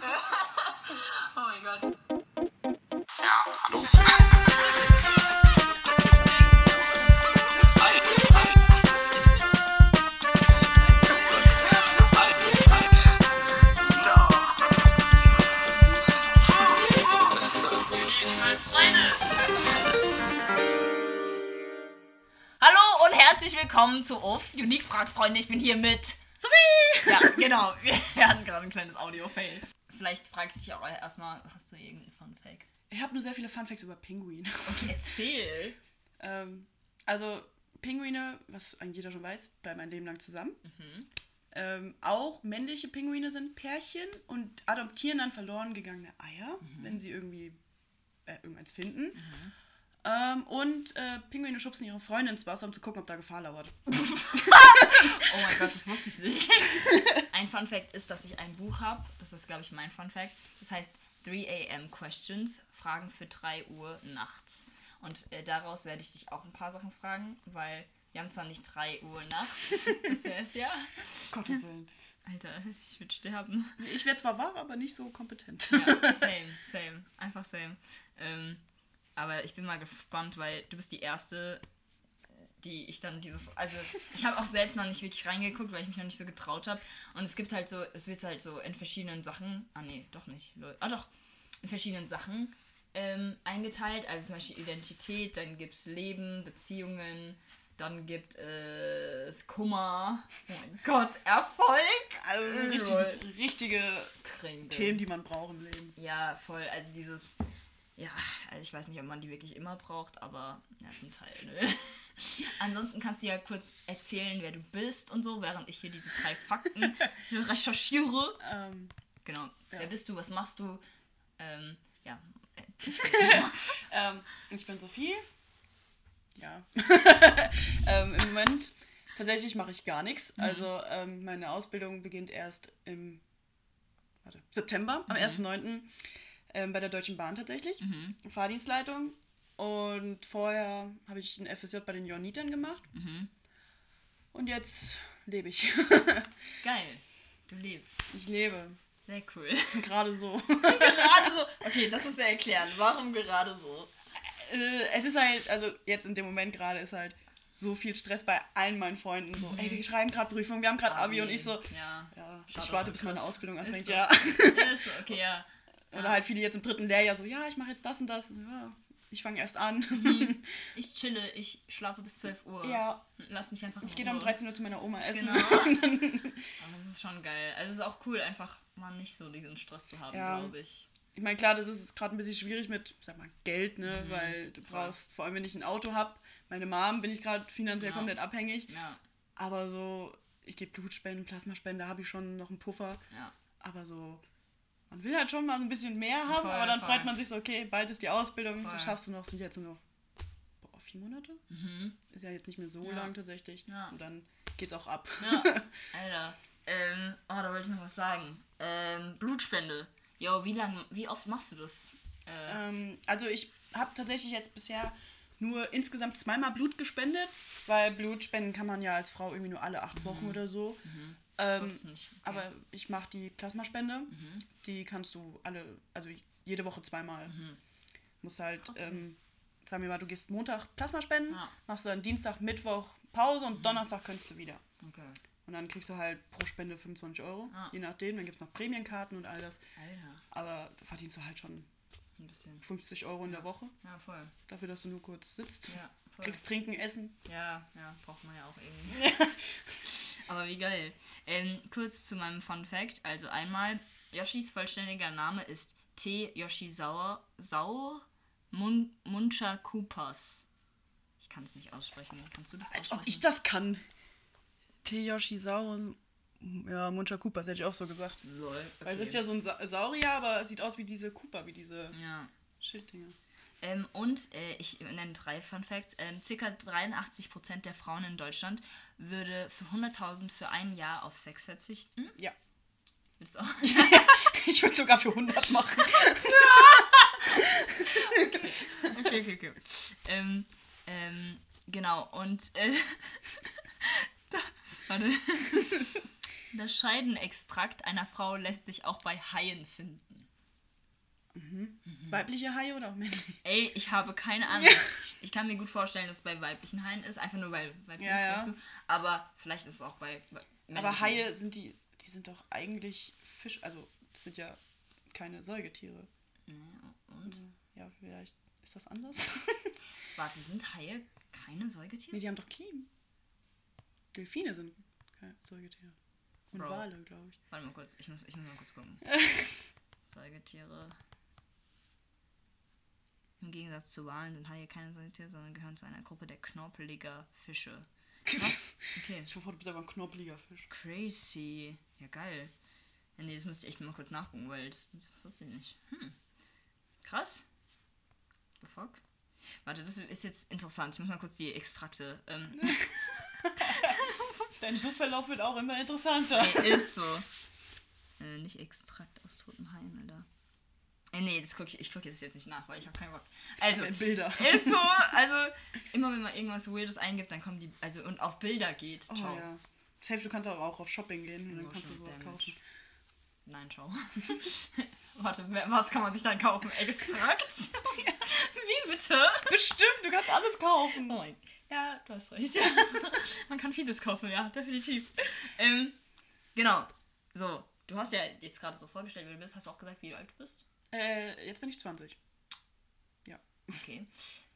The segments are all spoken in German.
Oh mein Gott. Ja, hallo. Hallo und herzlich willkommen zu UF. Unique fragt Freunde, ich bin hier mit Sophie! Ja, genau. Wir hatten gerade ein kleines Audio-Fail. Vielleicht fragst du dich auch erstmal, hast du irgendeinen Fun-Fact? Ich habe nur sehr viele Funfacts über Pinguine. Okay, erzähl. ähm, also, Pinguine, was eigentlich jeder schon weiß, bleiben ein Leben lang zusammen. Ähm, auch männliche Pinguine sind Pärchen und adoptieren dann verloren gegangene Eier, wenn sie irgendwie äh, irgendeins finden. Ähm, und äh, Pinguine schubsen ihre Freunde ins Wasser, um zu gucken, ob da Gefahr lauert. Oh mein Gott, das wusste ich nicht. Ein Fun Fact ist, dass ich ein Buch habe. Das ist, glaube ich, mein Fun Fact. Das heißt 3 am Questions, Fragen für 3 Uhr nachts. Und äh, daraus werde ich dich auch ein paar Sachen fragen, weil wir haben zwar nicht 3 Uhr nachts, das wäre es ja. Gottes Willen. Alter, ich würde sterben. Ich wäre zwar wahr, aber nicht so kompetent. Ja, same, same. Einfach same. Ähm, aber ich bin mal gespannt, weil du bist die Erste, die ich dann diese. Also, ich habe auch selbst noch nicht wirklich reingeguckt, weil ich mich noch nicht so getraut habe. Und es gibt halt so, es wird halt so in verschiedenen Sachen. Ah, nee, doch nicht. Ah, doch. In verschiedenen Sachen ähm, eingeteilt. Also zum Beispiel Identität, dann gibt es Leben, Beziehungen, dann gibt es Kummer. Oh mein Gott, Erfolg! Also Lol. richtig, richtige Kringle. Themen, die man braucht im Leben. Ja, voll. Also dieses, ja, also ich weiß nicht, ob man die wirklich immer braucht, aber ja, zum Teil, ne? Ansonsten kannst du ja kurz erzählen, wer du bist und so, während ich hier diese drei Fakten recherchiere. Ähm, Genau. Ja. Wer bist du, was machst du? Ähm, ja. äh, Ähm, ich bin Sophie. Ja. ähm, Im Moment tatsächlich mache ich gar nichts. Also ähm, meine Ausbildung beginnt erst im warte, September, am 1.9. Ähm, bei der Deutschen Bahn tatsächlich. Fahrdienstleitung. Und vorher habe ich ein FSJ bei den Johannitern gemacht. Und jetzt lebe ich. Geil. Du lebst. ich lebe. Sehr cool. Gerade so. gerade so. Okay, das musst du erklären. Warum gerade so? äh, es ist halt, also jetzt in dem Moment gerade ist halt so viel Stress bei allen meinen Freunden. So, ey, wir schreiben gerade Prüfung, wir haben gerade Abi, und ich so, Ja. ja, ich warte, bis meine. Ausbildung anfängt, so. ja. Ist so, okay, ja. Oder halt viele jetzt im dritten Lehrjahr so, ja, ich mache jetzt das und das. Ja, ich fange erst an. Ich chille, ich schlafe bis 12 Uhr. ja, Lass mich einfach in ich gehe dann um Ruhe. 13 Uhr zu meiner Oma essen. Genau. Aber das ist schon geil. Also es ist auch cool, einfach mal nicht so diesen Stress zu haben, Ja. glaube ich. Ich meine, klar, das ist gerade ein bisschen schwierig mit, sag mal, Geld, ne, Mhm, weil du brauchst, vor allem wenn ich ein Auto habe, meine Mom bin ich gerade finanziell Ja. komplett abhängig. Ja, Aber so, ich gebe Blutspenden, Plasmaspende, da habe ich schon noch einen Puffer. ja. Aber so, man will halt schon mal so ein bisschen mehr haben, Voll, aber dann voll. freut man sich so, okay, bald ist die Ausbildung, Voll. das schaffst du noch, sind jetzt nur noch boah, vier Monate? Ist ja jetzt nicht mehr so Ja. lang tatsächlich. Ja. Und dann geht's auch ab. Ja, Alter. Ähm, oh, da wollte ich noch was sagen. Ähm, Blutspende. Jo, wie lang, wie oft machst du das? Äh, ähm, also ich habe tatsächlich jetzt bisher nur insgesamt zweimal Blut gespendet, weil Blutspenden kann man ja als Frau irgendwie nur alle acht Wochen oder so. das Ähm, nicht. Okay. Mhm. aber ich mache die Plasmaspende. Die kannst du alle, also jede Woche zweimal. Musst halt, ähm, sagen wir mal, du gehst Montag Plasmaspenden, Ja. machst dann Dienstag, Mittwoch Pause und Donnerstag könntest du wieder. Okay. Und dann kriegst du halt pro Spende 25 Euro, Ah. je nachdem. Dann gibt es noch Prämienkarten und all das. Alter, Aber da verdienst du halt schon ein bisschen. 50 Euro in der Woche, Ja, voll. dafür, dass du nur kurz sitzt. Ja, voll. Kriegst Trinken, Essen. Ja, ja, braucht man ja auch irgendwie. Aber wie geil. Ähm, kurz zu meinem Fun Fact. Also einmal, Yoshis vollständiger Name ist T. Yoshizawa Sau Mun Munchakupas. Ich kann es nicht aussprechen. Kannst du das Als aussprechen? ob ich das kann. Teyoshi Sau und ja, Muncha Koopas hätte ich auch so gesagt. Lol. Weil es okay. ist ja so ein Sa Saurier, aber es sieht aus wie diese Koopa, wie diese Ja. Schilddinger. Ähm, und äh, ich nenne drei Fun Facts. Ähm, circa 83% der Frauen in Deutschland würde für 100.000 für ein Jahr auf Sex verzichten. Ja. Willst du auch? Ich würde sogar für 100 machen. okay, okay, okay. Ähm, ähm, genau, und äh, da, warte. Der Scheidenextrakt einer Frau lässt sich auch bei Haien finden. Weibliche Haie oder auch männliche? Ey, ich habe keine Ahnung. Ich kann mir gut vorstellen, dass es bei weiblichen Haien ist, einfach nur weil weiblich, Ja, ja. weißt du. Aber vielleicht ist es auch bei männlichen Aber Haie sind die, die sind doch eigentlich Fisch, also das sind ja keine Säugetiere. Nee, und? Ja, vielleicht ist das anders. Warte, sind Haie keine Säugetiere? nee, die haben doch Kiemen. Delfine sind keine Säugetiere. Und Bro. Wale, glaube ich. Warte mal kurz, ich muss, ich muss mal kurz gucken. Säugetiere. Im Gegensatz zu Walen sind Haie keine Säugetiere, sondern gehören zu einer Gruppe der knorpeliger Fische. Okay. Ich hoffe, du bist aber ein knorpeliger Fisch. Crazy. Ja, geil. Ja, nee, das müsste ich echt mal kurz nachgucken, weil das, das wusste ich nicht. Hm. Krass. The fuck? Warte, das ist jetzt interessant. Ich muss mal kurz die Extrakte. Ähm, Dein Suchverlauf wird auch immer interessanter. ey, ist so. Äh, nicht Extrakt aus toten Haien, nee, das guck ich, ich gucke jetzt nicht nach, weil ich habe keinen Bock. Also, Bilder. ist so. Also, immer wenn man irgendwas Weirdes eingibt, dann kommen die. Also, und auf Bilder geht. Oh Ciao. ja. Safe, du kannst aber auch auf Shopping gehen und dann Oh, kannst du sowas damn it. kaufen. Nein, ciao. Warte, was kann man sich dann kaufen? Extrakt? Wie bitte? Bestimmt, du kannst alles kaufen. Oh mein Ja, du hast recht. man kann vieles kaufen, ja, definitiv. Ähm, genau. So, du hast ja jetzt gerade so vorgestellt, wie du bist. Hast du auch gesagt, wie alt du bist? Äh, jetzt bin ich 20. Ja. Okay.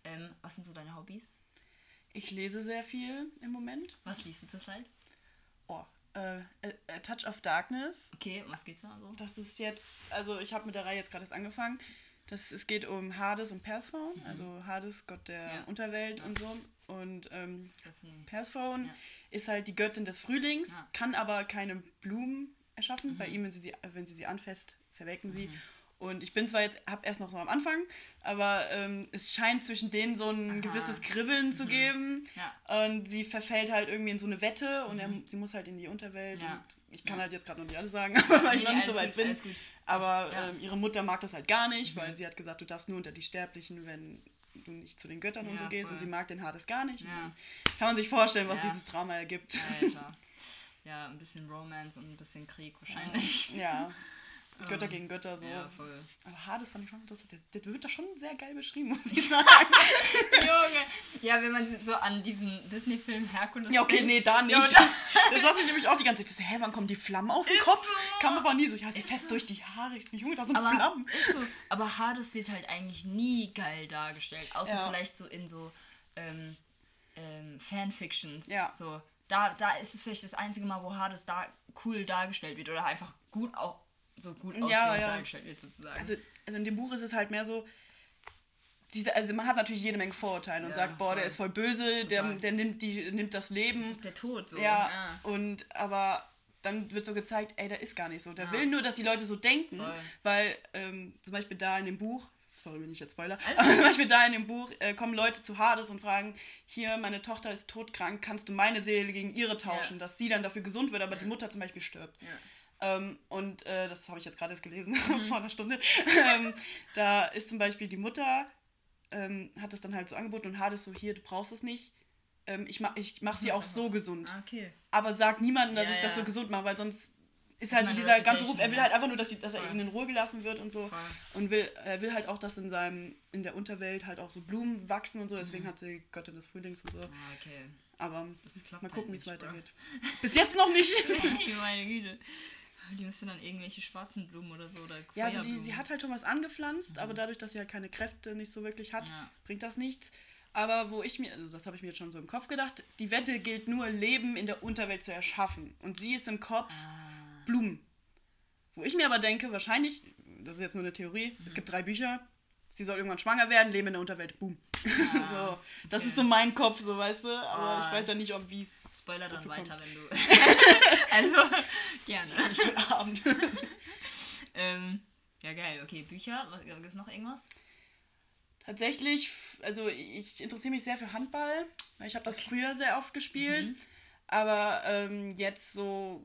Ähm, was sind so deine Hobbys? Ich lese sehr viel im Moment. Was liest du zurzeit? Oh, äh, A, Touch of Darkness. Okay, um was geht's da so? Das ist jetzt, also ich habe mit der Reihe jetzt gerade erst angefangen. Das, es geht um Hades und Persephonen. Also Hades, Gott der Ja. Unterwelt und so. Und ähm. Persephone Ja. ist halt die Göttin des Frühlings, Ja. kann aber keine Blumen erschaffen. Mhm. Bei ihm, wenn sie, sie, wenn sie sie anfasst, verwelken sie. Und ich bin zwar jetzt, habe erst noch so am Anfang, aber ähm, es scheint zwischen denen so ein Aha. gewisses Kribbeln zu geben. Ja. Und sie verfällt halt irgendwie in so eine Wette und er, sie muss halt in die Unterwelt. Mhm. Ja. Und ich kann Ja. halt jetzt gerade noch nicht alles sagen, weil ich noch nicht so weit bin. alles gut. Aber. Mhm. ähm, ihre Mutter mag das halt gar nicht, weil sie hat gesagt, du darfst nur unter die Sterblichen, wenn du nicht zu den Göttern und so gehst. voll. Und sie mag den Hades gar nicht. Kann man sich vorstellen, was dieses Drama ergibt. Alter. Ja, ein bisschen Romance und ein bisschen Krieg wahrscheinlich. Ja. Götter gegen Götter, so. Ja, voll. Aber Hades fand ich schon interessant. Der wird da schon sehr geil beschrieben, muss ich sagen. Junge. Ja, wenn man so an diesen Disney-Film Herkules ja, okay, denkt. nee, da nicht. Ja, das sagte ich nämlich auch die ganze Zeit. So, hä, wann kommen die Flammen aus dem Ist Kopf? so. Kam aber nie so. Ja, sie fest so. durch die Haare. Ich so, Junge, da sind aber Flammen. So, aber Hades wird halt eigentlich nie geil dargestellt. Außer Ja. vielleicht so in so ähm, ähm, Fanfictions. Ja. So, da, da ist es vielleicht das einzige Mal, wo Hades da cool dargestellt wird oder einfach gut auch so gut aussehend Ja, ja. dargestellt wird sozusagen. Also, also in dem Buch ist es halt mehr so. Diese, also man hat natürlich jede Menge Vorurteile und Ja, sagt, boah, voll. der ist voll böse, der, der nimmt, die, nimmt das Leben. das ist der Tod so. ja, und aber dann wird so gezeigt, ey, der ist gar nicht so. Der Ja. will nur, dass die Leute so denken, Voll. weil ähm, zum Beispiel da in dem Buch, sorry, bin ich jetzt Spoiler, Alles aber zum Beispiel da in dem Buch äh, kommen Leute zu Hades und fragen, hier, meine Tochter ist todkrank, kannst du meine Seele gegen ihre tauschen, Ja. dass sie dann dafür gesund wird, aber die Mutter zum Beispiel stirbt. Ähm, und äh, das habe ich jetzt gerade erst gelesen, Mhm. vor einer Stunde. ähm, da ist zum Beispiel die Mutter, ähm, hat es dann halt so angeboten und Hades so, hier, du brauchst es nicht. Ähm, ich mache ich mach sie auch so gesund. Ah, okay. Aber sag niemandem, dass Ja, ich das ja. so gesund mache, weil sonst ist halt so dieser ganze Ruf, er will halt einfach nur, dass, sie, dass er eben in Ruhe gelassen wird und so. Voll. Und will, er will halt auch, dass in seinem, in der Unterwelt halt auch so Blumen wachsen und so, deswegen hat sie Göttin des Frühlings und so. Ah, okay. Aber Das mal halt gucken, wie es weitergeht. Bis jetzt noch nicht. Meine Güte. Die müssen dann irgendwelche schwarzen Blumen oder so oder Ja, also die, sie hat halt schon was angepflanzt, aber dadurch, dass sie halt keine Kräfte nicht so wirklich hat, Ja. bringt das nichts. Aber wo ich mir, also das habe ich mir jetzt schon so im Kopf gedacht, die Wette gilt nur, Leben in der Unterwelt zu erschaffen. Und sie ist im Kopf Ah. Blumen. Wo ich mir aber denke, wahrscheinlich, das ist jetzt nur eine Theorie, Mhm. es gibt drei Bücher, sie soll irgendwann schwanger werden, leben in der Unterwelt, boom. so, das okay. ist so mein Kopf, so weißt du, aber Ah. ich weiß ja nicht, ob wie es Spoiler dann weiter, kommt. wenn du. also, gerne. Abend. ähm, ja, geil. Okay, Bücher. Gibt es noch irgendwas? Tatsächlich, also ich interessiere mich sehr für Handball. Ich habe das früher sehr oft gespielt, Mhm. aber ähm, jetzt so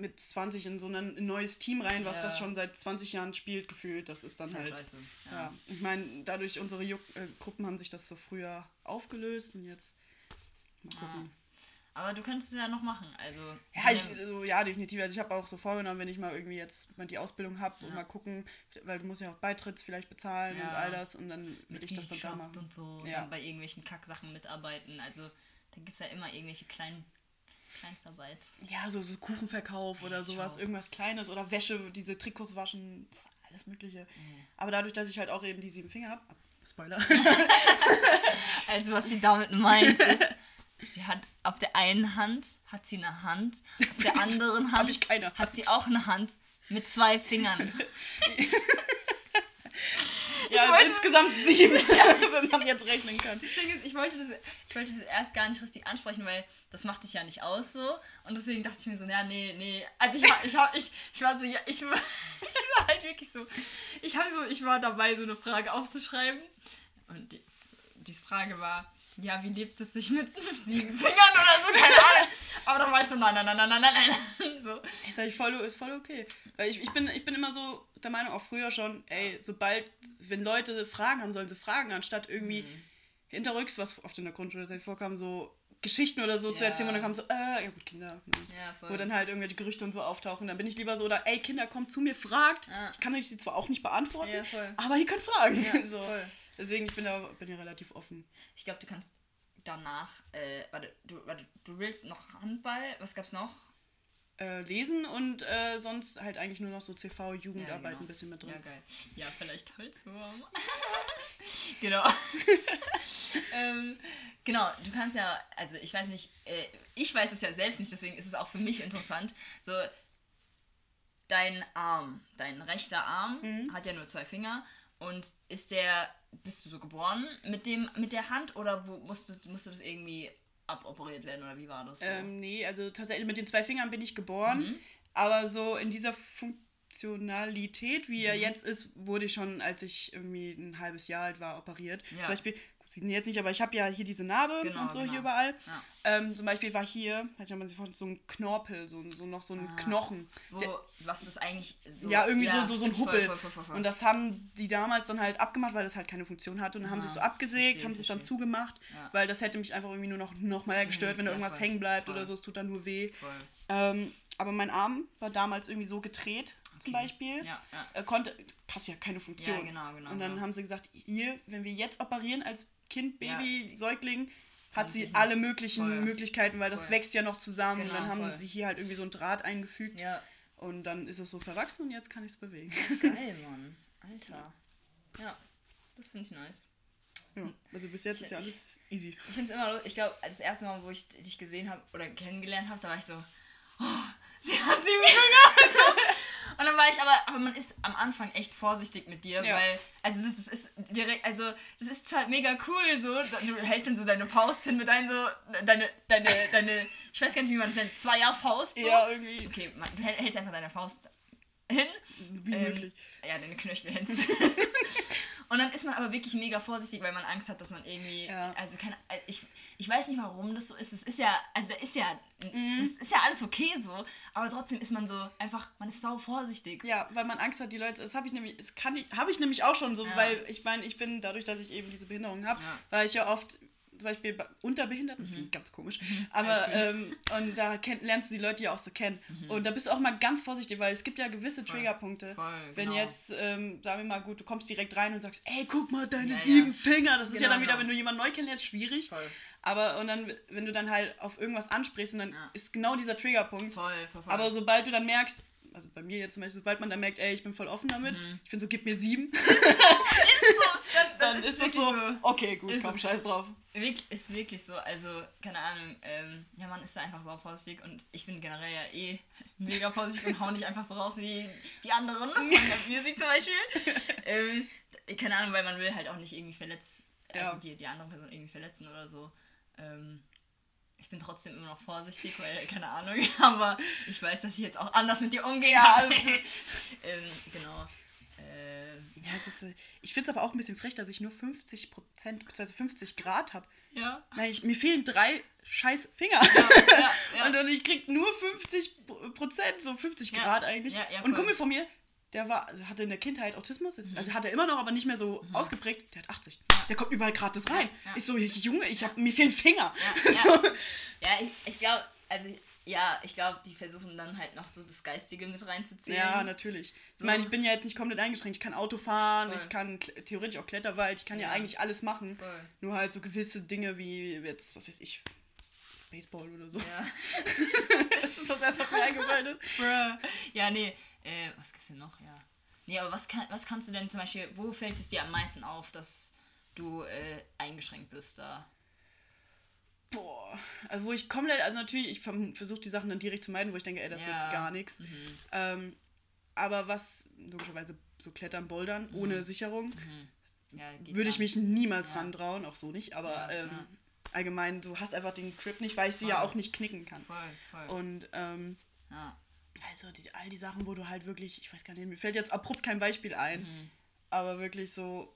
mit 20 in so ein neues Team rein, was Ja. das schon seit 20 Jahren spielt, gefühlt, das ist dann Ist halt scheiße. Ja. Ja. ich meine, dadurch unsere Juck äh, Gruppen haben sich das so früher aufgelöst und jetzt mal gucken. Aber du könntest es ja noch machen. Also. Ja, ich, also, ja definitiv. Also ich habe auch so vorgenommen, wenn ich mal irgendwie jetzt mal die Ausbildung habe und mal gucken, weil du musst ja auch Beitritts vielleicht bezahlen Ja. und all das und dann will ich das dann da machen. und so. Ja. Dann bei irgendwelchen Kacksachen mitarbeiten. Also da gibt es ja immer irgendwelche kleinen Kleinstarbeit. Ja, so, so Kuchenverkauf oder sowas, schau. irgendwas Kleines oder Wäsche, diese Trikots waschen, alles Mögliche. Aber dadurch, dass ich halt auch eben die sieben Finger habe, Spoiler, Also was sie damit meint ist, sie hat auf der einen Hand hat sie eine Hand, auf der anderen Hand keine hat sie auch eine Hand mit zwei Fingern. ja, wollte- insgesamt sieben, wenn man jetzt rechnen kann. Das Ding ist, ich wollte, das, ich wollte das erst gar nicht richtig ansprechen, weil das macht dich ja nicht aus so. Und deswegen dachte ich mir so, ja, nee, nee. Also ich war, ich, war- ich, ich war so, ja, ich war, ich war halt wirklich so. Ich habe so, ich war dabei, so eine Frage aufzuschreiben. Und die, die Frage war, ja, wie lebt es sich mit sieben Fingern oder so, keine Ahnung. Aber dann war ich so, nein, nein, nein, nein, nein, nein, nein. So. Ich sag, ich voll, ist voll okay. Weil ich, ich, bin, ich bin immer so der Meinung, auch früher schon, ey, sobald, wenn Leute Fragen haben, sollen sie fragen, anstatt irgendwie Mhm. hinterrücks, was oft in der Grundschule vorkam, so Geschichten oder so zu Ja. erzählen und dann kam so, äh, ja gut, Kinder. Ne? Ja. Wo dann halt irgendwelche Gerüchte und so auftauchen. Dann bin ich lieber so, oder ey, Kinder, kommt zu mir, fragt. Ja. Ich kann euch sie zwar auch nicht beantworten, Ja, aber ihr könnt fragen. So. Deswegen, ich bin da bin ja relativ offen. Ich glaube, du kannst danach, äh, warte, du, warte, du willst noch Handball, was gab's noch? Äh, lesen und äh, sonst halt eigentlich nur noch so CV, Jugendarbeit genau. ein bisschen mit drin. Ja, geil. Ja, vielleicht Holzwurm. genau. ähm, genau, du kannst ja, also ich weiß nicht, äh, ich weiß es ja selbst nicht, deswegen ist es auch für mich interessant. So, dein Arm, dein rechter Arm Mhm. hat ja nur zwei Finger und ist der, bist du so geboren mit dem, mit der Hand oder wo, musstest, musste das irgendwie aboperiert werden oder wie war das so? Ähm, nee, also tatsächlich mit den zwei Fingern bin ich geboren, Mhm. aber so in dieser Funktionalität, wie Mhm. er jetzt ist, wurde ich schon, als ich irgendwie ein halbes Jahr alt war, operiert. Ja. Zum Beispiel, sieht man jetzt nicht, aber ich habe ja hier diese Narbe Genau, und so genau. hier überall. Ja. Ähm, zum Beispiel war hier, weiß nicht, man sich vorstellt, so ein Knorpel, so, so noch so ein Ah. Knochen. Wo, Der, was das eigentlich so. ja, irgendwie so, so, so ein Huppel. voll, voll, voll. Und das haben die damals dann halt abgemacht, weil das halt keine Funktion hatte. Und dann haben sie es so abgesägt, verstehe, haben sie es dann zugemacht, Ja. weil das hätte mich einfach irgendwie nur noch, noch mal gestört, wenn da Ja, irgendwas hängen bleibt oder so. Es tut dann nur weh. Ähm, aber mein Arm war damals irgendwie so gedreht, zum Okay. Beispiel. Ja, ja. Er konnte, passt ja keine Funktion. Ja, genau, genau, Und dann genau. haben sie gesagt, hier, wenn wir jetzt operieren als Kind, Ja. Baby, Säugling, hat Kann sie alle möglichen voll. Möglichkeiten, weil das Voll. wächst ja noch zusammen. Genau, und dann haben voll. sie hier halt irgendwie so ein Draht eingefügt. Ja. Und dann ist es so verwachsen und jetzt kann ich es bewegen. Geil, Mann. Alter. Ja, das finde ich nice. ja, also bis jetzt ist ja Ich- alles easy. Ich finde es immer, ich glaube, das erste Mal, wo ich dich gesehen habe oder kennengelernt habe, da war ich so, oh, sie hat sieben Finger. Und dann war ich aber, aber man ist am Anfang echt vorsichtig mit dir, Ja. weil, also das, das ist direkt, also das ist halt mega cool so. Du hältst dann so deine Faust hin mit deinen so, deine, deine, deine, ich weiß gar nicht, wie man das nennt, Zweierfaust so. Ja, irgendwie. Okay, man, du hält- hältst einfach deine Faust hin. Wie Ähm, möglich. Ja, deine Knöchel hin. Und dann ist man aber wirklich mega vorsichtig, weil man Angst hat, dass man irgendwie. Ja. Also keine. äh, Ich, ich weiß nicht, warum das so ist. Es ist ja. Also da ist ja. Mhm. Es ist ja alles okay so. Aber trotzdem ist man so einfach. Man ist sau vorsichtig. Ja, weil man Angst hat, die Leute, das habe ich nämlich, das kann ich, habe ich nämlich auch schon so, Ja. weil ich meine, ich bin dadurch, dass ich eben diese Behinderung habe, Ja. weil ich ja oft zum Beispiel bei Unterbehinderten, das klingt ganz komisch, aber Mhm. Alles ähm, und da kenn, lernst du die Leute ja auch so kennen und da bist du auch mal ganz vorsichtig, weil es gibt ja gewisse Triggerpunkte. Voll, Wenn genau. jetzt, ähm, sagen wir mal, gut, du kommst direkt rein und sagst, ey, guck mal, deine Ja, ja. sieben Finger, das ist ja Genau, dann wieder, genau. wenn du jemanden neu kennenlernst, schwierig. Voll. Aber und dann, wenn du dann halt auf irgendwas ansprichst und dann Ja. ist genau dieser Triggerpunkt, Voll, voll, voll. aber sobald du dann merkst, also bei mir jetzt zum Beispiel, sobald man dann merkt, ey, ich bin voll offen damit, Mhm. ich bin so, gib mir sieben, dann, dann ist, es wirklich so, okay, gut, Ist komm, so. scheiß drauf. Wirklich, ist wirklich so, also, keine Ahnung, ähm, ja, man ist da einfach sau vorsichtig und ich bin generell ja eh mega vorsichtig und hau nicht einfach so raus wie die anderen von der Musik zum Beispiel. ähm, keine Ahnung, weil man will halt auch nicht irgendwie verletzt, also Ja. die, die andere Person irgendwie verletzen oder so. Ähm, ich bin trotzdem immer noch vorsichtig, weil, keine Ahnung, aber ich weiß, dass ich jetzt auch anders mit dir umgehe. Ja, gut. ähm, genau. Äh, Ja, es ist, äh, ich finde es aber auch ein bisschen frech, dass ich nur 50 Prozent, beziehungsweise 50 Grad habe. ja. Nein, ich, mir fehlen drei scheiß Finger. ja. Und, und ich krieg nur 50 Prozent, so 50 Ja, Grad eigentlich. ja, ja, und ein. Kumpel von mir, der war, hatte in der Kindheit Autismus, ist, also hat er immer noch, aber nicht mehr so ausgeprägt. Der hat 80. Der kommt überall gratis rein. Ja. Ich so, Junge, ich hab, mir fehlen Finger. Ja, so. ja. ja ich, ich glaube, also ja, ich glaube, die versuchen dann halt noch so das Geistige mit reinzuziehen. Ja, natürlich. So. Ich meine, ich bin ja jetzt nicht komplett eingeschränkt. Ich kann Auto fahren, Voll. ich kann theoretisch auch Kletterwald, ich kann ja, Ja. eigentlich alles machen. Voll. Nur halt so gewisse Dinge wie jetzt, was weiß ich, Baseball oder so. Ja. Das ist das erste, was mir eingefallen ist. ja, nee, äh, was gibt's denn noch? Ja. Nee, aber was, kann, was kannst du denn zum Beispiel, wo fällt es dir am meisten auf, dass du äh, eingeschränkt bist da? Boah, also wo ich komplett, also natürlich, ich versuche die Sachen dann direkt zu meiden, wo ich denke, ey, das Ja. wird gar nichts. Ähm, aber was, logischerweise so klettern, bouldern, ohne Sicherung, Ja, geht würde ich mich niemals Ja. ran trauen, auch so nicht, aber Ja, ähm, ja. allgemein, du hast einfach den Grip nicht, weil ich sie ja Voll. auch nicht knicken kann. Voll, voll. Und ähm, ja. Also die, all die Sachen, wo du halt wirklich, ich weiß gar nicht, mir fällt jetzt abrupt kein Beispiel ein, Mhm. aber wirklich so,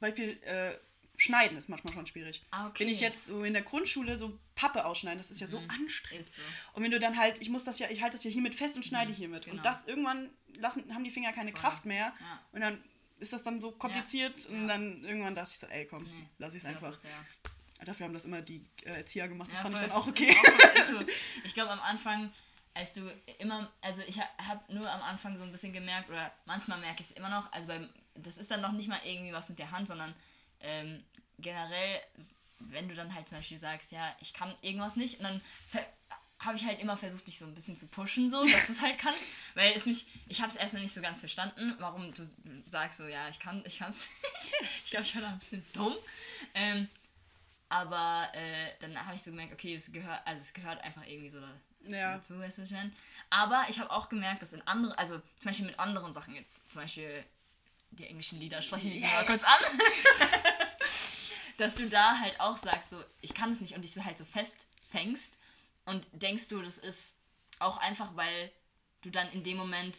Beispiel, äh, Schneiden ist manchmal schon schwierig. Ah, okay. Wenn ich jetzt so in der Grundschule so Pappe ausschneiden, das ist ja so anstrengend. Ist so. Und wenn du dann halt, ich muss das ja, ich halte das ja hiermit fest und schneide hiermit. genau. Und das irgendwann lassen, haben die Finger keine Kraft mehr. Ja. Und dann ist das dann so kompliziert und Ja. dann irgendwann dachte ich so, ey komm, Nee, lass ich es einfach. ja- Dafür haben das immer die äh, Erzieher gemacht, das Ja, fand ich voll. dann auch okay. Ist so. Ich glaube am Anfang, als du immer, also ich habe nur am Anfang so ein bisschen gemerkt, oder manchmal merke ich es immer noch, also beim, das ist dann noch nicht mal irgendwie was mit der Hand, sondern ähm, generell, wenn du dann halt zum Beispiel sagst, ja, ich kann irgendwas nicht, und dann habe ich halt immer versucht, dich so ein bisschen zu pushen, so, dass du es halt kannst, weil es mich, ich habe es erstmal nicht so ganz verstanden, warum du sagst so, ja, ich kann, ich kann es nicht. Ich glaube, ich war da ein bisschen dumm. Ähm, aber äh, dann habe ich so gemerkt, okay, es gehört, also es gehört einfach irgendwie so Ja. dazu, weißt du, meine? Aber ich habe auch gemerkt, dass in anderen, also zum Beispiel mit anderen Sachen jetzt, zum Beispiel die englischen Lieder sprechen wir mal Yes. kurz an, dass du da halt auch sagst, so, ich kann es nicht und dich so halt so festfängst und denkst du, das ist auch einfach, weil du dann in dem Moment,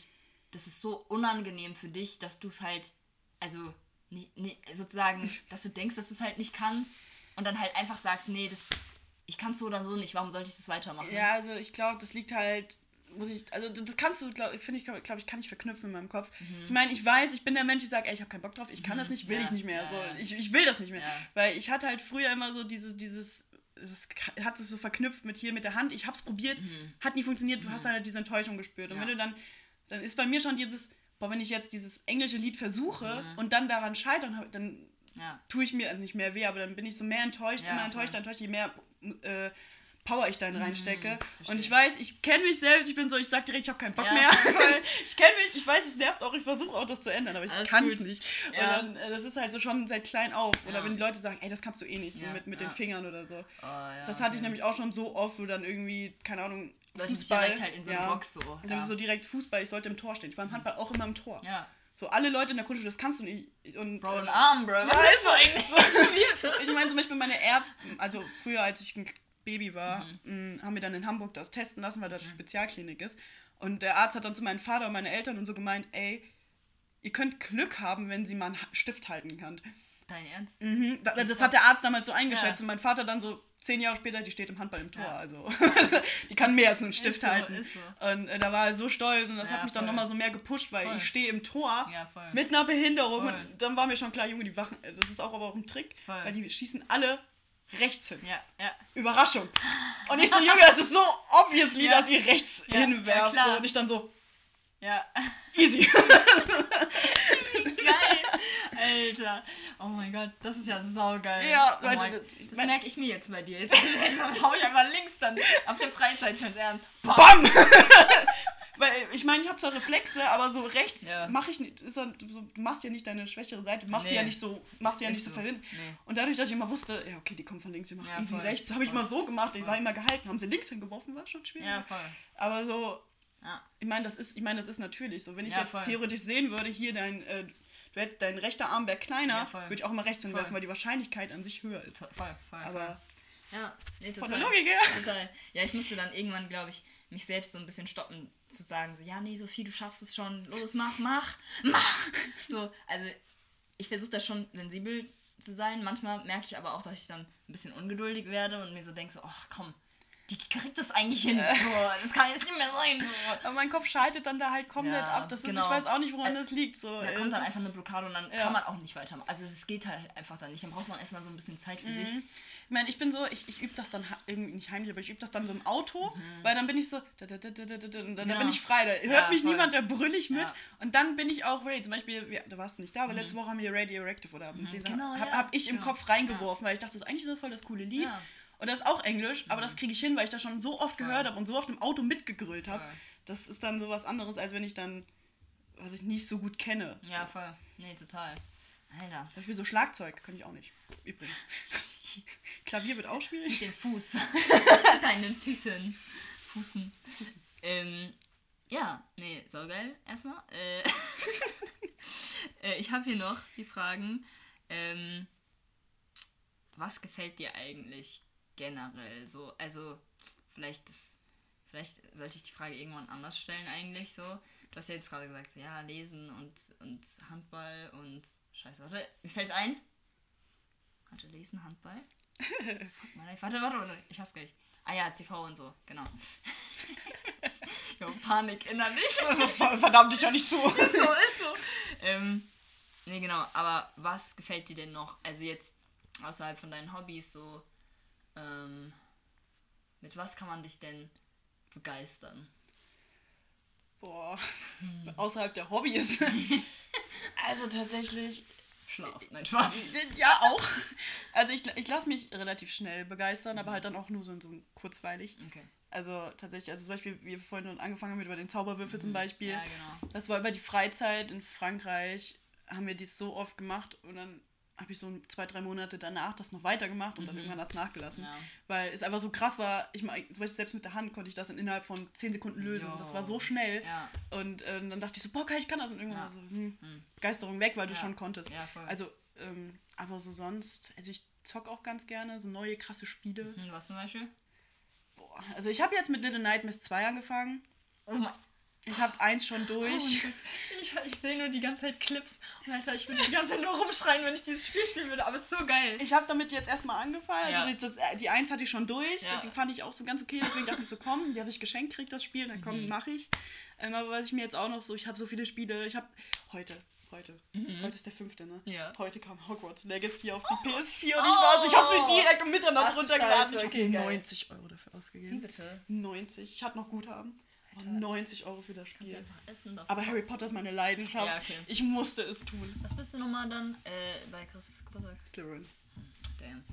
das ist so unangenehm für dich, dass du es halt, also nicht, nicht, sozusagen, dass du denkst, dass du es halt nicht kannst und dann halt einfach sagst, nee, das, ich kann es so oder so nicht, warum sollte ich das weitermachen? Ja, also ich glaube, das liegt halt, muss ich, also das kannst du, glaube finde ich, glaube ich, kann ich verknüpfen in meinem Kopf. Ich meine, ich weiß, ich bin der Mensch, ich sage, ey, ich habe keinen Bock drauf, ich kann das nicht, will Mhm. Ja, ich nicht mehr. ja, so, ich, ich will das nicht mehr. Ja. Weil ich hatte halt früher immer so dieses, dieses, das hat sich so verknüpft mit hier mit der Hand, ich hab's probiert, hat nie funktioniert, du hast dann halt diese Enttäuschung gespürt. Und Mhm. Wenn du dann, dann ist bei mir schon dieses, boah, wenn ich jetzt dieses englische Lied versuche Mhm. und dann daran scheitere, dann Ja. tue ich mir nicht mehr weh, aber dann bin ich so mehr enttäuscht, immer enttäuscht, voll. enttäuscht, je mehr äh, Power ich dann reinstecke. und verstehe. ich weiß, ich kenne mich selbst, ich bin so, ich sag direkt, ich habe keinen Bock Ja, mehr. ich kenne mich, ich weiß, es nervt auch, ich versuche auch das zu ändern, aber ich kann es nicht. Ja. Und dann, äh, das ist halt so schon seit klein auf. Oder Ja. wenn die Leute sagen, ey, das kannst du eh nicht, so mit, mit den Fingern oder so. Oh, das hatte ich nämlich auch schon so oft, wo dann irgendwie, keine Ahnung, Leute Fußball. direkt halt in so eine Box so, Und ja. so direkt Fußball, ich sollte im Tor stehen. Ich war im Handball auch immer im Tor. Ja. So, alle Leute in der Grundschule, das kannst du nicht. Und, Bro, äh, ein Arm, Bro. Was ist so eigentlich? ich meine zum Beispiel meine Ärzte, also früher als ich ein Baby war, mh, haben wir dann in Hamburg das testen lassen, weil das Spezialklinik ist. Und der Arzt hat dann zu meinem Vater und meinen Eltern und so gemeint, ey, ihr könnt Glück haben, wenn sie mal einen Stift halten kann. Dein Ernst? Mhm, da- das hat der Arzt damals so eingeschätzt Ja. und mein Vater dann so zehn Jahre später, die steht im Handball im Tor. Ja. Also die kann mehr als einen Stift so, halten. so. Und äh, da war er so stolz und das Ja, hat mich dann voll. nochmal so mehr gepusht, weil Voll. ich stehe im Tor Ja, mit einer Behinderung Voll. und dann war mir schon klar, Junge, die wachen, äh, das ist auch aber auch ein Trick, weil die schießen alle rechts hin. Überraschung. Und ich so, Junge, das ist so obviously, dass ihr rechts hinwerft. so. Und ich dann so, Ja. easy. Geil. Alter. Oh mein Gott, das ist ja saugeil. Ja, oh mein, das- das merke ich mir jetzt bei dir. Jetzt, jetzt hau ich einfach links dann auf der Freizeit schon ernst. Bam! Weil ich meine, ich habe zwar Reflexe, aber so rechts Ja. mache ich nicht. Ist dann, so, du machst ja nicht deine schwächere Seite, machst Nee. ja nicht so, machst ja nicht so so. verwindet. Nee. Und dadurch, dass ich immer wusste, ja okay, die kommt von links, die macht Ja, easy voll. rechts, habe ich Voll. immer so gemacht. Ich war immer gehalten, haben sie links hingeworfen, war schon schwierig. Ja, voll. Aber so, Ja. ich meine, das ist, ich meine, das ist natürlich so. Wenn ich Ja, jetzt voll. theoretisch sehen würde, hier dein, äh, hätt, dein rechter Arm wäre kleiner, Ja, würde ich auch immer rechts hinwerfen, weil die Wahrscheinlichkeit an sich höher ist. Voll, voll. voll. Aber Ja, nee, total. von der Logik her. Total. Ja, ich musste dann irgendwann, glaube ich, mich selbst so ein bisschen stoppen, zu sagen, so, ja, nee, Sophie, du schaffst es schon, los, mach, mach, mach. So, also ich versuche da schon sensibel zu sein. Manchmal merke ich aber auch, dass ich dann ein bisschen ungeduldig werde und mir so denke, so, ach komm, die kriegt das eigentlich hin. So, das kann jetzt nicht mehr sein. So. Aber mein Kopf schaltet dann da halt komplett Ja, ab. Das ist, genau. Ich weiß auch nicht, woran das liegt. So. Da Äh, kommt das dann einfach eine Blockade und dann Ja. kann man auch nicht weitermachen. Also es geht halt einfach dann nicht. Dann braucht man erstmal so ein bisschen Zeit für sich. Ich meine, ich bin so, ich, ich übe das dann irgendwie nicht heimlich, aber ich übe das dann so im Auto, weil dann bin ich so, da, da, da, da, da, da, und dann Genau. bin ich frei. Da hört Ja, mich voll. niemand, da brüll ich mit. Und dann bin ich auch ready. Zum Beispiel, da warst du nicht da, aber letzte Woche haben wir Radioactive oder den Genau, hab, hab ich im. Kopf reingeworfen, weil ich dachte, so, eigentlich ist das voll das coole Lied. Und das ist auch Englisch, aber das kriege ich hin, weil ich das schon so oft gehört habe und so oft im Auto mitgegrölt habe. Voll. Das ist dann so was anderes, als wenn ich dann, was ich nicht so gut kenne. Ja, voll. Nee, total. Alter. Zum Beispiel so Schlagzeug kann ich auch nicht. Übrigens. Klavier wird auch schwierig. Mit dem Fuß. Deinen Füßen. Fußen. Ähm, ja, nee, so geil. Erstmal. Äh, äh, ich habe hier noch die Fragen. Ähm, was gefällt dir eigentlich generell so? Also, vielleicht das. Vielleicht sollte ich die Frage irgendwann anders stellen eigentlich so. Du hast ja jetzt gerade gesagt, so, ja, lesen und, und Handball und Scheiße. Warte, mir fällt's ein. Warte, lesen, Handball? Fuck life. Warte, warte, warte. Ich hab's gleich. Ah ja, CV und so, genau. jo, Panik innerlich. Verdammt dich auch nicht zu. so ist so. Ähm, nee, genau. Aber was gefällt dir denn noch? Also jetzt außerhalb von deinen Hobbys so. Ähm, mit was kann man dich denn begeistern? Boah, außerhalb der Hobbys. also tatsächlich, Schlaf. Nein, Spaß. ja auch. Also ich, ich lasse mich relativ schnell begeistern, aber halt dann auch nur so, so kurzweilig. Okay. Also tatsächlich, also zum Beispiel, wie wir vorhin angefangen haben mit über den Zauberwürfel zum Beispiel. Ja, genau. Das war über die Freizeit in Frankreich, haben wir dies so oft gemacht und dann habe ich so zwei, drei Monate danach das noch weitergemacht und dann irgendwann hat es nachgelassen. Ja. Weil es einfach so krass war, ich meine, zum Beispiel selbst mit der Hand konnte ich das in innerhalb von zehn Sekunden lösen. Jo. Das war so schnell. Ja. Und äh, dann dachte ich so, boah, ich kann das. Und irgendwann Ja. so, hm, Begeisterung weg, weil du schon konntest. Ja, voll. Also, ähm, aber so sonst, also ich zock auch ganz gerne so neue krasse Spiele. Hm, was zum Beispiel? Boah, also ich habe jetzt mit Little Nightmares 2 angefangen. Oh mein Ich habe eins schon durch. Ich, ich sehe nur die ganze Zeit Clips und Alter, ich würde die ganze Zeit nur rumschreien, wenn ich dieses Spiel spielen würde, aber es ist so geil. Ich habe damit jetzt erstmal angefangen. Ja. Also das, äh, die eins hatte ich schon durch. Ja. Die fand ich auch so ganz okay. Deswegen dachte ich so, komm, die habe ich geschenkt, krieg das Spiel. Dann Mhm. komm, mache ich. Ähm, aber was ich mir jetzt auch noch so, ich habe so viele Spiele. Ich habe heute, heute, heute ist der fünfte, ne? Mhm. Ja. Heute kam Hogwarts Legacy auf die PS4 und ich war so, ich habe mir direkt um Mitternacht Ach, runtergeladen. Scheiße, Ich okay, habe geil. 90 Euro dafür ausgegeben. bitte? 90. Ich hatte noch Guthaben. Aber 90 Euro für das Spiel. einfach essen davon. Aber Harry Potter ist meine Leidenschaft. Ja, okay. Ich musste es tun. Was bist du nochmal dann äh, bei Chris Geburtstag? Slytherin. Damn.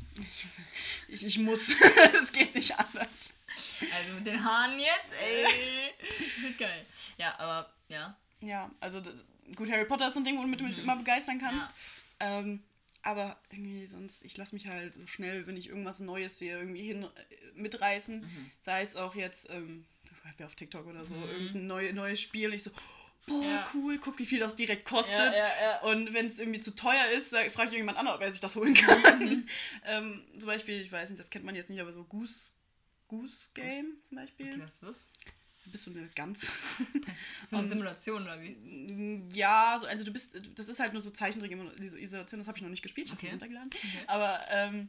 Ich, ich muss. es geht nicht anders. Also mit den Haaren jetzt, ey. Wird geil. Ja, aber, ja. Ja, also das, gut, Harry Potter ist so ein Ding, womit du mich immer begeistern kannst. Ja. Ähm, aber irgendwie sonst, ich lasse mich halt so schnell, wenn ich irgendwas Neues sehe, irgendwie hin äh, mitreißen. Sei es auch jetzt, ähm, ja auf TikTok oder so, irgendein neu, neues Spiel und ich so, boah, Ja. cool, guck, wie viel das direkt kostet. Ja, ja. Und wenn es irgendwie zu teuer ist, frage ich irgendjemand an, ob er sich das holen kann. ähm, zum Beispiel, ich weiß nicht, das kennt man jetzt nicht, aber so Goose, Goose Game zum Beispiel. Okay, was ist das? Bist du eine Gans? So eine Simulation oder wie? Ja, so, also du bist, das ist halt nur so Zeichentrick-Isolation, das habe ich noch nicht gespielt, ich habe Okay. runtergeladen. Aber ähm,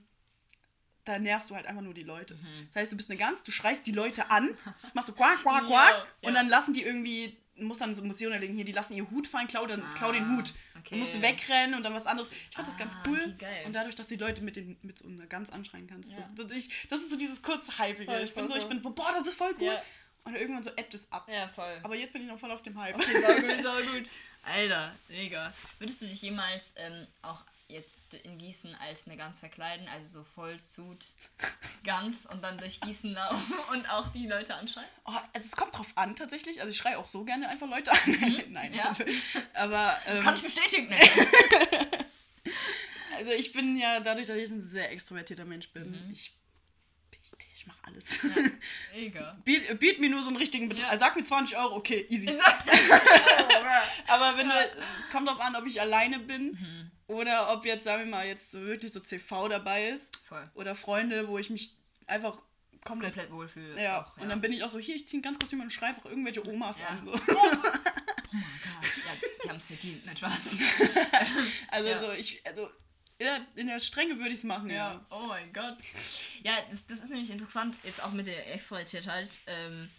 da nervst du halt einfach nur die Leute. Mhm. Das heißt, du bist eine Gans, du schreist die Leute an, machst so quack, quack, Ja, quack ja. und dann lassen die irgendwie, muss dann so Mission erlegen, hier, die lassen ihr Hut fallen, klau, dann, klau den Hut. Ah, okay. Dann musst du wegrennen und dann was anderes. Ich fand das ganz Ah, cool. Und dadurch, dass du die Leute mit, den, mit so einer Gans anschreien kannst. Ja. So, das, ich, das ist so dieses kurze Hypige. Voll, Ich bin so, ich bin, so, boah, das ist voll cool. Ja. Und irgendwann so ebbt es ab. Ja, voll. Aber jetzt bin ich noch voll auf dem Hype. Okay, sau gut, sau gut. Alter, mega. Würdest du dich jemals ähm, auch jetzt in Gießen als eine Gans verkleiden, also so voll Suit Gans und dann durch Gießen laufen und auch die Leute anschreien? Oh, also es kommt drauf an tatsächlich. Also ich schreie auch so gerne einfach Leute an. Nein. Mhm. Ja. Aber Das ähm, kann ich bestätigen. Ne? also ich bin ja dadurch, dass ich ein sehr extrovertierter Mensch bin. Mhm. Ich, ich, mache alles. Mega. Biet, biet mir nur so einen richtigen Betrag. Ja. Also sag mir 20 Euro, okay, easy. Aber wenn du, kommt drauf an, ob ich alleine bin Mhm. Oder ob jetzt, sagen wir mal, jetzt so wirklich so CV dabei ist. Voll. Oder Freunde, wo ich mich einfach komplett. Komplett wohlfühl. ja. Auch, und dann bin ich auch so, hier, ich ziehe ein ganz Kostüm und schreibe einfach irgendwelche Omas Ja. an. So. Ja, die haben es verdient, nicht was? Also, Ja. so, ich, also in der, in der Strenge würde ich es machen, ja. Oh mein Gott. Ja, das, das ist nämlich interessant, jetzt auch mit der Extrovertiertheit. Ähm,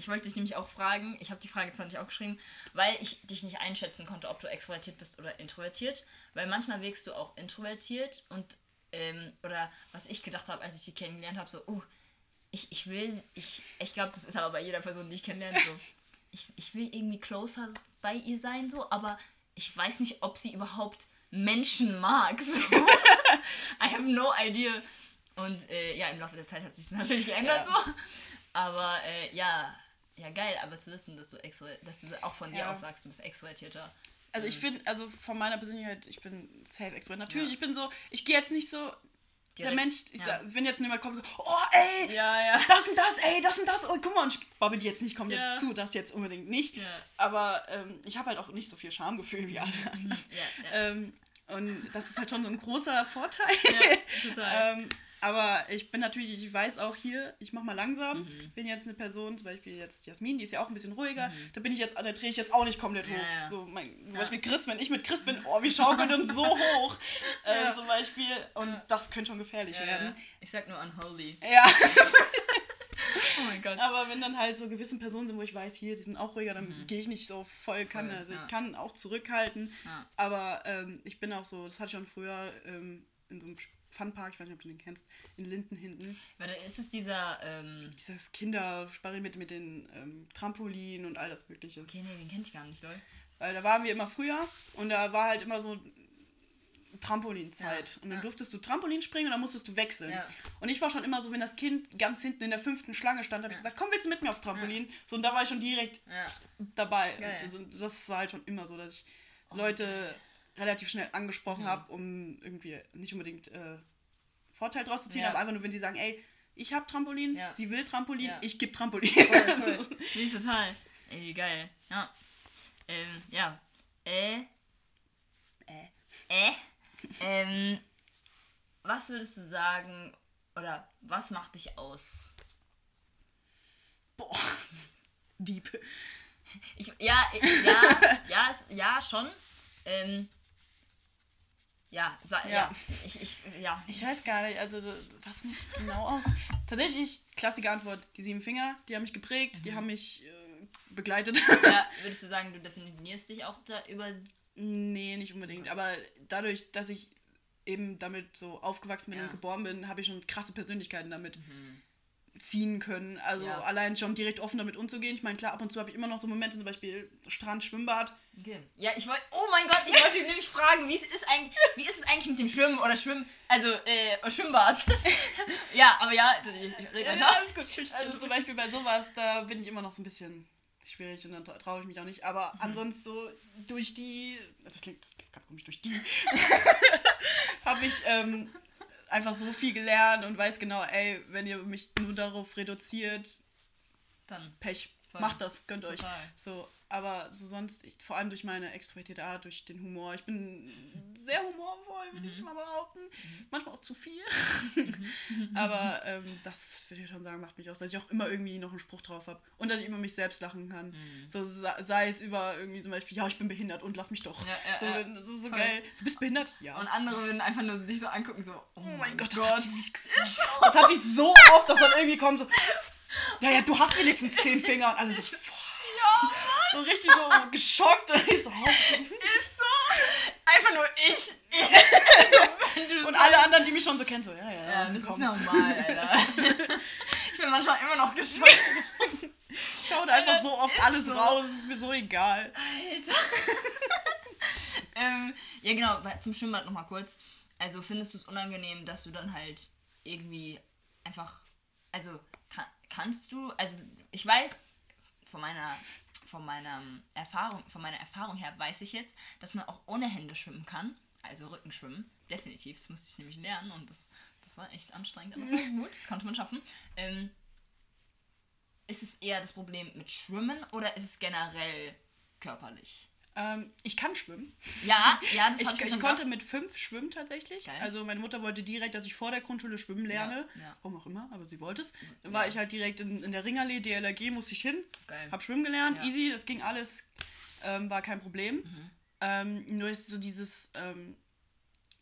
ich wollte dich nämlich auch fragen, ich habe die Frage zwar nicht aufgeschrieben, weil ich dich nicht einschätzen konnte, ob du extrovertiert bist oder introvertiert. Weil manchmal wirkst du auch introvertiert und, ähm, oder was ich gedacht habe, als ich dich kennengelernt habe, so, oh, ich, ich will, ich, ich glaube, das ist aber bei jeder Person, die ich kennenlerne, so, ich, ich will irgendwie closer bei ihr sein, so, aber ich weiß nicht, ob sie überhaupt Menschen mag. So. I have no idea. Und äh, ja, im Laufe der Zeit hat sich das natürlich geändert Ja. so. Aber äh, ja, ja geil, aber zu wissen, dass du dass du auch von dir Ja. aus sagst, du bist extrovertierter. Also ich finde, also von meiner Persönlichkeit, ich bin safe extrovert. Natürlich, ich bin so, ich gehe jetzt nicht so, der Direkt, Mensch, ich ja. sag, wenn jetzt jemand kommt, so, oh ey, Ja, ja. das und das, ey, das und das, oh guck mal, und ich babbel dir jetzt nicht komplett Ja. zu, das jetzt unbedingt nicht. Ja. Aber ähm, ich habe halt auch nicht so viel Schamgefühl wie alle anderen. Ja, ja. Ähm, und das ist halt schon so ein großer Vorteil. total. ähm, aber ich bin natürlich, ich weiß auch hier, ich mach mal langsam. Mhm. Bin jetzt eine Person, zum Beispiel jetzt Jasmin, die ist ja auch ein bisschen ruhiger. Da bin ich jetzt, da drehe ich jetzt auch nicht komplett Mhm. Ja, hoch. ja. So mein, zum Ja. Beispiel Chris, wenn ich mit Chris bin, oh, wir schaukeln uns so hoch. Äh. Zum Beispiel. Und das könnte schon gefährlich werden. ich sag nur unholy. Ja. Oh mein Gott. Aber wenn dann halt so gewisse Personen sind, wo ich weiß, hier, die sind auch ruhiger, dann gehe ich nicht so voll kann. Mhm. Voll, also ich kann auch zurückhalten. Aber ähm, ich bin auch so, das hatte ich schon früher ähm, in so einem Funpark, ich weiß nicht, ob du den kennst, in Linden hinten. Warte, ist es dieser, ähm, Dieses Kindersparri mit, mit den ähm, Trampolin und all das Mögliche. okay, nee, den kennt ich gar nicht, lol. Weil da waren wir immer früher und da war halt immer so Trampolinzeit. Ja, Und dann ja. durftest du Trampolin springen und dann musstest du wechseln. Ja. Und ich war schon immer so, wenn das Kind ganz hinten in der fünften Schlange stand, habe ich gesagt, komm, willst du mit mir aufs Trampolin? So, und da war ich schon direkt dabei. Und, und das war halt schon immer so, dass ich Leute relativ schnell angesprochen habe, um irgendwie nicht unbedingt äh, Vorteil draus zu ziehen, Ja. aber einfach nur, wenn die sagen, ey, ich habe Trampolin, Ja. sie will Trampolin, Ja. ich gebe Trampolin. Voll, voll. Nee, total. Ey, geil. Ja. Ähm, ja. Äh. Äh. Äh. Ähm. Was würdest du sagen, oder was macht dich aus? Boah. Dieb. Ich, ja, ja, ja, ja, schon. Ähm, ja, ja. Ja. Ich, ich, ja. Ich weiß gar nicht, also was mich genau aus. Tatsächlich, klassische Antwort, die sieben Finger, die haben mich geprägt, Mhm. die haben mich äh, begleitet. ja. Würdest du sagen, du definierst dich auch da über. nee, nicht unbedingt. Aber dadurch, dass ich eben damit so aufgewachsen bin Ja. Mhm. und geboren bin, habe ich schon krasse Persönlichkeiten damit ziehen können. Also Ja. allein schon direkt offen damit umzugehen. Ich meine, klar, ab und zu habe ich immer noch so Momente, zum Beispiel Strand, Schwimmbad. Okay. Ja, ich wollte. Oh mein Gott, ich wollte nämlich fragen, wie es ist eigentlich, wie ist es eigentlich mit dem Schwimmen oder Schwimmen, also äh, Schwimmbad. ja, aber ja, ich rede Ja, alles gut. Also zum Beispiel bei sowas, da bin ich immer noch so ein bisschen schwierig und dann tra- traue ich mich auch nicht. Aber Mhm. ansonsten so durch die, das klingt, das klingt ganz komisch, durch die, habe ich ähm, einfach so viel gelernt und weiß genau, ey, wenn ihr mich nur darauf reduziert, Dann. Pech, Voll. macht das, gönnt euch. Total. So, aber so sonst, ich, vor allem durch meine extrovertierte Art, durch den Humor, ich bin sehr humorvoll, würde Mhm. ich mal behaupten. Manchmal auch zu viel. aber ähm, das würde ich schon sagen, macht mich aus, dass ich auch immer irgendwie noch einen Spruch drauf habe und dass ich über mich selbst lachen kann. Mhm. So sei, es über irgendwie zum Beispiel, ja, ich bin behindert und lass mich doch. Ja, ja, so. Das ist so Voll. geil. Du bist behindert? Ja. Und andere würden einfach nur dich so angucken, so, oh, Oh mein Gott, das Gott. hat sie nicht gesagt. Das hatte ich so oft, dass dann irgendwie kommt so, ja, ja, du hast wenigstens zehn Finger und alle so. So richtig so geschockt und ich so? Ist so. Einfach nur ich. Du Und alle anderen, die mich schon so kennen, so, ja, ja, Ja, das komm. ist normal, Alter. ich bin manchmal immer noch geschockt. Schaut einfach so oft alles so. raus, es ist mir so egal. Alter. ähm, ja, genau, zum Schwimmbad nochmal kurz. Also findest du es unangenehm, dass du dann halt irgendwie einfach, also kann, kannst du, also ich weiß von meiner, von meiner Erfahrung, von meiner Erfahrung her weiß ich jetzt, dass man auch ohne Hände schwimmen kann. Also Rückenschwimmen, definitiv. Das musste ich nämlich lernen und das, das war echt anstrengend, aber es war gut, das konnte man schaffen. Ähm, ist es eher das Problem mit Schwimmen oder ist es generell körperlich? Ähm, ich kann schwimmen. Ja, ja, das Ich, ich schon konnte mit fünf schwimmen tatsächlich. Geil. Also meine Mutter wollte direkt, dass ich vor der Grundschule schwimmen lerne. Ja, ja. Warum auch immer, aber sie wollte es. Dann war ich halt direkt in, in der Ringerlee, DLRG, musste ich hin. Geil. Hab schwimmen gelernt, easy, das ging alles, ähm, war kein Problem. Mhm. Ähm, nur ist so dieses, ähm,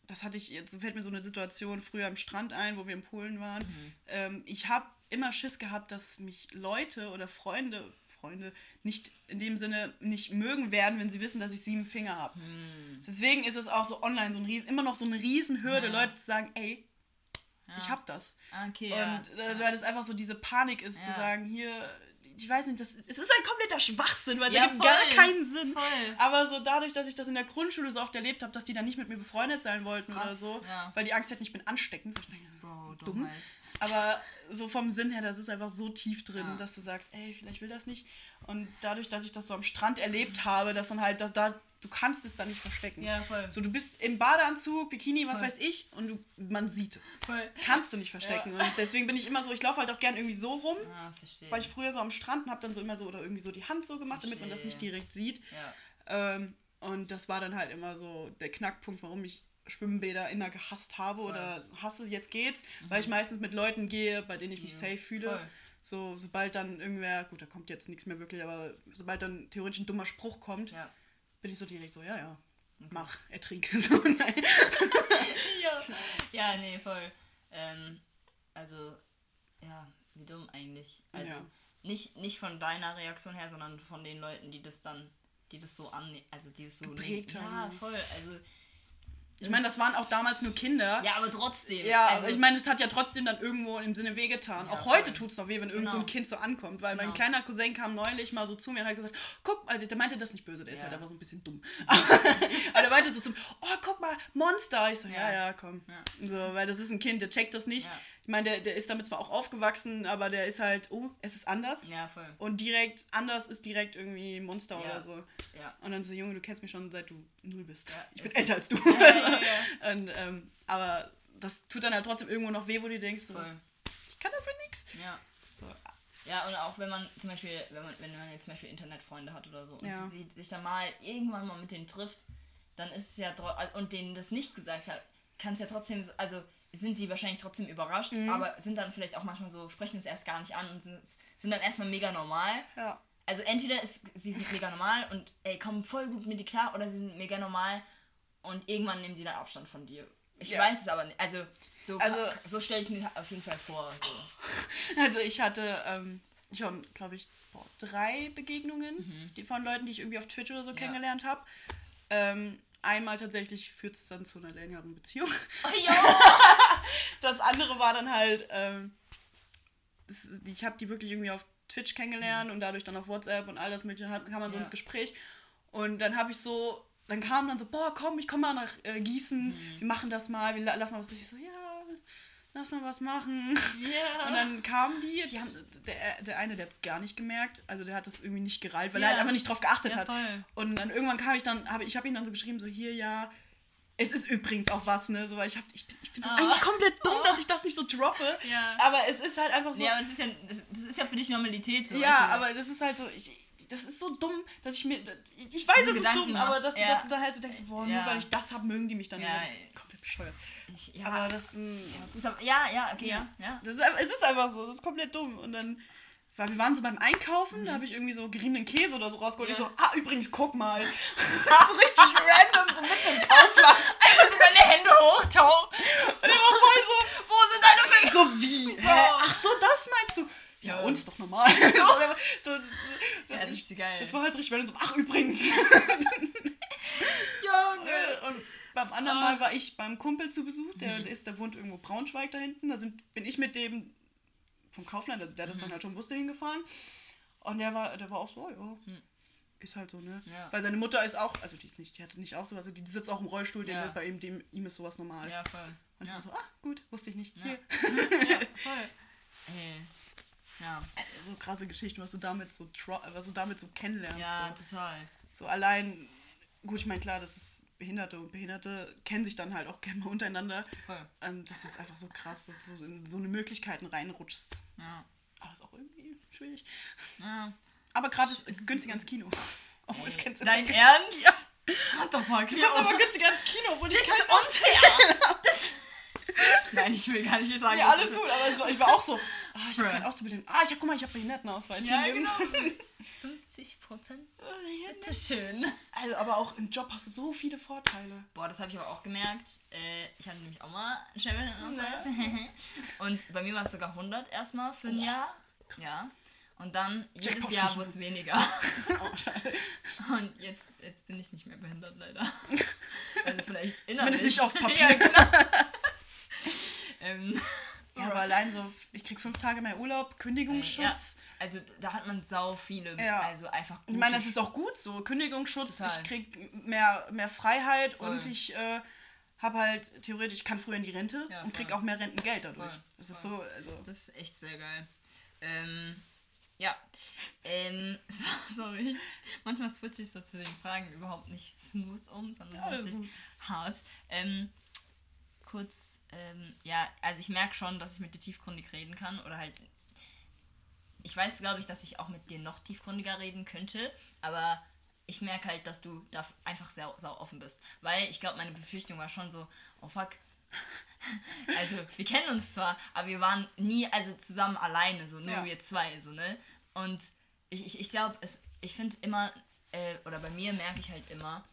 das hatte ich, jetzt fällt mir so eine Situation früher am Strand ein, wo wir in Polen waren. Mhm. Ähm, ich habe immer Schiss gehabt, dass mich Leute oder Freunde, Freunde nicht in dem Sinne nicht mögen werden, wenn sie wissen, dass ich sieben Finger habe. Hm. Deswegen ist es auch so online so ein riesen, immer noch so eine Riesenhürde, Leute zu sagen, ey, ich hab das. Ah, Okay, ja. Und äh, weil das einfach so diese Panik ist, zu Ja. sagen, hier, ich weiß nicht, das, es ist ein kompletter Schwachsinn, weil es Ja, ergibt gar voll. keinen Sinn. Voll. Aber so dadurch, dass ich das in der Grundschule so oft erlebt habe, dass die dann nicht mit mir befreundet sein wollten oder Krass, so, ja. weil die Angst hätten, ich bin ansteckend. ich denke, dumm. Aber so vom Sinn her, das ist einfach so tief drin, Ja. dass du sagst, ey, vielleicht will das nicht. Und dadurch, dass ich das so am Strand erlebt habe, dass dann halt, da, da du kannst es dann nicht verstecken. Ja, voll. So, du bist im Badeanzug, Bikini, was Voll. weiß ich, und du, man sieht es. Voll. Kannst du nicht verstecken. Und deswegen bin ich immer so, ich laufe halt auch gern irgendwie so rum, Ah, verstehe. weil ich früher so am Strand und habe dann so immer so oder irgendwie so die Hand so gemacht, damit man das nicht Verstehe. direkt sieht. ja. Ähm, und das war dann halt immer so der Knackpunkt, warum ich Schwimmbäder immer gehasst habe oder hasse, jetzt geht's, weil ich meistens mit Leuten gehe, bei denen ich mich Ja, safe fühle. voll. So, sobald dann irgendwer, gut, da kommt jetzt nichts mehr wirklich, aber sobald dann theoretisch ein dummer Spruch kommt, Ja. bin ich so direkt so, ja, ja, mach, ertrinke. So, nein. ja. ja, nee, voll. Ähm, also, ja, wie dumm eigentlich. Also, Ja. nicht, nicht von deiner Reaktion her, sondern von den Leuten, die das dann, die das so annehmen, also die das so nehmen. ja. voll. Also, Ich meine, das waren auch damals nur Kinder. Ja, aber trotzdem. Ja, also, aber ich meine, es hat ja trotzdem dann irgendwo im Sinne wehgetan. Ja, auch heute tut es noch weh, wenn irgend so ein Genau. Kind so ankommt. Weil mein Genau. kleiner Cousin kam neulich mal so zu mir und hat gesagt, guck mal, der meinte das nicht böse, der ist Ja. halt einfach so ein bisschen dumm. Aber der meinte so zum, oh, guck mal, Monster. Ich so, ja, Ja. komm. So, weil das ist ein Kind, der checkt das nicht. Ich meine, der, der ist damit zwar auch aufgewachsen, aber der ist halt, oh, es ist anders. ja, voll. Und direkt, anders ist direkt irgendwie Monster Ja. oder so. Ja. Und dann so, Junge, du kennst mich schon seit du null bist. Ja, ich bin älter als du. Und, ähm, aber das tut dann halt trotzdem irgendwo noch weh, wo du denkst, so, Voll. ich kann dafür nichts. Ja. Ja, und auch wenn man zum Beispiel, wenn man, wenn man jetzt zum Beispiel Internetfreunde hat oder so und Ja. die, sich dann mal irgendwann mal mit denen trifft, dann ist es ja und denen das nicht gesagt hat, kann es ja trotzdem, so- also sind sie wahrscheinlich trotzdem überrascht, Mhm. aber sind dann vielleicht auch manchmal so, sprechen es erst gar nicht an und sind, sind dann erstmal mega normal. Ja. Also entweder ist, sie sind mega normal und ey, kommen voll gut mit dir klar oder sie sind mega normal und irgendwann nehmen sie dann Abstand von dir. Ich Ja. weiß es aber nicht. Also so, Also- so stelle ich mir auf jeden Fall vor. So. Also ich hatte, ähm, ich habe, glaube ich, boah, drei Begegnungen Mhm. die von Leuten, die ich irgendwie auf Twitch oder so kennengelernt habe. Ähm, einmal tatsächlich führt es dann zu einer längeren Beziehung. Oh, jo! Das andere war dann halt, ähm, ich habe die wirklich irgendwie auf Twitch kennengelernt und dadurch dann auf WhatsApp und all das mögliche hat- kam man so Ja. ins Gespräch. Und dann habe ich so, dann kam dann so, boah, komm, ich komme mal nach äh, Gießen, wir machen das mal, wir la- lassen mal was. Ich so, ja, lass mal was machen. Ja. Und dann kamen die, die haben, der, der eine, der hat es gar nicht gemerkt, also der hat das irgendwie nicht gereilt, weil Ja. er halt einfach nicht drauf geachtet Ja, hat. voll. Und dann irgendwann kam ich dann, hab, ich habe ihm dann so geschrieben, so hier, ja, es ist übrigens auch was, ne, so, weil ich, hab, ich, ich finde das Oh. eigentlich komplett dumm, dass ich das nicht so droppe, Ja. aber es ist halt einfach so, Ja, aber das ist ja, das, das ist ja für dich Normalität. So, ja, du? aber das ist halt so, ich, das ist so dumm, dass ich mir, ich weiß, So es ist Gedanken dumm, machen. aber dass, Ja. dass du dann halt so denkst, boah, nur Ja. weil ich das habe, mögen die mich dann Ja. Das ist komplett bescheuert. Ich, ja, Aber das, ähm, das ist aber, ja, ja, okay, ja. ja. Das ist, es ist einfach so, das ist komplett dumm. Und dann, weil wir waren so beim Einkaufen, da habe ich irgendwie so geriebenen Käse oder so rausgeholt. Mhm. Ja. Ich so, ah, übrigens, guck mal. Das ist so richtig random, so mitten im Kaufland. Einfach so deine Hände hoch, ciao. Und der war voll so, Wo sind deine Finger? so wie? Hä? Ach so, das meinst du? Ja, Ja. uns doch normal. So, so, so, Ja, das ist geil. Das war halt richtig random, so, ach, übrigens. Junge. Und beim anderen Ah. Mal war ich beim Kumpel zu Besuch, der, Mhm. ist, der wohnt irgendwo Braunschweig da hinten. Da sind, bin ich mit dem vom Kaufland, also der das Mhm. dann halt schon wusste, hingefahren. Und der war, der war auch so, ja. Ist halt so, ne? Ja. Weil seine Mutter ist auch, also die ist nicht, die hatte nicht auch sowas, also die sitzt auch im Rollstuhl, Ja. bei ihm, dem, ihm ist sowas normal. Ja, voll. Und ich Ja, war so, ah, gut, wusste ich nicht. Ja. Ja voll. Ey. Ja, So krasse Geschichten, was du damit so, was du damit so kennenlernst. ja, so. total. So allein, gut, ich meine, klar, das ist Behinderte und Behinderte kennen sich dann halt auch gerne mal untereinander. Voll. Und das ist einfach so krass, dass du in so eine Möglichkeiten reinrutschst. Ja. Aber ist auch irgendwie schwierig. ja. Aber gerade ist Es- günstiger ins Kino. Obwohl, das kennst du Dein nicht. Ernst? Ja. What the fuck? Du kommst aber günstiger ins Kino, obwohl ich Das ist unfair! Das Nein, ich will gar nicht sagen. Ja, alles gut, aber ich war auch so, ah, ich habe keinen Auszubildenden. Ah, ich habe, guck mal, ich habe Behindertenausweis. Ja, Hier, genau. Junge. 50 30 Prozent? Bitte schön. Also, aber auch im Job hast du so viele Vorteile. Boah, das habe ich aber auch gemerkt. Äh, ich hatte nämlich auch mal einen Schwerbehindertenausweis. Und bei mir war es sogar 100 erstmal für ein Jahr. Ja. Und dann jedes Jackpot. Jahr wurde es weniger. Oh. Und jetzt, jetzt bin ich nicht mehr behindert, leider. Also vielleicht innerlich. Zumindest nicht auf Papier. Ja, genau. ähm, Ja, aber allein so, ich krieg fünf Tage mehr Urlaub, Kündigungsschutz. Ja, also da hat man sau viele, Ja. also einfach Ich meine, das ist auch gut so. Kündigungsschutz, Total. ich krieg mehr, mehr Freiheit Voll. und ich äh, habe halt theoretisch, ich kann früher in die Rente Ja, und krieg auch mehr Rentengeld dadurch. Voll, Das ist voll. so, also. Das ist echt sehr geil. Ähm, ja. Ähm, so, sorry. Manchmal switche ich so zu den Fragen überhaupt nicht smooth um, sondern richtig hart. Ähm, kurz, ähm, ja, also ich merke schon, dass ich mit dir tiefgründig reden kann oder halt. Ich weiß, glaube ich, dass ich auch mit dir noch tiefgründiger reden könnte, aber ich merke halt, dass du da einfach sehr, sehr offen bist. Weil ich glaube, meine Befürchtung war schon so, oh fuck, also wir kennen uns zwar, aber wir waren nie also zusammen alleine, so nur Ja. wir zwei, so ne. Und ich, ich, ich glaube, es, ich finde immer, äh, oder bei mir merke ich halt immer,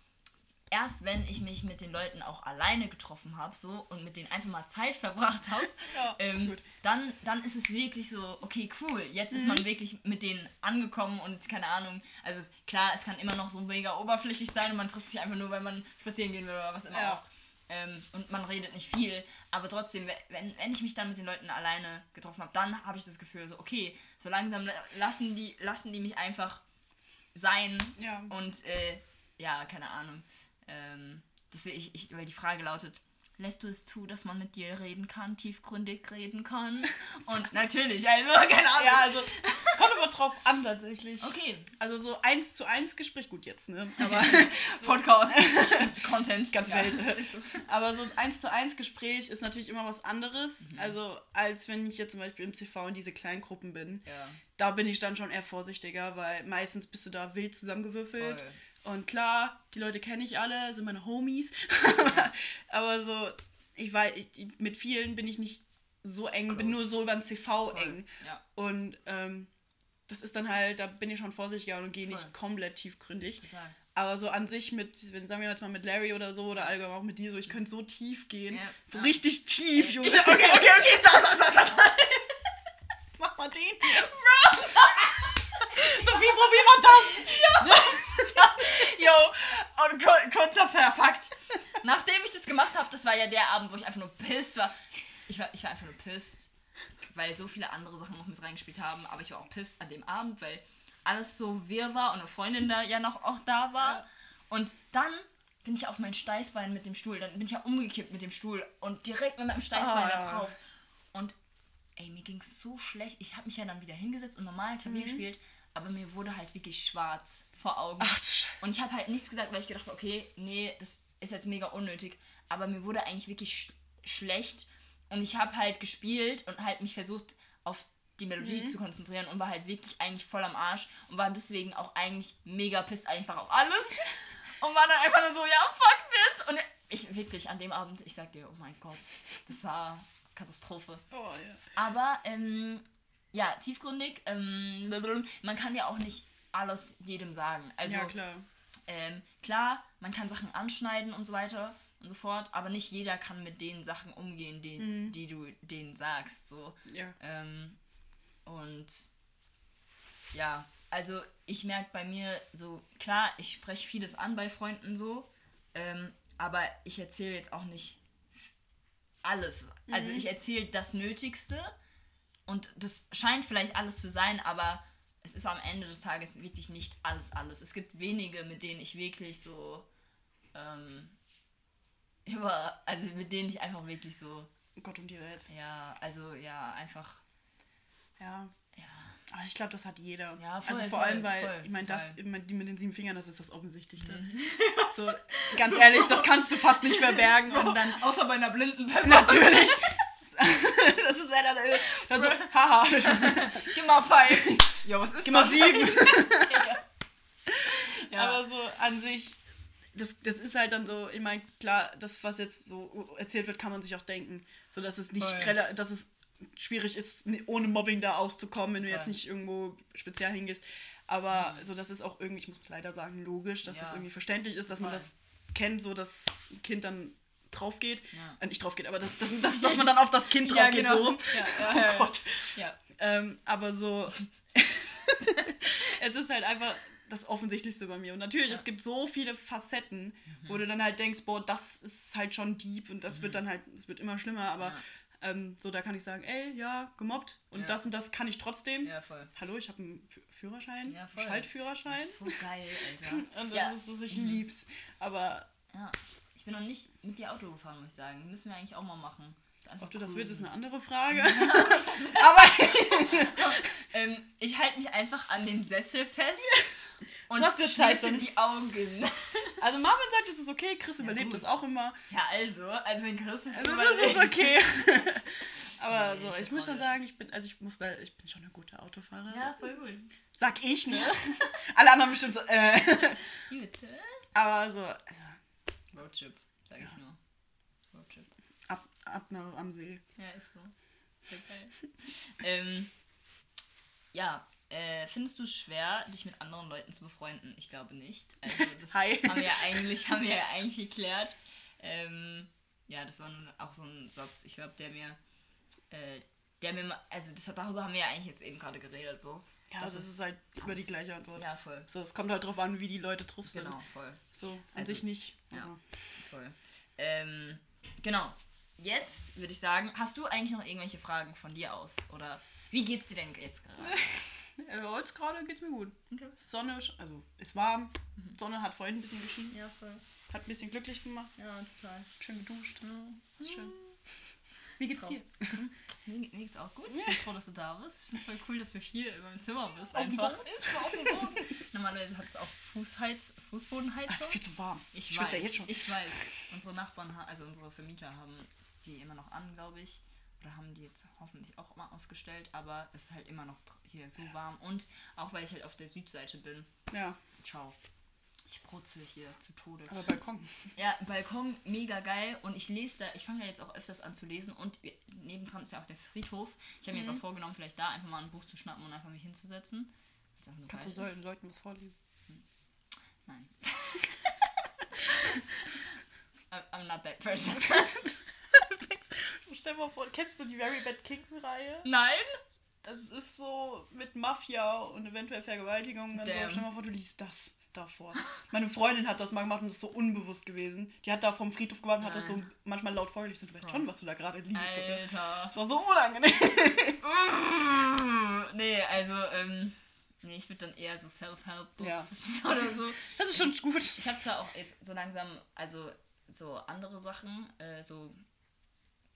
erst wenn ich mich mit den Leuten auch alleine getroffen habe, so und mit denen einfach mal Zeit verbracht habe, Ja, ähm, dann, dann ist es wirklich so, okay, cool, jetzt ist Mhm. man wirklich mit denen angekommen und keine Ahnung, also es- klar, es kann immer noch so mega oberflächlich sein und man trifft sich einfach nur, weil man spazieren gehen will oder was immer Ja. auch. Ähm, und man redet nicht viel, aber trotzdem, wenn, wenn ich mich dann mit den Leuten alleine getroffen habe, dann habe ich das Gefühl, so, okay, so langsam lassen die, lassen die mich einfach sein Ja. und äh, ja, keine Ahnung. Ähm, deswegen, ich, ich, weil die Frage lautet, lässt du es zu, dass man mit dir reden kann, tiefgründig reden kann? Und natürlich, also, keine Ahnung. Ja, also kommt aber drauf an tatsächlich. Okay, Also so eins zu eins Gespräch, gut jetzt, ne? Aber, Podcast, Content, Ganz ja. wild. aber so ein eins zu eins Gespräch ist natürlich immer was anderes, Mhm. also als wenn ich jetzt zum Beispiel im CV in diese Kleingruppen bin. Ja. Da bin ich dann schon eher vorsichtiger, weil meistens bist du da wild zusammengewürfelt. Voll. Und klar, die Leute kenne ich alle, sind meine Homies. aber so, ich weiß, ich, mit vielen bin ich nicht so eng, bin Close. nur so über den CV Voll, eng. ja. Und ähm, das ist dann halt, da bin ich schon vorsichtiger und gehe nicht komplett tiefgründig. Total. Aber so an sich mit, wenn sagen wir jetzt mal mit Larry oder so oder allgemein auch mit dir, so ich könnte so tief gehen. Ja. So Ja. richtig tief, Junge. Okay, okay, okay, stop, stop, stop, stop. Mach mal den. Sophie, probier mal das. Yo, und kur kurzer Fakt. Nachdem ich das gemacht habe, das war ja der Abend, wo ich einfach nur pisst war. Ich war, ich war einfach nur pisst, weil so viele andere Sachen noch mit reingespielt haben. Aber ich war auch pisst an dem Abend, weil alles so wirr war und eine Freundin da ja noch auch da war. Ja. Und dann bin ich auf mein Steißbein mit dem Stuhl. Dann bin ich ja umgekippt mit dem Stuhl und direkt mit meinem Steißbein Ah, da ja. drauf. Und ey, mir ging es so schlecht. Ich habe mich ja dann wieder hingesetzt und normal Klavier Mhm. gespielt, aber mir wurde halt wirklich schwarz vor Augen. Ach, du Scheiße. Und ich habe halt nichts gesagt, weil ich gedacht habe, okay, nee, das ist jetzt mega unnötig. Aber mir wurde eigentlich wirklich sch schlecht. Und ich habe halt gespielt und halt mich versucht, auf die Melodie Mhm. zu konzentrieren und war halt wirklich eigentlich voll am Arsch und war deswegen auch eigentlich mega pisst einfach auf alles. Und war dann einfach nur so, ja, fuck this. Und ich wirklich an dem Abend, ich sag dir, oh mein Gott, das war Katastrophe. Oh, ja. Aber, ähm, ja, tiefgründig, ähm, man kann ja auch nicht alles jedem sagen. Also, ja, klar. ähm, klar, man kann Sachen anschneiden und so weiter und so fort, aber nicht jeder kann mit den Sachen umgehen, die, die du denen sagst. So. Ja. Ähm, und ja, also ich merke bei mir so, klar, ich spreche vieles an bei Freunden so, ähm, aber ich erzähle jetzt auch nicht alles. Also ich erzähle das Nötigste und das scheint vielleicht alles zu sein, aber es ist am Ende des Tages wirklich nicht alles, alles. Es gibt wenige, mit denen ich wirklich so ähm, über, also mit denen ich einfach wirklich so, Gott um die Welt. ja, also ja, einfach, Ja. ja. Aber ich glaube, das hat jeder. Ja, voll, also vor voll, allem, weil, voll, ich meine, das, die mit den sieben Fingern, das ist das Offensichtlichste. So, ganz ehrlich, das kannst du fast nicht verbergen und dann Außer bei einer blinden Person. natürlich. das ist wer dann. Also, haha. Gib mal five. Ja, was ist Gib mal das? sieben. ja. Aber so an sich, das, das ist halt dann so, ich meine, klar, das, was jetzt so erzählt wird, kann man sich auch denken. So dass es nicht Voll. dass es schwierig ist, ohne Mobbing da auszukommen, wenn du jetzt nicht irgendwo speziell hingehst. Aber so, das ist auch irgendwie, ich muss leider sagen, logisch, dass Ja. das irgendwie verständlich ist, dass man Voll. das kennt, so dass ein Kind dann drauf geht. Ja. Äh, nicht drauf geht, aber das, das, das, dass man dann auf das Kind drauf geht, so rum. Ja, ja, Oh ja, ja. Gott. ja. Ähm, aber so, es ist halt einfach das Offensichtlichste bei mir. Und natürlich, es gibt so viele Facetten, wo du dann halt denkst, boah, das ist halt schon deep und das wird dann halt, es wird immer schlimmer, aber Ja. ähm, so, da kann ich sagen, ey, ja, gemobbt und Ja. das und das kann ich trotzdem. Ja, voll. Hallo, ich habe einen Fü- Führerschein, Ja, voll. Schaltführerschein. Das ist so geil, Alter. Und das ja. ist so, ich lieb's. Aber ja. Ich bin noch nicht mit dir Auto gefahren, muss ich sagen. Müssen wir eigentlich auch mal machen. Ob du das willst, ist eine andere Frage. aber Ähm, ich halte mich einfach an dem Sessel fest und schließe die Augen. also Marvin sagt, es ist okay, Chris überlebt gut. das auch immer. Ja, also, also wenn Chris es Also überlebt- das ist okay. Aber Nee, so, ich ich muss schon sagen, ich bin, also ich muss da, ich bin schon eine gute Autofahrerin. Ja, voll gut. Sag ich, ne? Alle anderen bestimmt so, äh. Aber so, also, Roadtrip, sag ich nur. Roadtrip. ab, ab nach am See. Ja, ist so. Sehr geil. ähm, ja, äh, findest du es schwer, dich mit anderen Leuten zu befreunden? Ich glaube nicht. Also das Hi. haben wir ja eigentlich, haben wir ja eigentlich geklärt. Ähm, ja, das war auch so ein Satz, ich glaube, der mir, äh, der mir, mal- also das, darüber haben wir ja eigentlich jetzt eben gerade geredet, so. Ja, das, ist halt über die gleiche Antwort. Ja, voll. So, es kommt halt drauf an, wie die Leute drauf sind. Genau, voll. So, an Also, sich nicht. ja. aber- Voll. Ähm, genau. Jetzt würde ich sagen, hast du eigentlich noch irgendwelche Fragen von dir aus? Oder wie geht's dir denn jetzt gerade? Äh, heute gerade geht's mir gut. Okay. Sonne, also ist warm. Sonne hat vorhin ein bisschen geschienen. Ja, voll. Hat ein bisschen glücklich gemacht. Ja, total. Schön geduscht. Ist schön. Wie geht's dir? Mir, mir geht's auch gut. Ich bin froh, dass du da bist. Ich finde es voll cool, dass du hier in meinem Zimmer bist. Einfach. Ist so auf dem Boden. Normalerweise hat es auch Fußheiz, Fußbodenheizung. Es ist viel zu warm. Ich, schwitze weiß, ja jetzt schon. ich weiß. Unsere Nachbarn, also unsere Vermieter haben die immer noch an, glaube ich. Oder haben die jetzt hoffentlich auch mal ausgestellt. Aber es ist halt immer noch hier so warm. Und auch weil ich halt auf der Südseite bin. ja, Ciao. Ich brutzel hier zu Tode. aber Balkon. Ja, Balkon, mega geil. Und ich lese da, ich fange ja jetzt auch öfters an zu lesen. Und nebendran ist ja auch der Friedhof. Ich habe mir Mhm. jetzt auch vorgenommen, vielleicht da einfach mal ein Buch zu schnappen und einfach mich hinzusetzen. Kannst du. Leuten, Leuten was vorlesen? Nein. I'm, not that person. Stell mal vor, kennst du die Very Bad Kings Reihe? Nein? Das ist so mit Mafia und eventuell Vergewaltigung. Und so. Stell mal vor, du liest das davor. Meine Freundin hat das mal gemacht und das ist so unbewusst gewesen. Die hat da vom Friedhof gewartet und hat das so manchmal laut vorgelesen. Du weißt schon, was du da gerade liest. Alter. Das war so unangenehm. nee, also, ähm, nee, ich würde dann eher so Self-Help-Books Ja. oder so. Das ist schon gut. Ich habe zwar auch jetzt so langsam, also so andere Sachen, äh, so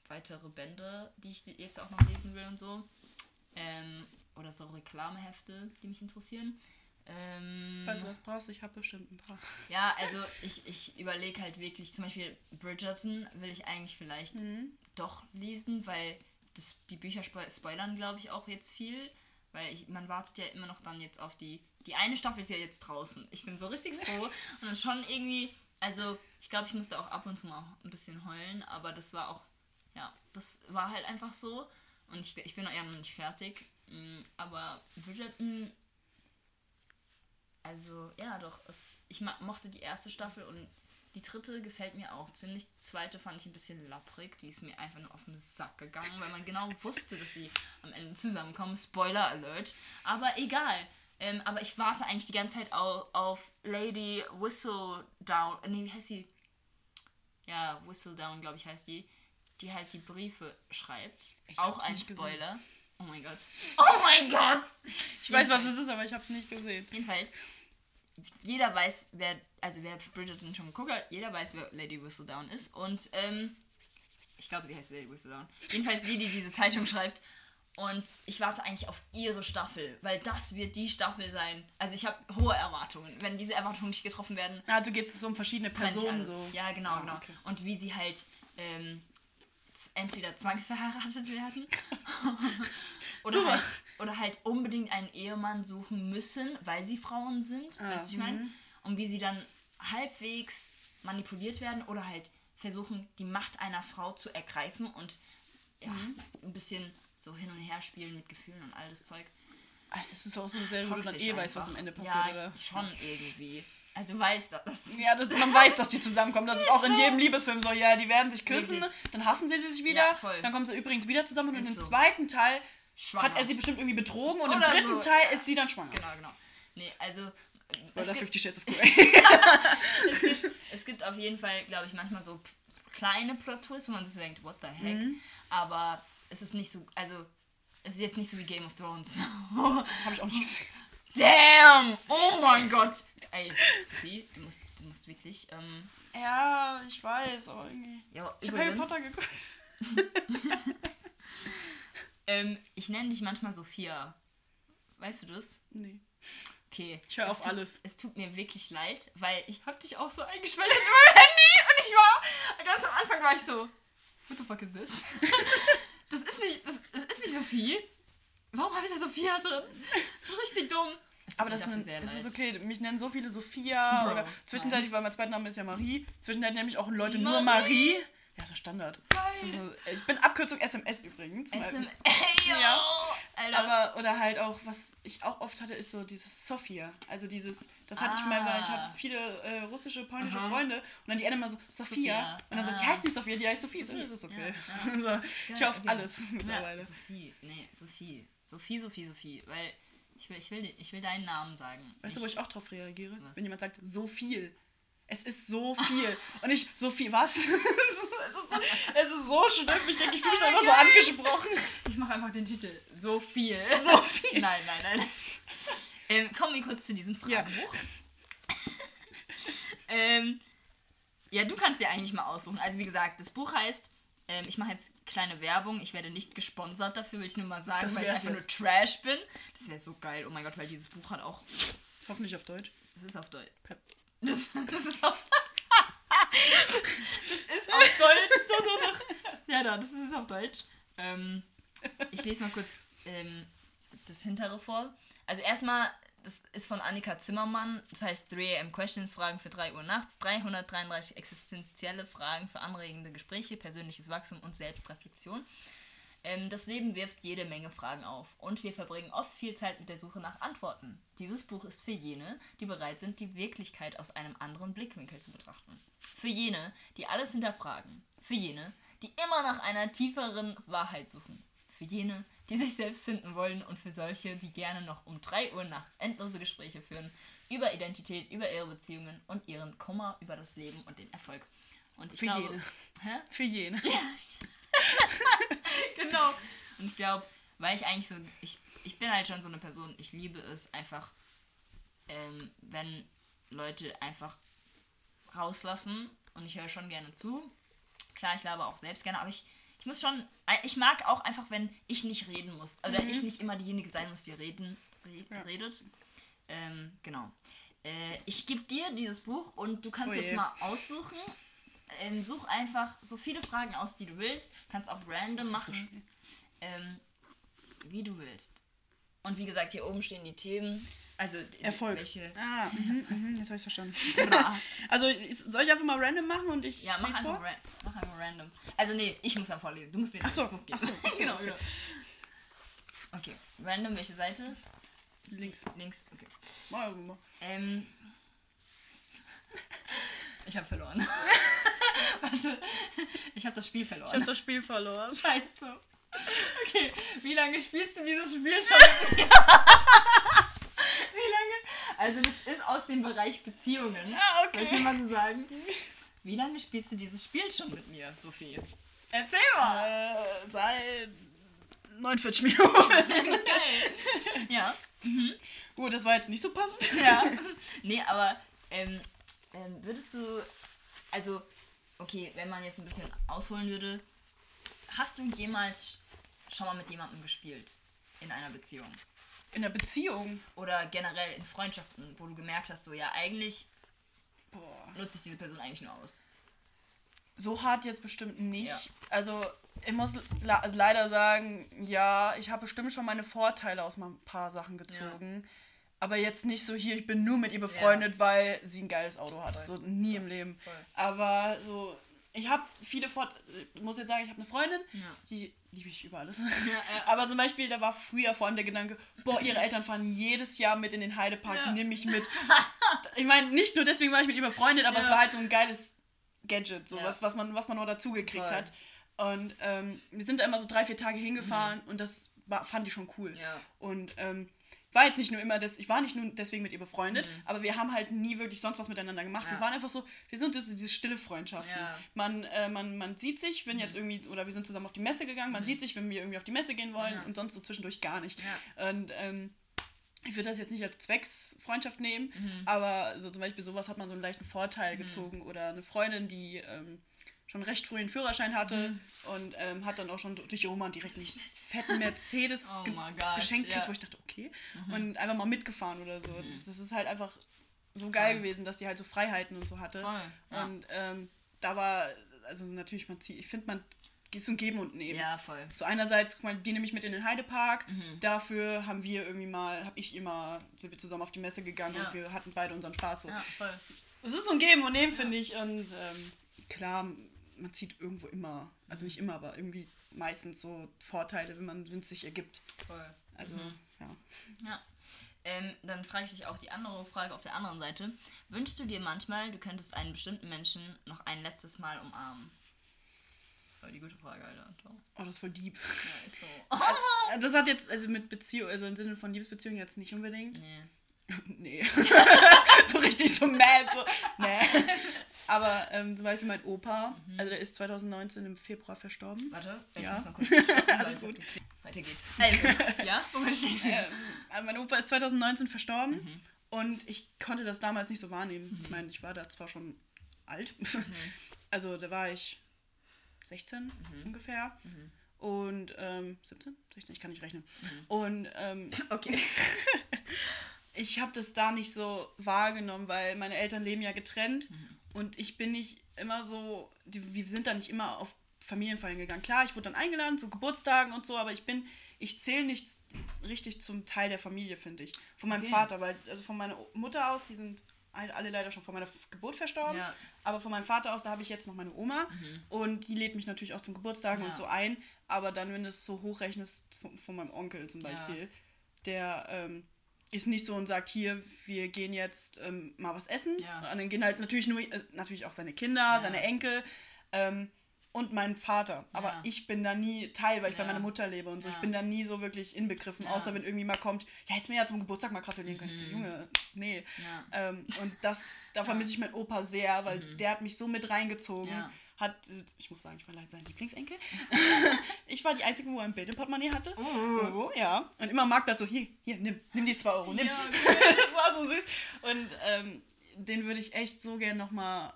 weitere Bände, die ich jetzt auch noch lesen will und so. Ähm, oder so Reklamehefte, die mich interessieren. Ähm, Falls du was brauchst, ich habe bestimmt ein paar. ja, also ich, ich überlege halt wirklich, zum Beispiel Bridgerton will ich eigentlich vielleicht doch lesen, weil das, die Bücher spo spoilern, glaube ich, auch jetzt viel. Weil ich, man wartet ja immer noch dann jetzt auf die. Die eine Staffel ist ja jetzt draußen. Ich bin so richtig froh. Und dann schon irgendwie. Also, ich glaube, ich musste auch ab und zu mal ein bisschen heulen, aber das war auch. Ja, das war halt einfach so. Und ich, ich bin auch ja noch nicht fertig. Mm, Aber Bridgerton also, ja, doch. Es, ich mochte die erste Staffel und die dritte gefällt mir auch ziemlich. Die zweite fand ich ein bisschen lapprig. Die ist mir einfach nur auf den Sack gegangen, weil man genau wusste, dass sie am Ende zusammenkommen. Spoiler Alert. Aber egal. Ähm, aber ich warte eigentlich die ganze Zeit auf, auf Lady Whistledown. äh, Nee, wie heißt sie? Ja, Whistledown, glaube ich, heißt die. Die halt die Briefe schreibt. Ich auch ein nicht gesehen. Oh mein Gott. Oh mein Gott! Ich weiß, was es ist, aber ich habe es nicht gesehen. Jedenfalls, jeder weiß, wer, also wer Bridgerton schon geguckt hat, jeder weiß, wer Lady Whistledown ist. Und ähm, ich glaube, sie heißt Lady Whistledown. Jedenfalls die, die diese Zeitung schreibt. Und ich warte eigentlich auf ihre Staffel, weil das wird die Staffel sein. Also ich habe hohe Erwartungen. Wenn diese Erwartungen nicht getroffen werden, Ah, du gehst es um verschiedene Personen so. Ja, genau, Ah, genau. okay. Und wie sie halt ähm, entweder zwangsverheiratet werden oder, halt, oder halt unbedingt einen Ehemann suchen müssen, weil sie Frauen sind. Ah, weißt du, ich meine? Und wie sie dann halbwegs manipuliert werden oder halt versuchen, die Macht einer Frau zu ergreifen und ja, Mhm. ein bisschen so hin und her spielen mit Gefühlen und all das Zeug. Also, es ist auch so eine Serie, wo du dann eh weißt, was am Ende passiert, ja, oder? schon irgendwie. Also du weißt, das... Ja, das, man weiß, dass die zusammenkommen. Das ist auch in jedem Liebesfilm so. Ja, die werden sich küssen, Richtig. dann hassen sie sich wieder, Ja, dann kommen sie übrigens wieder zusammen und Ist im so. zweiten Teil Schwanger. hat er sie bestimmt irgendwie betrogen und im Oder dritten so, Teil ja. ist sie dann schwanger. Genau, genau. Nee, also... Es gibt, Fifty Shades of Grey. es gibt auf jeden Fall, glaube ich, manchmal so kleine Plot-Twists, wo man sich so denkt, what the heck? Mhm. Aber es ist nicht so... Also, es ist jetzt nicht so wie Game of Thrones. Habe ich auch nicht gesehen. Damn! Oh mein Gott! Ey, Sophie, du musst, du musst wirklich... Ähm, Ja, ich weiß, aber irgendwie. ja, Ich habe Harry Potter geguckt. ähm, ich nenne dich manchmal Sophia. Weißt du das? Nee. Okay. Ich hör Es auf tut- alles. Es tut mir wirklich leid, weil ich hab dich auch so eingespeichert in meinem Handy und ich war, ganz am Anfang war ich so, what the fuck is this? Das ist nicht, das, das ist nicht Sophie. Warum habe ich da Sophia drin? So richtig dumm. Aber das, ist, sehr das ist okay. Mich nennen so viele Sophia Bro, oder zwischenzeitlich, weil mein zweiter Name ist ja Marie. Zwischenzeitlich nämlich auch Leute nur Marie. Marie. Ja, so Standard. Das ist so, ich bin Abkürzung SMS übrigens. SM, weil- ey, yo, Ja. Alter. Aber, oder halt auch, was ich auch oft hatte, ist so dieses Sophia. Also dieses, das hatte ich mal, weil ich Ah. habe viele äh, russische, polnische Aha. Freunde und dann die eine immer so, Sophia. Sophia. Und dann so, die Ah. heißt nicht Sophia, die heißt Sophie. So, das ist okay. so, ich auf okay. alles mittlerweile. Ja, Sophie, nee, Sophie. Sophie, Sophie, Sophie. Weil ich will, ich will, ich will deinen Namen sagen. Weißt du, wo ich auch drauf reagiere? Was? Wenn jemand sagt, so viel. Es ist so viel. Und ich, so viel, was? es, ist so, es ist so schlimm. Ich denke, ich fühle mich da immer so angesprochen. Ich mache einfach den Titel. So viel. So viel. Nein, nein, nein. ähm, kommen wir kurz zu diesem Fragebuch. ähm, ja, du kannst dir eigentlich mal aussuchen. Also wie gesagt, das Buch heißt, ähm, ich mache jetzt kleine Werbung. Ich werde nicht gesponsert dafür, will ich nur mal sagen, Das weil ich einfach nur. Trash bin. Das wäre so geil. Oh mein Gott, weil dieses Buch hat auch... Ist hoffentlich auf Deutsch. Das ist auf Deutsch. Pep. Das, das ist auf... das ist auf Deutsch. Ja, da, das ist auf Deutsch. Ähm, ich lese mal kurz ähm, das hintere vor. Also erstmal, das ist von Annika Zimmermann. Das heißt 3 am Questions, Fragen für 3 Uhr nachts. 333 existenzielle Fragen für anregende Gespräche, persönliches Wachstum und Selbstreflexion. Ähm, das Leben wirft jede Menge Fragen auf und wir verbringen oft viel Zeit mit der Suche nach Antworten. Dieses Buch ist für jene, die bereit sind, die Wirklichkeit aus einem anderen Blickwinkel zu betrachten. Für jene, die alles hinterfragen. Für jene, die immer nach einer tieferen Wahrheit suchen. Für jene, die sich selbst finden wollen und für solche, die gerne noch um 3 Uhr nachts endlose Gespräche führen über Identität, über ihre Beziehungen und ihren Kummer über das Leben und den Erfolg. Und ich Für glaube, jene. Hä? Für jene. genau. Und ich glaube, weil ich eigentlich so, ich, ich bin halt schon so eine Person, ich liebe es einfach, ähm, wenn Leute einfach rauslassen und ich höre schon gerne zu. Klar, ich laber auch selbst gerne, aber ich, ich muss schon, ich mag auch einfach, wenn ich nicht reden muss. Oder ich nicht immer diejenige sein muss, die reden, re, redet. Ähm, genau. Äh, ich gebe dir dieses Buch und du kannst Oh jetzt je. mal aussuchen. Ähm, such einfach so viele Fragen aus, die du willst. Kannst auch random machen. Ähm, wie du willst. Und wie gesagt, hier oben stehen die Themen. Also die- Erfolg. welche. Ah, mhm, mhm, jetzt habe ich verstanden. Also, soll ich einfach mal random machen und ich Ja, mach einfach, vor? ran mach einfach random. Also nee, ich muss dann vorlesen. Du musst mir Ach so, das Buch geben. ach so, ach so, genau, okay. genau. Okay, random, welche Seite? Links. Links, okay. Mal, mal. Ähm. Ich habe verloren. Warte, ich habe das Spiel Ich habe verloren. das Spiel verloren. Scheiße. Okay, wie lange spielst du dieses Spiel schon wie lange? Also das ist aus dem Bereich Beziehungen. Ah, Soll ich dir mal so sagen? Wie lange spielst du dieses Spiel schon mit mir, Sophie? Erzähl mal. Äh, seit 49 Minuten. Geil. Ja. Gut, das war jetzt nicht so passend. Ja. Nee, aber ähm, ähm, würdest du, also, okay, wenn man jetzt ein bisschen ausholen würde, hast du jemals schon mal mit jemandem gespielt in einer Beziehung? In der Beziehung. Oder generell in Freundschaften, wo du gemerkt hast, so, ja, eigentlich Boah. nutze ich diese Person eigentlich nur aus. So hart jetzt bestimmt nicht. Ja. Also, ich muss la leider sagen, ja, ich habe bestimmt schon meine Vorteile aus ein paar Sachen gezogen. Aber jetzt nicht so hier, ich bin nur mit ihr befreundet, weil sie ein geiles Auto hat. Voll. So nie im Leben. Voll. Aber so ich habe viele Fort... Ich muss jetzt sagen, ich habe eine Freundin, Ja. die liebe ich über alles. ja. Aber zum Beispiel, da war früher vor allem der Gedanke, boah, ihre Eltern fahren jedes Jahr mit in den Heidepark, Ja. die nehmen mich mit. Ich meine, nicht nur deswegen war ich mit ihr befreundet, aber Ja. es war halt so ein geiles Gadget, so was, was, man, was man noch dazugekriegt Voll. hat. Und ähm, wir sind da immer so drei, vier Tage hingefahren und das war, fand ich schon cool. Mhm. Und ähm, war jetzt nicht nur immer das, ich war nicht nur deswegen mit ihr befreundet, Mhm. aber wir haben halt nie wirklich sonst was miteinander gemacht. Ja. Wir waren einfach so, wir sind so diese stille Freundschaften. Ja. Man, äh, man, man sieht sich, wenn Mhm. jetzt irgendwie, oder wir sind zusammen auf die Messe gegangen, man sieht sich, wenn wir irgendwie auf die Messe gehen wollen und sonst so zwischendurch gar nicht. Und ähm, ich würde das jetzt nicht als Zwecksfreundschaft nehmen, Mhm. aber so zum Beispiel sowas hat man so einen leichten Vorteil gezogen. Oder eine Freundin, die ähm, schon recht früh einen Führerschein hatte Mhm. und ähm, hat dann auch schon durch ihre Oma direkt einen fetten Mercedes Oh ge gosh, geschenkt ja. Mhm. wo ich dachte, okay. Und einfach mal mitgefahren oder so. Das, das ist halt einfach so geil gewesen, dass die halt so Freiheiten und so hatte. Voll, ja. Und ähm, da war, also natürlich, man zieht, ich finde, man geht zum Geben und Nehmen. Ja, voll. So einerseits, guck mal, die nehme ich mit in den Heidepark. Mhm. Dafür haben wir irgendwie mal, habe ich immer, sind wir zusammen auf die Messe gegangen Ja. und wir hatten beide unseren Spaß. So. Ja, voll. Es ist so ein Geben und Nehmen, finde ich. Und ähm, klar, man zieht irgendwo immer, also nicht immer, aber irgendwie meistens so Vorteile, wenn man es sich ergibt. Voll. Also, Mhm. ja. Ja. Ähm, dann frage ich dich auch die andere Frage auf der anderen Seite. Wünschst du dir manchmal, du könntest einen bestimmten Menschen noch ein letztes Mal umarmen? Das war die gute Frage, Alter. Oh, das ist voll deep. Ja, ist so. Das hat jetzt, also mit Beziehung, also im Sinne von Liebesbeziehung jetzt nicht unbedingt. nee. Nee. so richtig so mad, so. Nee. Aber ähm, zum Beispiel mein Opa, also der ist 2019 im Februar verstorben. Warte, ich Ja. muss mal kurz. Alles gut. Weiter geht's. Also, ja, wo wir stehen. Ähm, mein Opa ist 2019 verstorben und ich konnte das damals nicht so wahrnehmen. Ich meine, ich war da zwar schon alt, also da war ich 16 ungefähr und ähm, 17? 16? Ich kann nicht rechnen. Und ähm, Okay. ich habe das da nicht so wahrgenommen, weil meine Eltern leben ja getrennt und ich bin nicht immer so, die, wir sind da nicht immer auf Familienfeiern gegangen. Klar, ich wurde dann eingeladen zu Geburtstagen und so, aber ich bin, ich zähle nicht richtig zum Teil der Familie, finde ich. Von meinem Okay. Vater, weil, also von meiner Mutter aus, die sind alle leider schon vor meiner Geburt verstorben, Ja. aber von meinem Vater aus, da habe ich jetzt noch meine Oma und die lädt mich natürlich auch zum Geburtstagen Ja. und so ein, aber dann, wenn du es so hochrechnest, von, von meinem Onkel zum Ja. Beispiel, der ähm, ist nicht so und sagt, hier, wir gehen jetzt ähm, mal was essen. Ja. Und dann gehen halt natürlich nur, äh, natürlich auch seine Kinder, seine Enkel ähm, und mein Vater. Aber Ja. ich bin da nie Teil, weil ich bei Ja. meiner Mutter lebe und so. Ja. Ich bin da nie so wirklich inbegriffen, Ja. außer wenn irgendwie mal kommt, ja, hättest mir ja zum Geburtstag mal gratulieren können. Ich so, Junge, nee. Mhm. Ja. Ähm, und das, da vermisse ich meinen Opa sehr, weil der hat mich so mit reingezogen. Mhm. Hat, ich muss sagen, ich war leider sein Lieblingsenkel. ich war die Einzige, wo er ein Bild im Portemonnaie hatte. Oh, ja. Und immer mag das so, hier, hier, nimm, nimm die 2 Euro, nimm. Ja, das war so süß. Und ähm, den würde ich echt so gern nochmal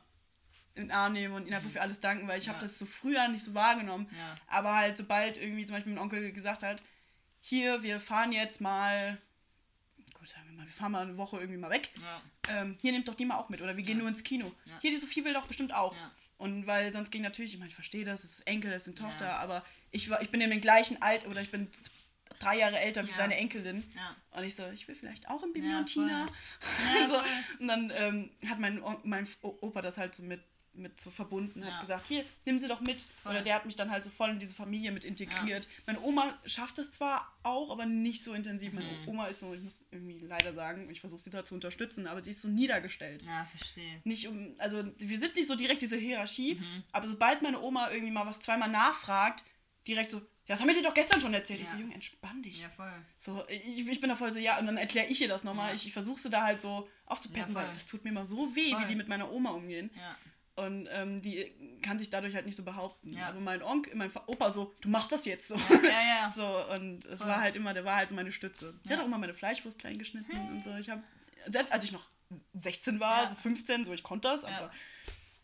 in den Arm nehmen und ihn einfach für alles danken, weil ich habe Ja. das so früher nicht so wahrgenommen. Ja. Aber halt, sobald irgendwie zum Beispiel mein Onkel gesagt hat, hier, wir fahren jetzt mal, gut, sagen wir mal, wir fahren mal eine Woche irgendwie mal weg. Ja. Ähm, hier nimmt doch die mal auch mit oder wir gehen nur ins Kino. Hier, die Sophie will doch bestimmt auch. Und weil sonst ging natürlich, ich meine, ich verstehe das, es ist Enkel, es sind Tochter, Ja. aber ich war, ich bin in dem gleichen Alter oder ich bin drei Jahre älter wie Ja. seine Enkelin. Ja. Und ich so, ich will vielleicht auch im Bibi und Tina. So, und dann ähm, hat mein, mein Opa das halt so mit, mit so verbunden, Ja. hat gesagt, hier, nimm sie doch mit. Voll. Oder der hat mich dann halt so voll in diese Familie mit integriert. Meine Oma schafft es zwar auch, aber nicht so intensiv. Meine Mhm. Oma ist so, ich muss irgendwie leider sagen, ich versuche sie da zu unterstützen, aber die ist so niedergestellt Ja, verstehe. nicht um, also wir sind nicht so direkt diese Hierarchie, Mhm. aber sobald meine Oma irgendwie mal was zweimal nachfragt, direkt so, ja, das haben wir dir doch gestern schon erzählt. Ich Ja. so, Junge, entspann dich. Ja, voll. So, ich, ich bin da voll so, ja, und dann erkläre ich ihr das nochmal. Ja. Ich, ich versuche sie da halt so aufzupeppen, Ja, weil das tut mir immer so weh, Voll. wie die mit meiner Oma umgehen. Ja. Und ähm, die kann sich dadurch halt nicht so behaupten. Ja. Aber mein Onkel, mein Opa so, du machst das jetzt so. Ja, ja. So, und es war halt immer, der war halt so meine Stütze. Der hat auch immer meine Fleischwurst klein geschnitten und so. Ich habe, selbst als ich noch 16 war, so 15, so ich konnte das, aber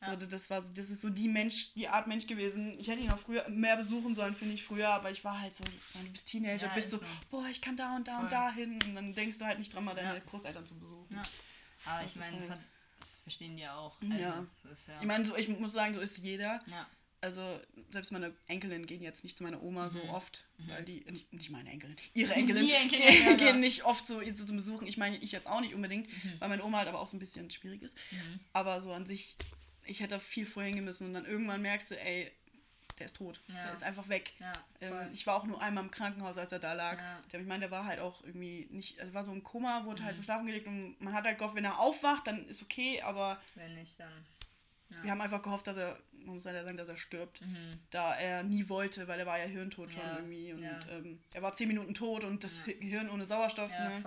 so, das war so, das ist so die Mensch, die Art Mensch gewesen. Ich hätte ihn auch früher mehr besuchen sollen, finde ich früher, aber ich war halt so, du bist Teenager, bist ist so, so. boah, ich kann da und da Voll. und da hin und dann denkst du halt nicht dran, mal deine. Großeltern zu besuchen. ja. Aber Das ich meine, das, halt- hat- das verstehen die ja auch. Also, Ja. Ist ja. Ich meine, so, ich muss sagen, so ist jeder. ja. Also selbst meine Enkelin gehen jetzt nicht zu meiner Oma so Mhm. oft, weil die, nicht- nicht meine Enkelin, ihre Enkelin, Die Enkelin, ja, gehen nicht oft so zu besuchen. Ich meine, ich jetzt auch nicht unbedingt, Mhm. weil meine Oma halt aber auch so ein bisschen schwierig ist. Aber so an sich ich hätte viel früher hingehen müssen und dann irgendwann merkst du, ey, der ist tot. Ja. Der ist einfach weg. Ja, ähm, ich war auch nur einmal im Krankenhaus, als er da lag. Ja. Der, ich meine, der war halt auch irgendwie nicht, also war so im Koma, wurde Mhm. halt zum Schlafen gelegt und man hat halt gehofft, wenn er aufwacht, dann ist okay, aber Wenn nicht, dann. wir haben einfach gehofft, dass er, man muss leider sagen, dass er stirbt, da er nie wollte, weil er war ja hirntot schon Mhm. Irgendwie und ähm, er war zehn Minuten tot und das Gehirn ohne Sauerstoff. Ne?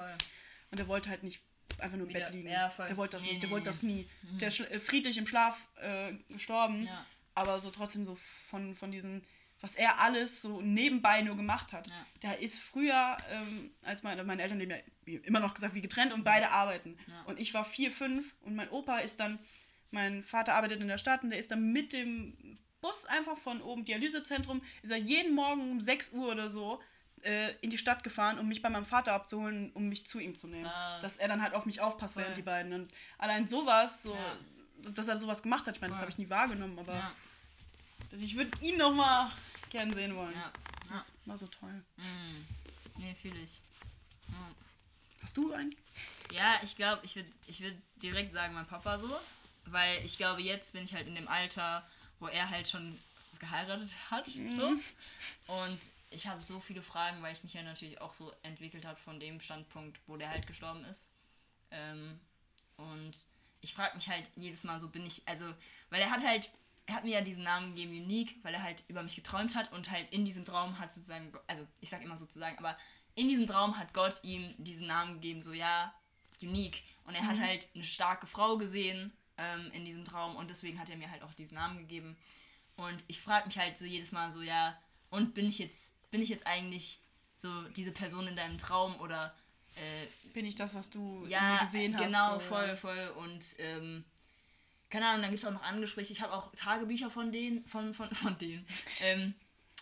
Und er wollte halt nicht einfach nur im Wieder- Bett liegen. ja. Der wollte das Nee, nicht, der nee, wollte nee. das nie. Der ist äh, friedlich im Schlaf äh, gestorben, Ja. Aber so trotzdem so von, von diesen, was er alles so nebenbei nur gemacht hat. Ja. Der ist früher, ähm, als meine, meine Eltern leben ja immer noch gesagt wie getrennt und beide arbeiten. Ja. Und ich war vier, fünf und mein Opa ist dann, mein Vater arbeitet in der Stadt und der ist dann mit dem Bus einfach von oben, Dialysezentrum, ist er jeden Morgen um 6 Uhr oder so äh, in die Stadt gefahren, um mich bei meinem Vater abzuholen, um mich zu ihm zu nehmen. Krass. Dass er dann halt auf mich aufpasst, Voll. während die beiden. Und allein sowas, so, Ja. dass er sowas gemacht hat, ich meine, das Voll. habe ich nie wahrgenommen, aber Ja. Dass ich würde ihn noch mal gern sehen wollen. Ja. Das war so toll. Mhm. Nee, fühle ich. Ja. Hast du einen? Ja, ich glaube, ich würde ich würd direkt sagen, mein Papa so. Weil ich glaube, jetzt bin ich halt in dem Alter, wo er halt schon geheiratet hat. So. Und ich habe so viele Fragen, weil ich mich ja natürlich auch so entwickelt habe von dem Standpunkt, wo der halt gestorben ist. Ähm, und ich frage mich halt jedes Mal so, bin ich, also, weil er hat halt, er hat mir ja diesen Namen gegeben, Unique, weil er halt über mich geträumt hat und halt in diesem Traum hat sozusagen, also ich sag immer sozusagen, aber in diesem Traum hat Gott ihm diesen Namen gegeben, so ja, Unique. Und er hat halt eine starke Frau gesehen ähm, in diesem Traum und deswegen hat er mir halt auch diesen Namen gegeben. Und ich frage mich halt so jedes Mal so, ja, und bin ich jetzt, bin ich jetzt eigentlich so diese Person in deinem Traum oder äh, Bin ich das, was du ja, gesehen hast? genau, so, voll, ja. voll. Und ähm, keine Ahnung, dann gibt es auch noch andere Gespräche. Ich habe auch Tagebücher von denen, von, von, von denen, ähm,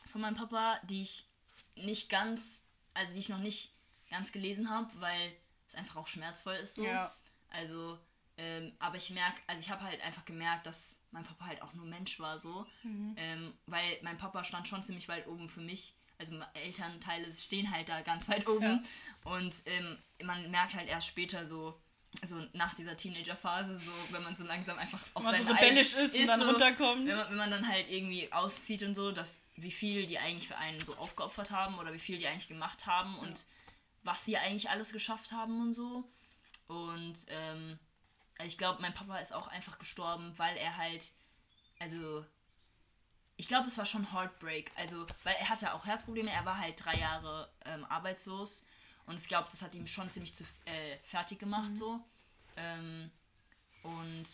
von meinem Papa, die ich nicht ganz, also die ich noch nicht ganz gelesen habe, weil es einfach auch schmerzvoll ist so. Ja. Also, ähm, aber ich merke, also ich habe halt einfach gemerkt, dass mein Papa halt auch nur Mensch war so. Mhm. Ähm, weil mein Papa stand schon ziemlich weit oben für mich. Also Elternteile stehen halt da ganz weit oben. Und ähm, man merkt halt erst später so, so nach dieser Teenagerphase, so wenn man so langsam einfach auf man so rebellisch ist und dann runterkommt. Wenn man, wenn man dann halt irgendwie auszieht und so, dass wie viel die eigentlich für einen so aufgeopfert haben oder wie viel die eigentlich gemacht haben und was sie eigentlich alles geschafft haben und so. Und ähm, ich glaube, mein Papa ist auch einfach gestorben, weil er halt, also ich glaube, es war schon Heartbreak. Also, weil er hatte auch Herzprobleme, er war halt drei Jahre ähm, arbeitslos und ich glaube, das hat ihm schon ziemlich zu, äh, fertig gemacht so. Ähm, und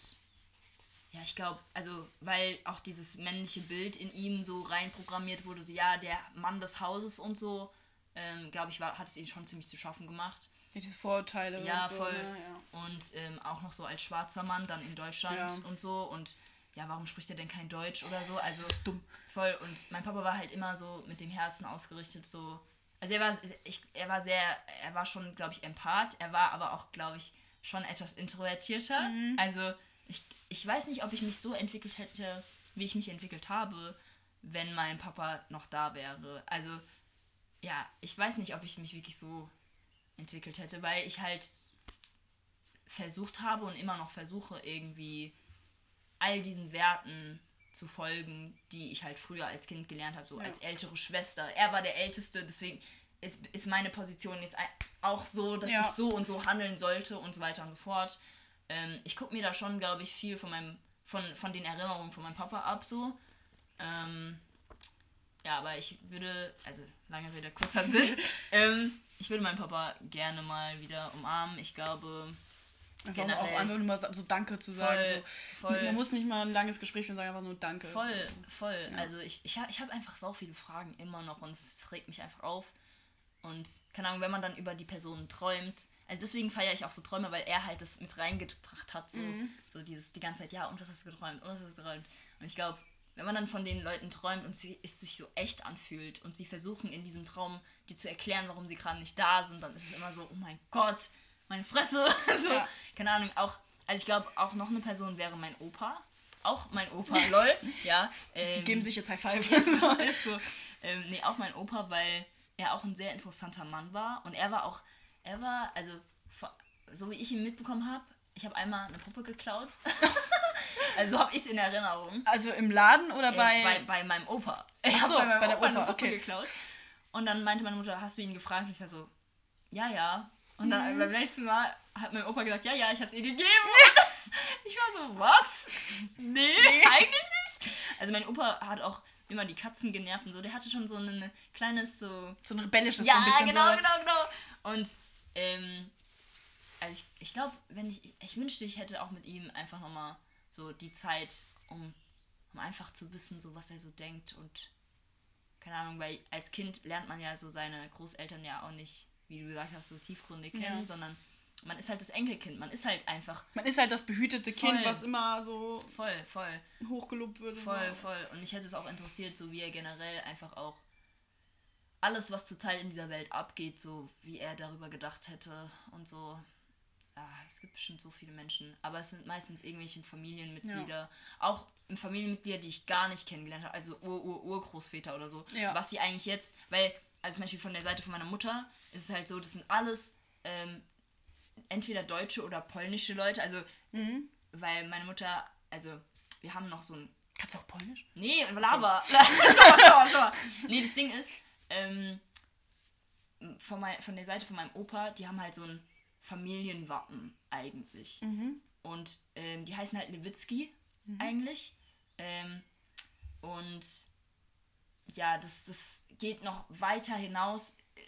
ja, ich glaube, also, weil auch dieses männliche Bild in ihm so reinprogrammiert wurde, so ja, der Mann des Hauses und so, ähm, glaube ich, war, hat es ihm schon ziemlich zu schaffen gemacht. Ja, diese Vorurteile Ja, und so. voll. Ne? Ja. Und ähm, auch noch so als schwarzer Mann dann in Deutschland Ja. und so. Und ja, warum spricht er denn kein Deutsch oder so? Also Das ist dumm. voll. Und mein Papa war halt immer so mit dem Herzen ausgerichtet, so. Also er war, ich, er war sehr, er war schon, glaube ich, Empath. Er war aber auch, glaube ich, schon etwas introvertierter. Also ich, ich weiß nicht, ob ich mich so entwickelt hätte, wie ich mich entwickelt habe, wenn mein Papa noch da wäre. Also ja, ich weiß nicht, ob ich mich wirklich so entwickelt hätte, weil ich halt versucht habe und immer noch versuche, irgendwie all diesen Werten zu folgen, die ich halt früher als Kind gelernt habe, so Ja. als ältere Schwester. Er war der Älteste, deswegen ist, ist meine Position jetzt auch so, dass Ja. ich so und so handeln sollte und so weiter und so fort. Ähm, ich gucke mir da schon, glaube ich, viel von meinem, von, von den Erinnerungen von meinem Papa ab, so. Ähm, ja, aber ich würde, also lange Rede, kurzer Sinn, ähm, ich würde meinen Papa gerne mal wieder umarmen. Ich glaube, Einfach Generell. auch einfach nur mal so Danke zu sagen. Voll, so. voll. Man muss nicht mal ein langes Gespräch führen, sagen einfach nur Danke. Voll, voll. Also ich, ich, ha- ich habe einfach so viele Fragen immer noch und es regt mich einfach auf. Und keine Ahnung, wenn man dann über die Person träumt, also deswegen feiere ich auch so Träume, weil er halt das mit reingebracht hat, so, so dieses die ganze Zeit, ja, und was hast du geträumt, und was hast du geträumt. Und ich glaube, wenn man dann von den Leuten träumt und sie, es sich so echt anfühlt und sie versuchen in diesem Traum dir zu erklären, warum sie gerade nicht da sind, dann ist es immer so, oh mein Gott, meine Fresse. so, Ja. keine Ahnung, auch, also ich glaube, auch noch eine Person wäre mein Opa. Auch mein Opa, lol. Ja. Die Ähm, geben sich jetzt High Five. ist so, ist so. Ähm, nee, auch mein Opa, weil er auch ein sehr interessanter Mann war. Und er war auch, er war, also so wie ich ihn mitbekommen habe, ich habe einmal eine Puppe geklaut. also so habe ich es in Erinnerung. Also im Laden oder Äh, bei. bei, bei meinem Opa. Ich Ach so, bei meinem bei der Opa eine Opa, Puppe okay. geklaut. Und dann meinte meine Mutter, hast du ihn gefragt? Und ich war so, ja, ja. Und Mhm. dann beim nächsten Mal hat mein Opa gesagt, ja, ja, ich habe es ihr gegeben. ich war so, was? Nee, eigentlich nicht. Also mein Opa hat auch immer die Katzen genervt und so. Der hatte schon so ein kleines so so ein rebellisches ja, so ein bisschen genau, so. genau, genau. Und ähm, also ich, ich glaube, wenn ich, ich wünschte, ich hätte auch mit ihm einfach nochmal so die Zeit, um, um einfach zu wissen, so was er so denkt und keine Ahnung, weil als Kind lernt man ja so seine Großeltern ja auch nicht, wie du gesagt hast, so tiefgründig kennen, Ja. sondern man ist halt das Enkelkind, man ist halt einfach Man ist halt das behütete Kind, Voll. was immer so voll, voll. hochgelobt wird. Voll, so. voll. Und mich hätte es auch interessiert, so wie er generell einfach auch alles, was zurzeit in dieser Welt abgeht, so wie er darüber gedacht hätte und so. Ah, es gibt bestimmt so viele Menschen, aber es sind meistens irgendwelche Familienmitglieder, auch Familienmitglieder, die ich gar nicht kennengelernt habe, also Ur -Ur Urgroßväter oder so, Ja. was sie eigentlich jetzt, weil, also zum Beispiel von der Seite von meiner Mutter ist es halt so, das sind alles ähm, entweder deutsche oder polnische Leute, also, Mhm. weil meine Mutter, also, wir haben noch so ein Kannst du auch Polnisch? Nee, Lava. Nee, das Ding ist, ähm, von, mein, von der Seite von meinem Opa, die haben halt so ein Familienwappen eigentlich. Und ähm, die heißen halt Lewitzki eigentlich. Ähm, und ja, das, das geht noch weiter hinaus äh,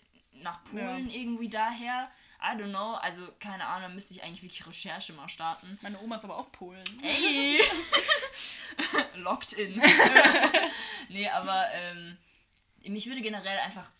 nach Polen irgendwie daher. I don't know, also keine Ahnung, müsste ich eigentlich wirklich Recherche mal starten. Meine Oma ist aber auch Polen. Ey! Locked in. nee, aber ähm, mich würde generell einfach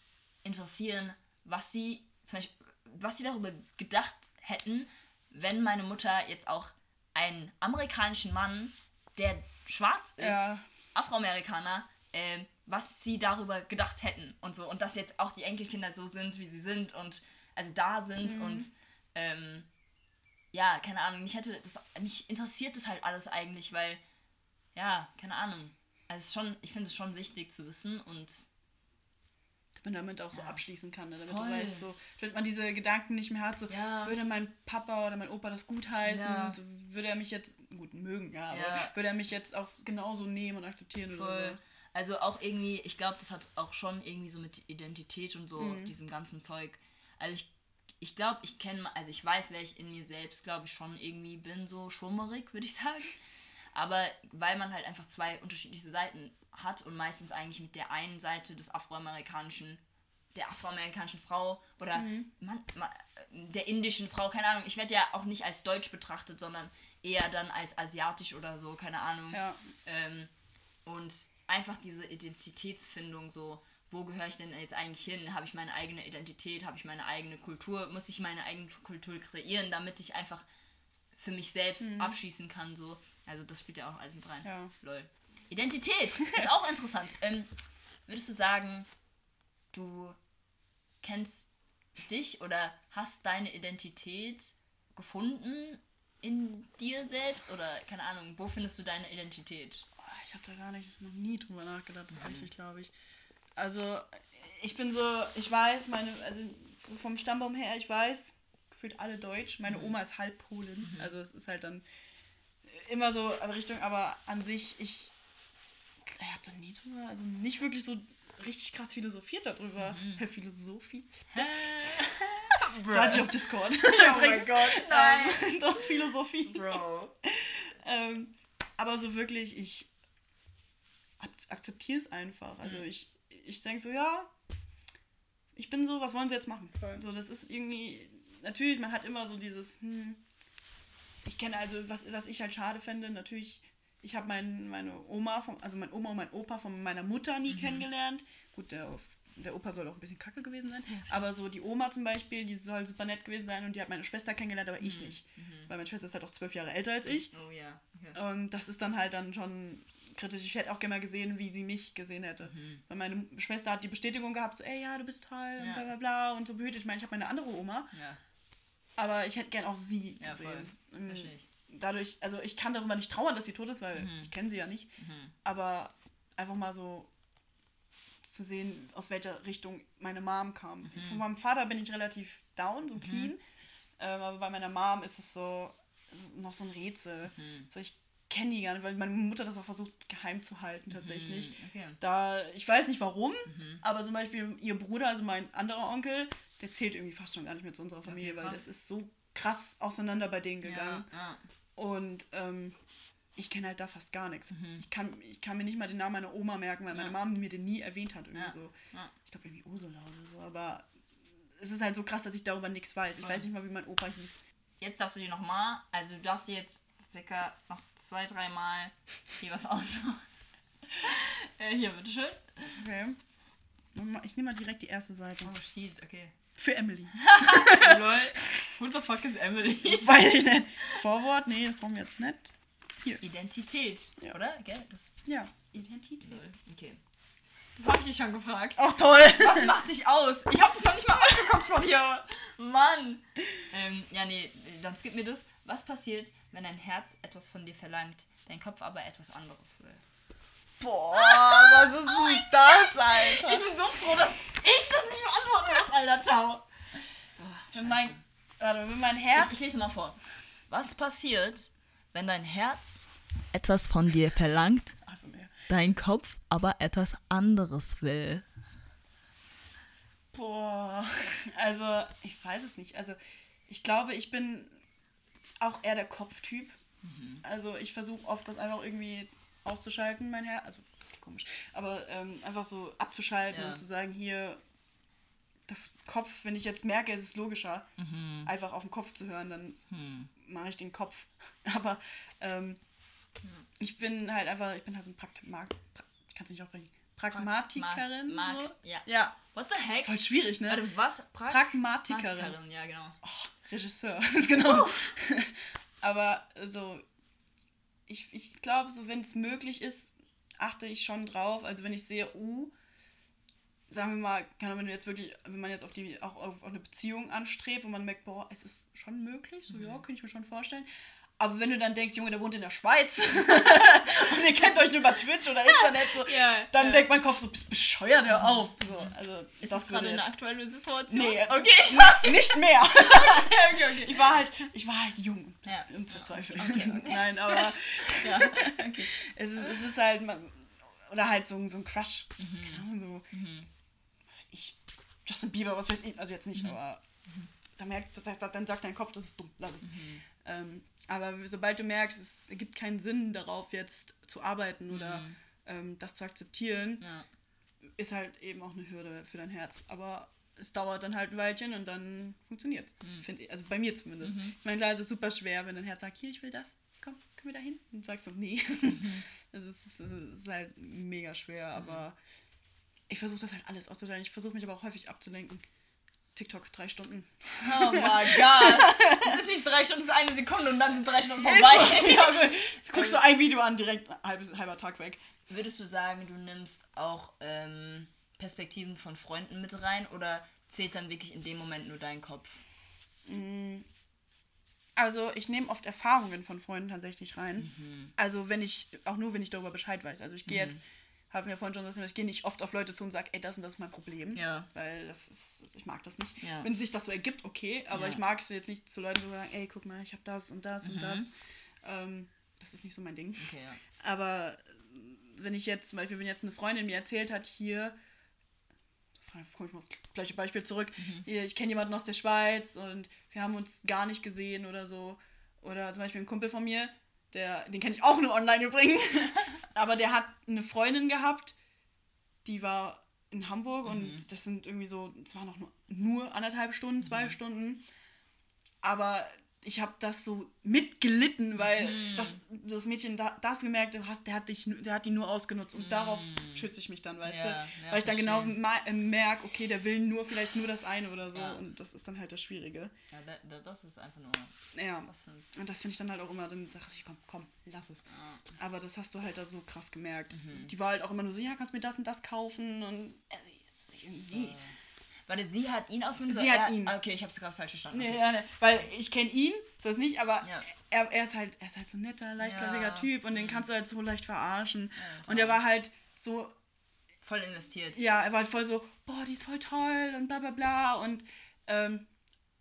interessieren, was sie zum Beispiel, was sie darüber gedacht hätten, wenn meine Mutter jetzt auch einen amerikanischen Mann, der schwarz ist, Ja. Afroamerikaner, ähm, was sie darüber gedacht hätten und so. Und dass jetzt auch die Enkelkinder so sind, wie sie sind und also da sind und ähm, ja, keine Ahnung, mich hätte das, mich interessiert das halt alles eigentlich, weil, ja, keine Ahnung. Also es ist schon, ich finde es schon wichtig zu wissen und man damit auch so abschließen kann, ne? damit Voll. du weißt, so, damit man diese Gedanken nicht mehr hat, so, Ja. würde mein Papa oder mein Opa das gut heißen, Ja. und würde er mich jetzt, gut, mögen, ja, aber Ja. würde er mich jetzt auch genauso nehmen und akzeptieren oder voll. so. Also auch irgendwie, ich glaube, das hat auch schon irgendwie so mit Identität und so, diesem ganzen Zeug. Also ich, ich glaube, ich kenne, also ich weiß, wer ich in mir selbst, glaube ich, schon irgendwie bin, so schummerig, würde ich sagen. Aber weil man halt einfach zwei unterschiedliche Seiten hat und meistens eigentlich mit der einen Seite des afroamerikanischen, der afroamerikanischen Frau oder man, man, der indischen Frau, keine Ahnung, ich werde ja auch nicht als deutsch betrachtet, sondern eher dann als asiatisch oder so, keine Ahnung. Ja. Ähm, und einfach diese Identitätsfindung, so, wo gehöre ich denn jetzt eigentlich hin? Habe ich meine eigene Identität? Habe ich meine eigene Kultur? Muss ich meine eigene Kultur kreieren, damit ich einfach für mich selbst abschließen kann? So. Also das spielt ja auch alles mit rein. Ja. Lol. Identität ist auch interessant. Ähm, würdest du sagen, du kennst dich oder hast deine Identität gefunden in dir selbst? Oder keine Ahnung, wo findest du deine Identität? Ich habe da gar nicht, noch nie drüber nachgedacht, tatsächlich, glaube ich. Also, ich bin so, ich weiß, meine, also vom Stammbaum her, ich weiß, gefühlt alle Deutsch. Meine Oma ist halb Polin, also es ist halt dann immer so in Richtung, aber an sich, ich, ich habe da nie drüber, also nicht wirklich so richtig krass philosophiert darüber. Philosophie. Das war ich auf Discord. oh mein Gott, nein. Ähm, doch, Philosophie. Bro. Ähm, aber so wirklich, ich akzeptiere es einfach. Also ich, ich denke so, ja, ich bin so, was wollen sie jetzt machen? So, das ist irgendwie, natürlich, man hat immer so dieses, hm, ich kenne also, was, was ich halt schade fände, natürlich, ich habe mein, meine Oma, vom, also meine Oma und mein Opa von meiner Mutter nie kennengelernt. Gut, der, der Opa soll auch ein bisschen kacke gewesen sein, aber so die Oma zum Beispiel, die soll super nett gewesen sein und die hat meine Schwester kennengelernt, aber ich nicht. Weil meine Schwester ist halt auch zwölf Jahre älter als ich. Oh ja. Okay. Und das ist dann halt dann schon kritisch. Ich hätte auch gerne mal gesehen, wie sie mich gesehen hätte. Weil meine Schwester hat die Bestätigung gehabt, so, ey, ja, du bist toll und Ja. bla bla bla und so behütet. Ich meine, ich habe meine andere Oma, Ja. aber ich hätte gern auch sie Ja, voll. gesehen. Ähm, Verstehe ich. Dadurch, also ich kann darüber nicht trauern, dass sie tot ist, weil Mhm. ich kenne sie ja nicht. Aber einfach mal so zu sehen, aus welcher Richtung meine Mom kam. Mhm. Von meinem Vater bin ich relativ down, so clean. Ähm, aber bei meiner Mom ist es so, noch so ein Rätsel. Mhm. So, ich kenne die gar nicht, weil meine Mutter das auch versucht geheim zu halten tatsächlich. Mhm, okay. Da, ich weiß nicht warum, aber zum Beispiel ihr Bruder, also mein anderer Onkel, der zählt irgendwie fast schon gar nicht mehr zu unserer Familie, weil krass. das ist so krass auseinander bei denen Ja, gegangen. ja. Und ähm, ich kenne halt da fast gar nichts. Ich, kann, ich kann mir nicht mal den Namen meiner Oma merken, weil meine Mhm. Ja. Mama mir den nie erwähnt hat. Irgendwie Ja, so. ja. Ich glaube irgendwie Ursula oder so, aber es ist halt so krass, dass ich darüber nichts weiß. Ich weiß nicht mal, wie mein Opa hieß. Jetzt darfst du dir nochmal, also du darfst dir jetzt circa noch zwei, dreimal hier was aussuchen. äh, hier, bitteschön. Okay. Ich nehme mal direkt die erste Seite. Oh, shit, okay. Für Emily. Lol. Who the fuck is Emily? Weiß ich nicht. Vorwort? Nee, das brauchen wir jetzt nicht. Hier. Identität, Ja. oder? Gell? Das, Ja. Identität. Okay. Das habe ich dich schon gefragt. Ach toll. Was macht dich aus? Ich habe das noch nicht mal angeguckt von hier. Mann. Ähm, ja, nee, dann skip mir das. Was passiert, wenn dein Herz etwas von dir verlangt, dein Kopf aber etwas anderes will? Boah, was ist denn das, Alter? Ich bin so froh, dass ich das nicht beantworten muss, Alter. Ciao. Wenn mein, warte, wenn mein Ich, Herz... ich lese mal vor. Was passiert, wenn dein Herz etwas von dir verlangt, mehr. dein Kopf aber etwas anderes will? Boah, also ich weiß es nicht. Also ich glaube, ich bin auch eher der Kopftyp. Also ich versuche oft das einfach irgendwie auszuschalten, mein Herz. Also das ist komisch. Aber ähm, einfach so abzuschalten Ja. und zu sagen, hier, das Kopf, wenn ich jetzt merke, es ist logischer, einfach auf den Kopf zu hören, dann mache ich den Kopf. Aber ähm, ich bin halt einfach, ich bin halt so ein Pragmat, pra ich kann es nicht aussprechen, Pragmatikerin. Mag- so. ja. ja. What the heck? Voll schwierig, ne? Warte, was? Pra Pragmatikerin. Pragmatikerin, ja, genau. Regisseur, genau. Aber so, ich, ich glaube, so wenn es möglich ist, achte ich schon drauf. Also wenn ich sehe, uh, sagen wir mal, wenn du jetzt wirklich, wenn man jetzt auf die auch auf, auf eine Beziehung anstrebt und man merkt, boah, es ist schon möglich, so ja, könnte ich mir schon vorstellen. Aber wenn du dann denkst, Junge, der wohnt in der Schweiz und ihr kennt euch nur über Twitch oder Internet, so, Ja, dann ja. denkt mein Kopf so, bist bescheuert, hör auf. So, also, Ist das das gerade würde eine jetzt- aktuelle Situation? Nee, Okay, ich weiß. nicht mehr. Okay, okay. Ich war halt, ich war halt jung Ja. und verzweifelt. Okay, okay. Nein, aber ja, es, ist, es ist halt, oder halt so, ein- so ein Crush. Mhm. Keine Ahnung, so, was weiß ich, Justin Bieber, was weiß ich, also jetzt Mhm. nicht, aber da merkt, das heißt, dann sagt dein Kopf, das ist dumm, lass es. Mhm. Ähm, aber sobald du merkst, es ergibt keinen Sinn darauf, jetzt zu arbeiten oder ähm, das zu akzeptieren, Mhm. Ja. ist halt eben auch eine Hürde für dein Herz. Aber es dauert dann halt ein Weilchen und dann funktioniert finde ich. Also bei mir zumindest. Ich meine, klar, es ist super schwer, wenn dein Herz sagt, hier, ich will das, komm, können wir da hin? Und du sagst so, nee. Es ist, es ist halt mega schwer, aber ich versuche das halt alles auszuteilen. Ich versuche mich aber auch häufig abzulenken. TikTok, drei Stunden. Oh mein Gott. Das ist nicht drei Stunden, das ist eine Sekunde und dann sind drei Stunden vorbei. ja, gut. Du guckst so ein Video an, direkt halbes, halber Tag weg. Würdest du sagen, du nimmst auch ähm, Perspektiven von Freunden mit rein oder zählt dann wirklich in dem Moment nur dein Kopf? Also ich nehme oft Erfahrungen von Freunden tatsächlich rein. Also wenn ich, auch nur wenn ich darüber Bescheid weiß. Also ich gehe jetzt, habe mir vorhin schon gesagt, ich gehe nicht oft auf Leute zu und sage, ey, das und das ist mein Problem. Ja. Weil das ist, ich mag das nicht. Ja. Wenn sich das so ergibt, okay, aber Ja. ich mag es jetzt nicht zu Leuten so sagen, ey, guck mal, ich habe das und das und das. Ähm, das ist nicht so mein Ding. Okay. Aber äh, wenn ich jetzt, zum Beispiel, wenn jetzt eine Freundin mir erzählt hat, hier, komme ich mal das gleiche Beispiel zurück, hier, ich kenne jemanden aus der Schweiz und wir haben uns gar nicht gesehen oder so. Oder zum Beispiel ein Kumpel von mir, der, den kenne ich auch nur online übrigens, aber der hat eine Freundin gehabt, die war in Hamburg und das sind irgendwie so, es waren noch nur, nur anderthalb Stunden, zwei Stunden. Aber ich habe das so mitgelitten, weil das, das Mädchen da, das gemerkt hat, der hat, dich, der hat die nur ausgenutzt und darauf schütze ich mich dann, weißt Ja, du? ja, weil ich dann genau äh, merke, okay, der will nur vielleicht nur das eine oder so Ja. und das ist dann halt das Schwierige. ja da, da, das ist einfach nur. Ja, und das finde ich dann halt auch immer, dann sag ich, komm, komm, lass es. Aber das hast du halt da so krass gemerkt. Mhm. Die war halt auch immer nur so, ja, kannst mir das und das kaufen und jetzt irgendwie. Warte, sie hat ihn ausgenutzt? Sie oder hat er- ihn. Ah, Okay, ich hab's gerade falsch verstanden. Nee, Okay. ja, ne, weil ich kenne ihn, das nicht, aber Ja. er, er ist halt, er ist halt so ein netter, leichtgläubiger Ja. Typ und den kannst du halt so leicht verarschen. und er war halt so, Voll investiert. ja, er war halt voll so, boah, die ist voll toll und bla bla bla und ähm,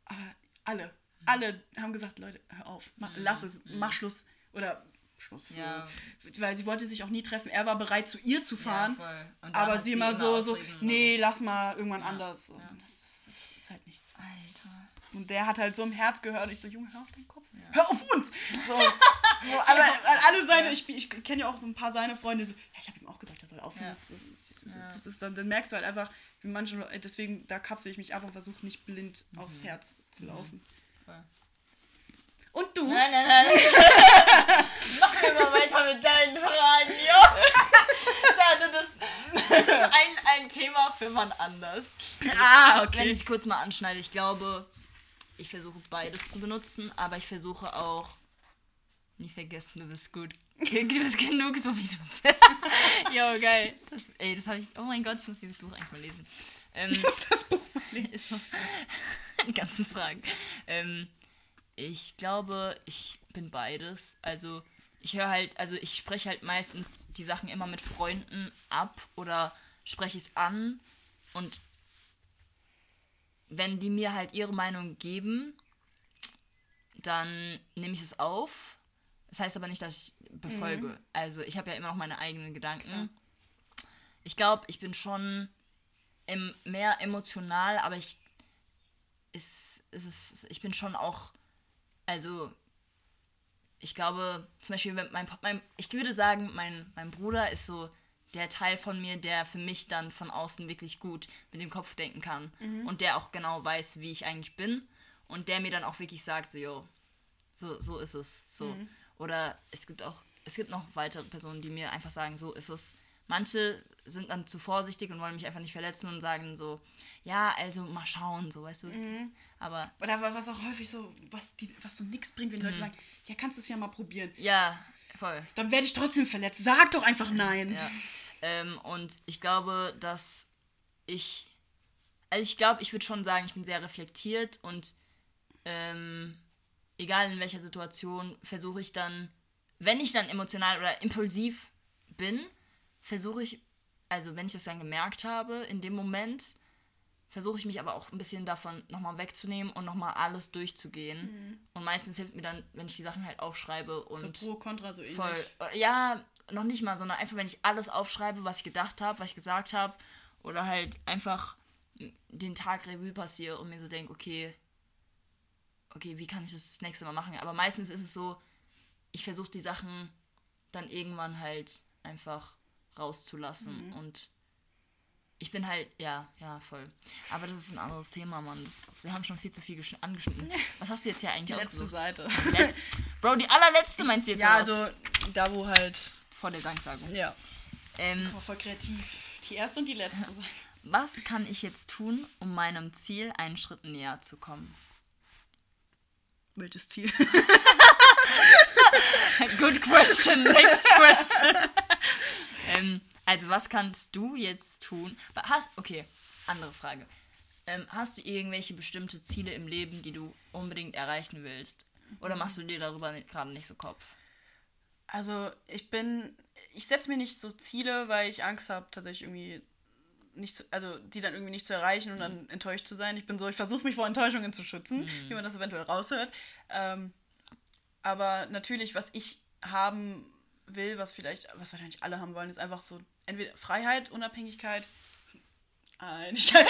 aber alle Alle haben gesagt, Leute, hör auf, mach, lass es, mach Schluss. Oder Schluss. Mhm. Ja. So. Weil sie wollte sich auch nie treffen. Er war bereit, zu ihr zu fahren. dann aber sie immer so, so, nee, lass mal irgendwann anders. Und ja. das, ist, das ist halt nichts. Alter. Und der hat halt so im Herz gehört. Und ich so, Junge, hör auf deinen Kopf. Hör auf uns! So, so aber alle seine, ich, ich kenne ja auch so ein paar seine Freunde, so, ja, ich habe ihm auch gesagt, er soll aufhören. Ja. Das, das, das, das, das ist dann, dann merkst du halt einfach, wie manche Leute, deswegen, da kapsel ich mich ab und versuche nicht blind Mhm. aufs Herz zu laufen. Voll. Und du? Nein, nein, nein. Machen wir mal weiter mit deinen Fragen, jo. Da, Das, das ist ein, ein Thema für wann anders. Ah, Wenn ich es kurz mal anschneide, ich glaube, ich versuche beides zu benutzen, aber ich versuche auch. Nie vergessen, du bist gut. Du bist genug, so wie du. jo, geil. Das, ey, das habe ich. Oh mein Gott, ich muss dieses Buch eigentlich mal lesen. Ähm, das Buch mal lesen. ist so. Die ganzen Fragen. Ähm, ich glaube, ich bin beides. Also, ich höre halt, also ich spreche halt meistens die Sachen immer mit Freunden ab oder spreche es an und wenn die mir halt ihre Meinung geben, dann nehme ich es auf. Das heißt aber nicht, dass ich befolge. Also ich habe ja immer noch meine eigenen Gedanken. Ich glaube, ich bin schon im, mehr emotional, aber ich ist, ist es, ich bin schon auch, also ich glaube, zum Beispiel, mein, mein ich würde sagen, mein, mein Bruder ist so der Teil von mir, der für mich dann von außen wirklich gut mit dem Kopf denken kann und der auch genau weiß, wie ich eigentlich bin und der mir dann auch wirklich sagt, so, yo, so, so ist es, so. Oder es gibt auch, es gibt noch weitere Personen, die mir einfach sagen, so ist es. Manche sind dann zu vorsichtig und wollen mich einfach nicht verletzen und sagen so, ja, also mal schauen, so, weißt du. Aber Oder was auch häufig so, was, die, was so nix bringt, wenn die Mhm. Leute sagen, ja, kannst du es ja mal probieren. ja, voll. Dann werde ich trotzdem verletzt. Sag doch einfach nein. Ja. Ähm, und ich glaube, dass ich. Also ich glaube, ich würde schon sagen, ich bin sehr reflektiert und ähm, egal in welcher Situation, versuche ich dann, wenn ich dann emotional oder impulsiv bin, versuche ich, also wenn ich das dann gemerkt habe, in dem Moment, versuche ich mich aber auch ein bisschen davon nochmal wegzunehmen und nochmal alles durchzugehen. Und meistens hilft mir dann, wenn ich die Sachen halt aufschreibe und Pro, Contra, so ähnlich. Voll. Ja, noch nicht mal, sondern einfach, wenn ich alles aufschreibe, was ich gedacht habe, was ich gesagt habe, oder halt einfach den Tag Revue passiere und mir so denke, okay, okay, wie kann ich das das nächste Mal machen? Aber meistens ist es so, ich versuche die Sachen dann irgendwann halt einfach rauszulassen und ich bin halt, ja, ja, voll. Aber das ist ein anderes Thema, Mann. Das, wir haben schon viel zu viel gesch- angeschnitten. Was hast du jetzt hier eigentlich Letzte ausgesucht? Seite. Letz Bro, die allerletzte meinst du jetzt Ja, also da wo halt, vor der Danksagung. ja, Ähm, voll kreativ. Die erste und die letzte Seite. was kann ich jetzt tun, um meinem Ziel einen Schritt näher zu kommen? Welches Ziel? Good question, next question. ähm, also, was kannst du jetzt tun? Hast, okay, andere Frage. Ähm, hast du irgendwelche bestimmte Ziele im Leben, die du unbedingt erreichen willst? Oder machst du dir darüber gerade nicht so Kopf? Also ich bin, ich setze mir nicht so Ziele, weil ich Angst habe, tatsächlich irgendwie nicht zu, also die dann irgendwie nicht zu erreichen und dann enttäuscht zu sein. Ich bin so, ich versuche mich vor Enttäuschungen zu schützen, wie man das eventuell raushört. Ähm, aber natürlich, was ich haben will, was vielleicht, was wahrscheinlich alle haben wollen, ist einfach so entweder Freiheit, Unabhängigkeit, Einigkeit.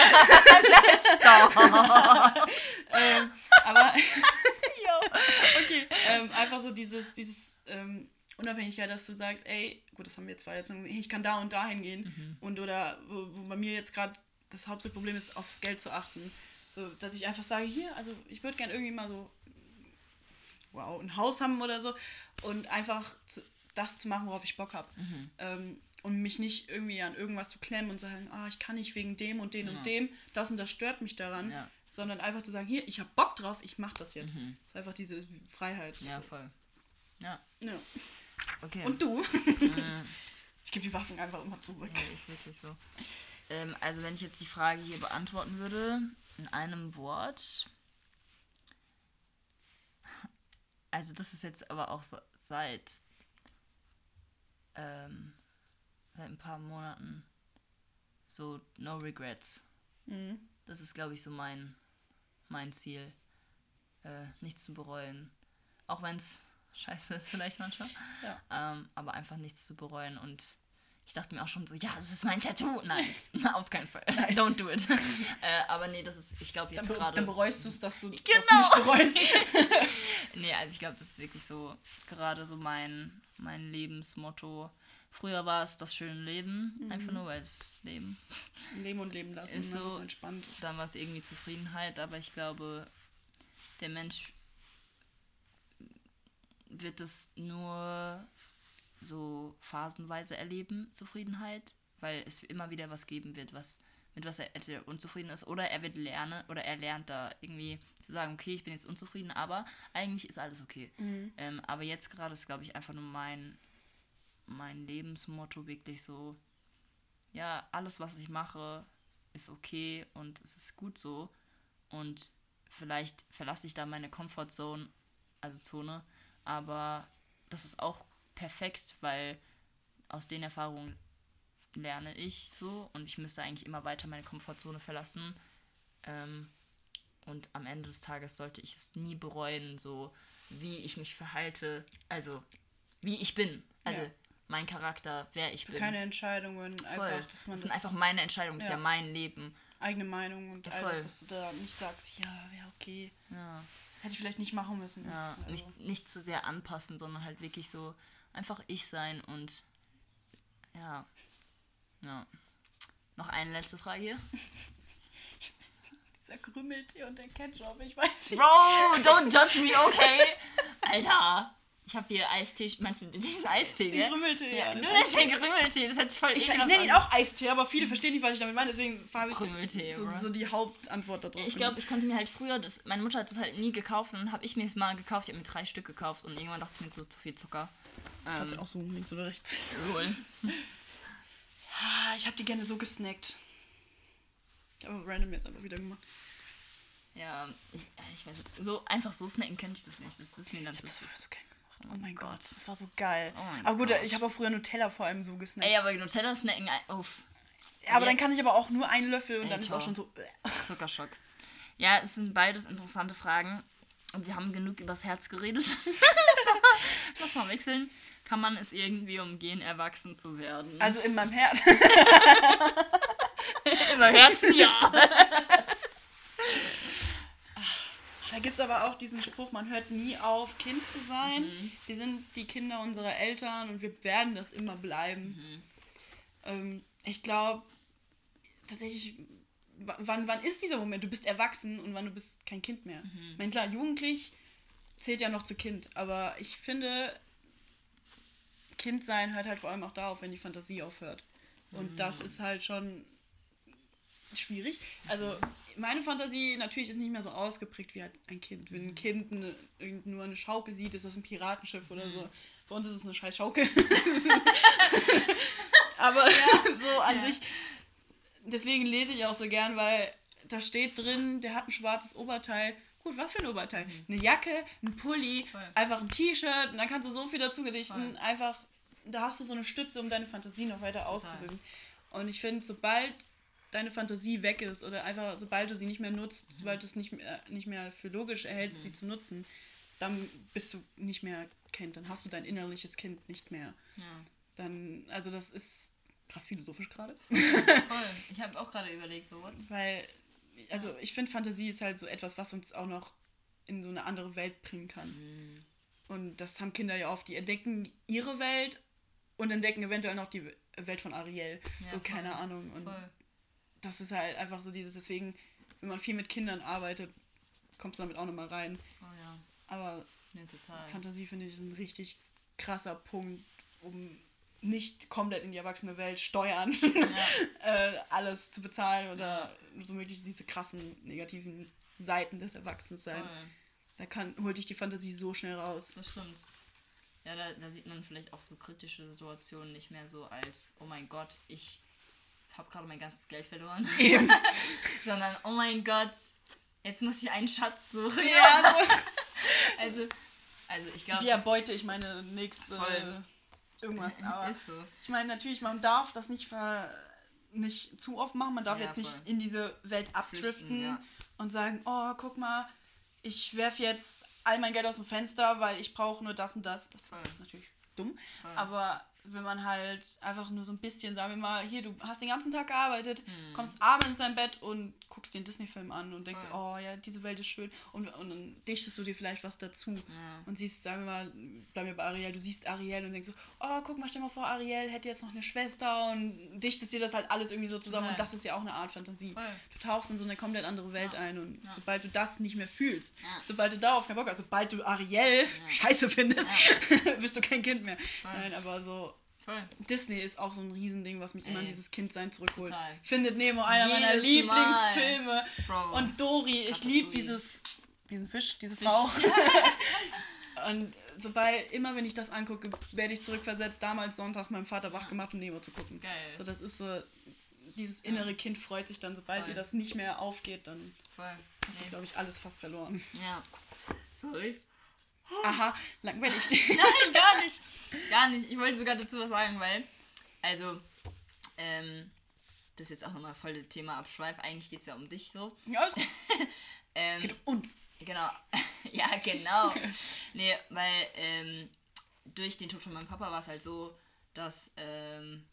ähm, aber okay, ähm, einfach so dieses, dieses ähm, Unabhängigkeit, dass du sagst, ey, gut, das haben wir zwar jetzt, nur, hey, ich kann da und da hingehen und oder wo, wo bei mir jetzt gerade das Hauptproblem ist, aufs Geld zu achten. So, dass ich einfach sage, hier, also ich würde gerne irgendwie mal so, wow, ein Haus haben oder so und einfach zu, das zu machen, worauf ich Bock habe. Ähm, und mich nicht irgendwie an irgendwas zu klemmen und sagen, ah, ich kann nicht wegen dem und dem und dem, das und das stört mich daran, Ja. sondern einfach zu sagen, hier, ich habe Bock drauf, ich mache das jetzt. Das ist einfach diese Freiheit. Ja, voll. Ja, Ja. okay. Und du? ich gebe die Waffen einfach immer zurück. Ja, ist wirklich so. Ähm, also wenn ich jetzt die Frage hier beantworten würde, in einem Wort. Also das ist jetzt aber auch so, seit, ähm, seit ein paar Monaten so no regrets. Das ist, glaube ich, so mein, mein Ziel. äh, nichts zu bereuen. Auch wenn es scheiße ist vielleicht manchmal. Ja. Ähm, aber einfach nichts zu bereuen und ich dachte mir auch schon so, ja, das ist mein Tattoo. Nein, auf keinen Fall. Don't do it. äh, aber nee, das ist, ich glaube jetzt gerade. dann bereust du es, dass du das Genau. nicht bereust. Nee, also ich glaube, das ist wirklich so gerade so mein, mein Lebensmotto. Früher war es das schöne Leben, einfach nur weil es Leben. Leben und leben lassen. Ist ne? so- so entspannt. Dann war es irgendwie Zufriedenheit, aber ich glaube, der Mensch wird es nur so phasenweise erleben, Zufriedenheit, weil es immer wieder was geben wird, was mit was er entweder unzufrieden ist oder er wird lernen oder er lernt da irgendwie zu sagen, okay, ich bin jetzt unzufrieden, aber eigentlich ist alles okay. Ähm, aber jetzt gerade ist, glaube ich, einfach nur mein, mein Lebensmotto wirklich so, ja, alles, was ich mache, ist okay und es ist gut so. Und vielleicht verlasse ich da meine Comfortzone, also Zone, aber das ist auch perfekt, weil aus den Erfahrungen lerne ich so und ich müsste eigentlich immer weiter meine Komfortzone verlassen. Ähm, und am Ende des Tages sollte ich es nie bereuen, so wie ich mich verhalte, also wie ich bin. Also Ja. mein Charakter, wer ich bin. Keine Entscheidungen, Voll. einfach, dass man das das, sind einfach meine Entscheidungen, das ist Ja. ja mein Leben. eigene Meinung und Ja, all das, dass du da nicht sagst, ja, wäre okay. Ja. Das hätte ich vielleicht nicht machen müssen. Ja, Also, nicht, nicht zu sehr anpassen, sondern halt wirklich so einfach ich sein und ja. Ja. Noch eine letzte Frage hier. dieser Krümeltee und der Ketchup, ich weiß nicht. Bro, don't judge me, okay? Alter. Ich habe hier Eistee. Meinst du diesen Eistee, Den gell? Krümeltee, Ja, ja, du nennst den Krümeltee, das hört sich voll Ich, ich nenne ihn auch Eistee, aber viele verstehen nicht, was ich damit meine, deswegen habe ich so, so die Hauptantwort darauf. Ich glaube, ich konnte mir halt früher, das, meine Mutter hat das halt nie gekauft und dann habe ich mir es mal gekauft. Ich habe mir drei Stück gekauft und irgendwann dachte ich mir so, zu viel Zucker. Ähm, auch so links oder rechts. Ah, ich habe die gerne so gesnackt. Ich habe random jetzt einfach wieder gemacht. Ja, ich, ich weiß nicht. So einfach so snacken kann ich das nicht. Das ist mir dann zu Das wurde so geil. Oh mein Gott. Das war so geil. Oh aber gut, Gott. ich habe auch früher Nutella vor allem so gesnackt. Ey, aber Nutella snacken, ein- uff, aber ja. dann kann ich aber auch nur einen Löffel und Ey, dann ist auch toll. schon so. äh. Zuckerschock. Ja, es sind beides interessante Fragen. Und wir haben genug übers Herz geredet. Lass mal wechseln. Kann man es irgendwie umgehen, erwachsen zu werden? Also in meinem Herz. Über Herzen, ja. Da gibt es aber auch diesen Spruch, man hört nie auf, Kind zu sein. Mhm. Wir sind die Kinder unserer Eltern und wir werden das immer bleiben. Mhm. Ähm, ich glaube, tatsächlich, wann, wann ist dieser Moment? Du bist erwachsen und wann du bist kein Kind mehr. Mhm. Ich meine, klar, jugendlich zählt ja noch zu Kind, aber ich finde, Kind sein hört halt vor allem auch da auf, wenn die Fantasie aufhört. Und Mhm. das ist halt schon schwierig. Also meine Fantasie natürlich ist nicht mehr so ausgeprägt wie als ein Kind. Mhm. Wenn ein Kind eine, nur eine Schaukel sieht, ist das ein Piratenschiff oder so. Bei uns ist es eine scheiß Schaukel. Aber so an Ja. sich, deswegen lese ich auch so gern, weil da steht drin, der hat ein schwarzes Oberteil. Gut, was für ein Oberteil? Eine Jacke, ein Pulli, Mhm. Voll. einfach ein T-Shirt und dann kannst du so viel dazu gedichten. Voll. Einfach, da hast du so eine Stütze, um deine Fantasie noch weiter auszudrücken. Und ich finde, sobald deine Fantasie weg ist oder einfach sobald du sie nicht mehr nutzt, Mhm. sobald du es nicht mehr, nicht mehr für logisch erhältst, sie zu nutzen, dann bist du nicht mehr Kind, dann hast du dein innerliches Kind nicht mehr. ja. Dann, also das ist krass philosophisch gerade, Voll. Ich habe auch gerade überlegt, so what? weil, also ich finde Fantasie ist halt so etwas, was uns auch noch in so eine andere Welt bringen kann. Mhm. Und das haben Kinder ja oft, die entdecken ihre Welt und entdecken eventuell noch die Welt von Ariel. Ja, so, voll. keine Ahnung. Und Voll. Das ist halt einfach so dieses, deswegen, wenn man viel mit Kindern arbeitet, kommst du damit auch nochmal rein. Oh ja. Aber Nee. Fantasie finde ich ist ein richtig krasser Punkt, um nicht komplett in die erwachsene Welt steuern, äh, alles zu bezahlen oder so möglich diese krassen negativen Seiten des Erwachsenseins. Voll. Da kann, holt dich die Fantasie so schnell raus. Das stimmt. Ja, da, da sieht man vielleicht auch so kritische Situationen nicht mehr so als, oh mein Gott, ich habe gerade mein ganzes Geld verloren. Eben. Sondern, oh mein Gott, jetzt muss ich einen Schatz suchen. ja, so. Also, also ich glaube, Wie erbeute ich meine nächste Voll. irgendwas. Aber ist so. ich meine, natürlich, man darf das nicht, ver, nicht zu oft machen. Man darf Ja, jetzt nicht voll. in diese Welt abdriften ja. und sagen, oh, guck mal, ich werfe jetzt all mein Geld aus dem Fenster, weil ich brauche nur das und das. Das ist Voll. natürlich dumm. Aber wenn man halt einfach nur so ein bisschen, sagen wir mal, hier, du hast den ganzen Tag gearbeitet, Hm. kommst abends in dein Bett und guckst den Disney-Film an und denkst, Voll. oh ja, diese Welt ist schön. Und, und dann dichtest du dir vielleicht was dazu. Und siehst, sagen wir mal, bleiben wir bei Ariel, du siehst Ariel und denkst so, oh, guck mal, stell mal vor, Ariel hätte jetzt noch eine Schwester und dichtest dir das halt alles irgendwie so zusammen. Voll. Und das ist ja auch eine Art Fantasie. Voll. Du tauchst in so eine komplett andere Welt Ja. ein und Ja. sobald du das nicht mehr fühlst, Ja. sobald du darauf keinen Bock hast, sobald du Ariel scheiße findest, bist du kein Kind mehr. Nein, aber so Voll. Disney ist auch so ein Riesending, was mich immer an Ey. dieses Kindsein zurückholt. Total. Findet Nemo einer meiner Jedes Lieblingsfilme. Bro. Und Dory, ich liebe diese, diesen Fisch, diese Frau. Und sobald, immer wenn ich das angucke, werde ich zurückversetzt. Damals Sonntag meinem Vater wach gemacht, um Nemo zu gucken. Geil. So, das ist so, dieses innere Kind freut sich dann, sobald Voll. ihr das nicht mehr aufgeht, dann Voll. hast du, Nee. glaube ich, alles fast verloren. Ja. Sorry. Aha, langweilig. Nein, gar nicht. Gar nicht. Ich wollte sogar dazu was sagen, weil, also, ähm, das ist jetzt auch nochmal voll das Thema Abschweif. Eigentlich geht es ja um dich so. ja, Ähm, geht um uns. Genau. ja, genau. nee, weil ähm, durch den Tod von meinem Papa war es halt so, dass ähm,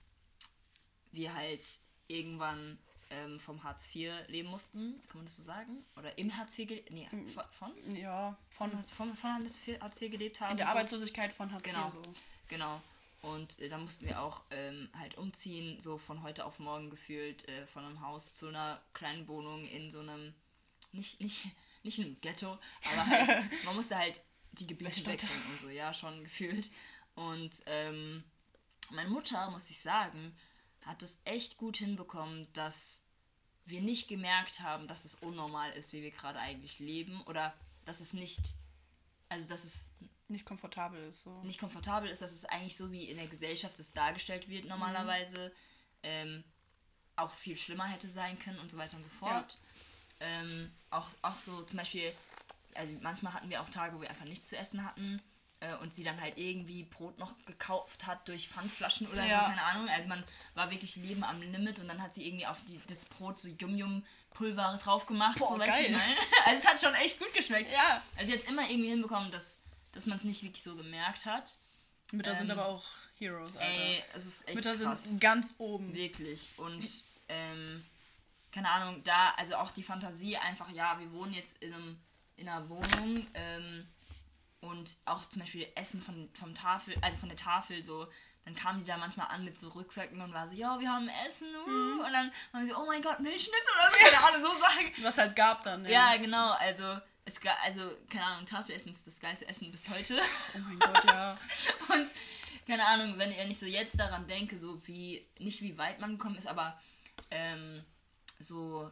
wir halt irgendwann ähm, vom Hartz IV leben mussten. Kann man das so sagen? Oder im Hartz IV gelebt? Nee, von? Von, Ja, von von, von Hartz IV gelebt haben. in der so. Arbeitslosigkeit von Hartz Genau. IV so. Genau. Und äh, da mussten wir auch ähm, halt umziehen, so von heute auf morgen gefühlt, äh, von einem Haus zu einer kleinen Wohnung in so einem, nicht, nicht, nicht einem Ghetto, aber halt, man musste halt die Gebiete wechseln und so, ja, schon gefühlt. Und ähm, meine Mutter, muss ich sagen, hat es echt gut hinbekommen, dass wir nicht gemerkt haben, dass es unnormal ist, wie wir gerade eigentlich leben oder dass es nicht, also dass es Nicht komfortabel ist. So. nicht komfortabel ist, dass es eigentlich so wie in der Gesellschaft es dargestellt wird normalerweise ähm, auch viel schlimmer hätte sein können und so weiter und so fort. Ähm, auch, auch so zum Beispiel, also manchmal hatten wir auch Tage, wo wir einfach nichts zu essen hatten äh, und sie dann halt irgendwie Brot noch gekauft hat durch Pfandflaschen oder Ja. so, keine Ahnung. Also man war wirklich Leben am Limit und dann hat sie irgendwie auf die, das Brot so Yum-Yum-Pulver drauf gemacht. Boah, so, weißt du, ich geil. meine? Also es hat schon echt gut geschmeckt. Ja. Also sie hat immer irgendwie hinbekommen, dass, dass man es nicht wirklich so gemerkt hat. Mütter sind Ähm, aber auch Heroes, Alter. Ey, es ist echt Mütter krass. sind ganz oben. Wirklich. Und, ähm, keine Ahnung, da, also auch die Fantasie einfach, ja, wir wohnen jetzt in, einem, in einer Wohnung ähm, und auch zum Beispiel Essen von, vom Tafel, also von der Tafel so, dann kamen die da manchmal an mit so Rucksäcken und war so, ja, wir haben Essen, uh, Mhm. und dann waren sie so, oh mein Gott, Milchschnitzel oder so, keine Ahnung, so sagen. Was halt gab dann. Ja, genau, also, es ga, also, keine Ahnung, Tafelessen ist das geilste Essen bis heute. Oh mein Gott, ja. Und keine Ahnung, wenn ihr nicht so jetzt daran denke, so wie, nicht wie weit man gekommen ist, aber ähm, so